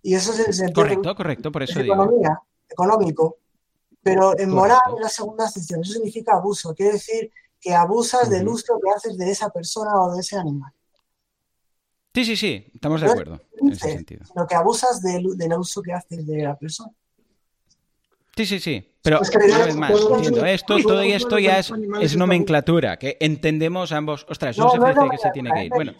Y eso es el sentido. Correcto, correcto, por eso es economía, económico. Pero en moral es la segunda excepción. Eso significa abuso. Quiere decir que abusas del uso que haces de esa persona o de ese animal. Sí, sí, sí, estamos de acuerdo en ese sentido. Lo que abusas del, del uso que haces de la persona. Sí, sí, sí. Pero una vez más, entiendo, esto, todo esto ya es, nomenclatura, que entendemos ambos. Ostras, no, se parece que se tiene que ir. Bueno.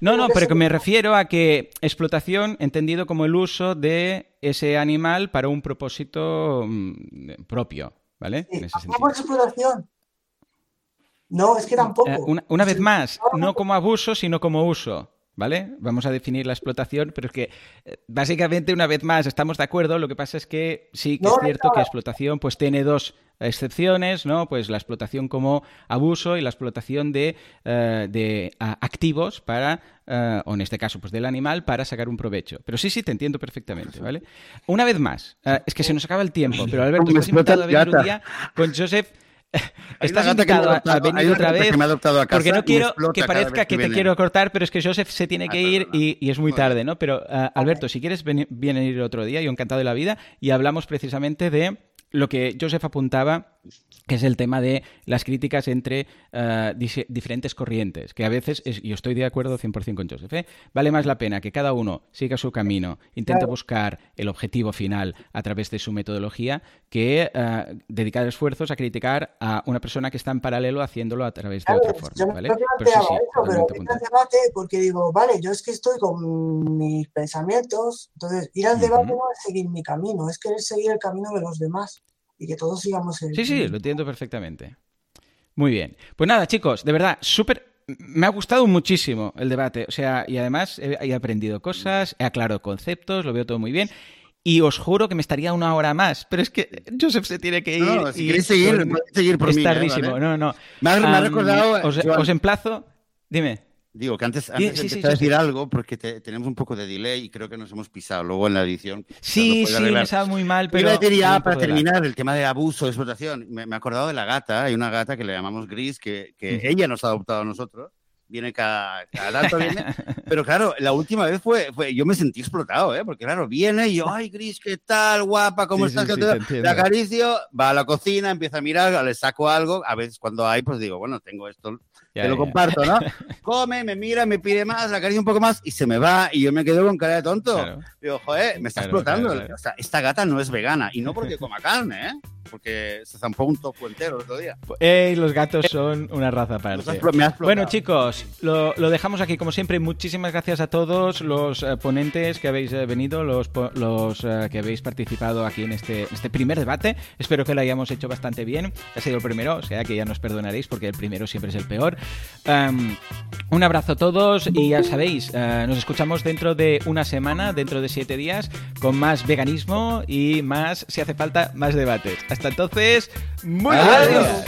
No, no, pero que me refiero a que explotación entendido como el uso de ese animal para un propósito mm, propio, ¿vale? En ese sentido. explotación? No, es que tampoco. Eh, una vez más, no como abuso, sino como uso. ¿Vale? Vamos a definir la explotación, pero es que eh, básicamente una vez más estamos de acuerdo, lo que pasa es que sí que es cierto que explotación pues tiene dos excepciones, ¿no? Pues la explotación como abuso y la explotación de, eh, activos para, eh, o en este caso, pues del animal para sacar un provecho. Pero sí, sí, te entiendo perfectamente, ¿vale? Una vez más, es que se nos acaba el tiempo, pero Alberto, has invitado a venir un día con Joseph Estás invitado a, a adoptado- venir una otra vez. que me ha adoptado a casa Porque no quiero que parezca que, te quiero cortar, pero es que Joseph se tiene Ah, que ir y, y es muy tarde. ¿no? Pero, ah, Alberto, si quieres veni- venir otro día, yo encantado de la vida, y hablamos precisamente de lo que Joseph apuntaba, que es el tema de las críticas entre dise- diferentes corrientes, que a veces, es, y yo estoy de acuerdo 100% con Joseph, ¿eh? vale más la pena que cada uno siga su camino, intente Claro. buscar el objetivo final a través de su metodología, que ah, dedicar esfuerzos a criticar a una persona que está en paralelo haciéndolo a través de Claro, otra yo forma, me ¿vale? yo Pero sí, sí, eso, pero al debate porque digo, vale, yo es que estoy con mis pensamientos, entonces ir al debate Ujú. no es seguir mi camino, es querer seguir el camino de los demás y que todos sigamos el Sí, sí, lo entiendo perfectamente. Muy bien. Pues nada, chicos, de verdad, súper... Me ha gustado muchísimo el debate. O sea, y además he, he aprendido cosas, he aclarado conceptos, lo veo todo muy bien. Y os juro que me estaría una hora más. Pero es que Joseph se tiene que ir. No, si queréis seguir, seguir por es mí. ¿eh? tardísimo. ¿Vale? No, no. Me ha, me ha Am, recordado. os emplazo. Dime. Digo que antes, antes sí, de sí, a decir algo, porque te- tenemos un poco de delay y creo que nos hemos pisado luego en la edición. Sí, sí, arreglar. me sabe muy mal, pero. Iba a decir hay ya un para terminar el tema de abuso, explotación. Me, me he acordado de la gata. Hay una gata que le llamamos Gris, que, que ella nos ha adoptado a nosotros. Viene cada, cada tanto, viene. Pero claro, la última vez fue, fue, yo me sentí explotado, ¿eh? Porque claro, viene y yo, ay, Gris, ¿qué tal? Guapa, ¿cómo Sí, estás? sí, ¿Qué sí, tal?". te acaricio, va a la cocina, empieza a mirar, le saco algo. A veces cuando hay, pues digo, bueno, tengo esto, Ya, te lo ya. comparto, ¿no? Come, me mira, me pide más, la acaricio un poco más y se me va y yo me quedo con cara de tonto. Claro. Digo, joder, me está Claro, explotando. claro. O sea, esta gata no es vegana y no porque coma carne, ¿eh? Porque se zampó un tofu entero el otro día. Ey, los gatos son una raza aparte. Bueno, chicos, lo, lo dejamos aquí como siempre. Muchísimas gracias a todos los eh, ponentes que habéis eh, venido, los, los eh, que habéis participado aquí en este, este primer debate. Espero que lo hayamos hecho bastante bien. Ha sido el primero, o sea que ya nos perdonaréis porque el primero siempre es el peor. Em, un abrazo a todos y ya sabéis, nos escuchamos dentro de una semana, dentro de siete días, con más veganismo y más, si hace falta, más debates. Hasta entonces, muy Adiós. días.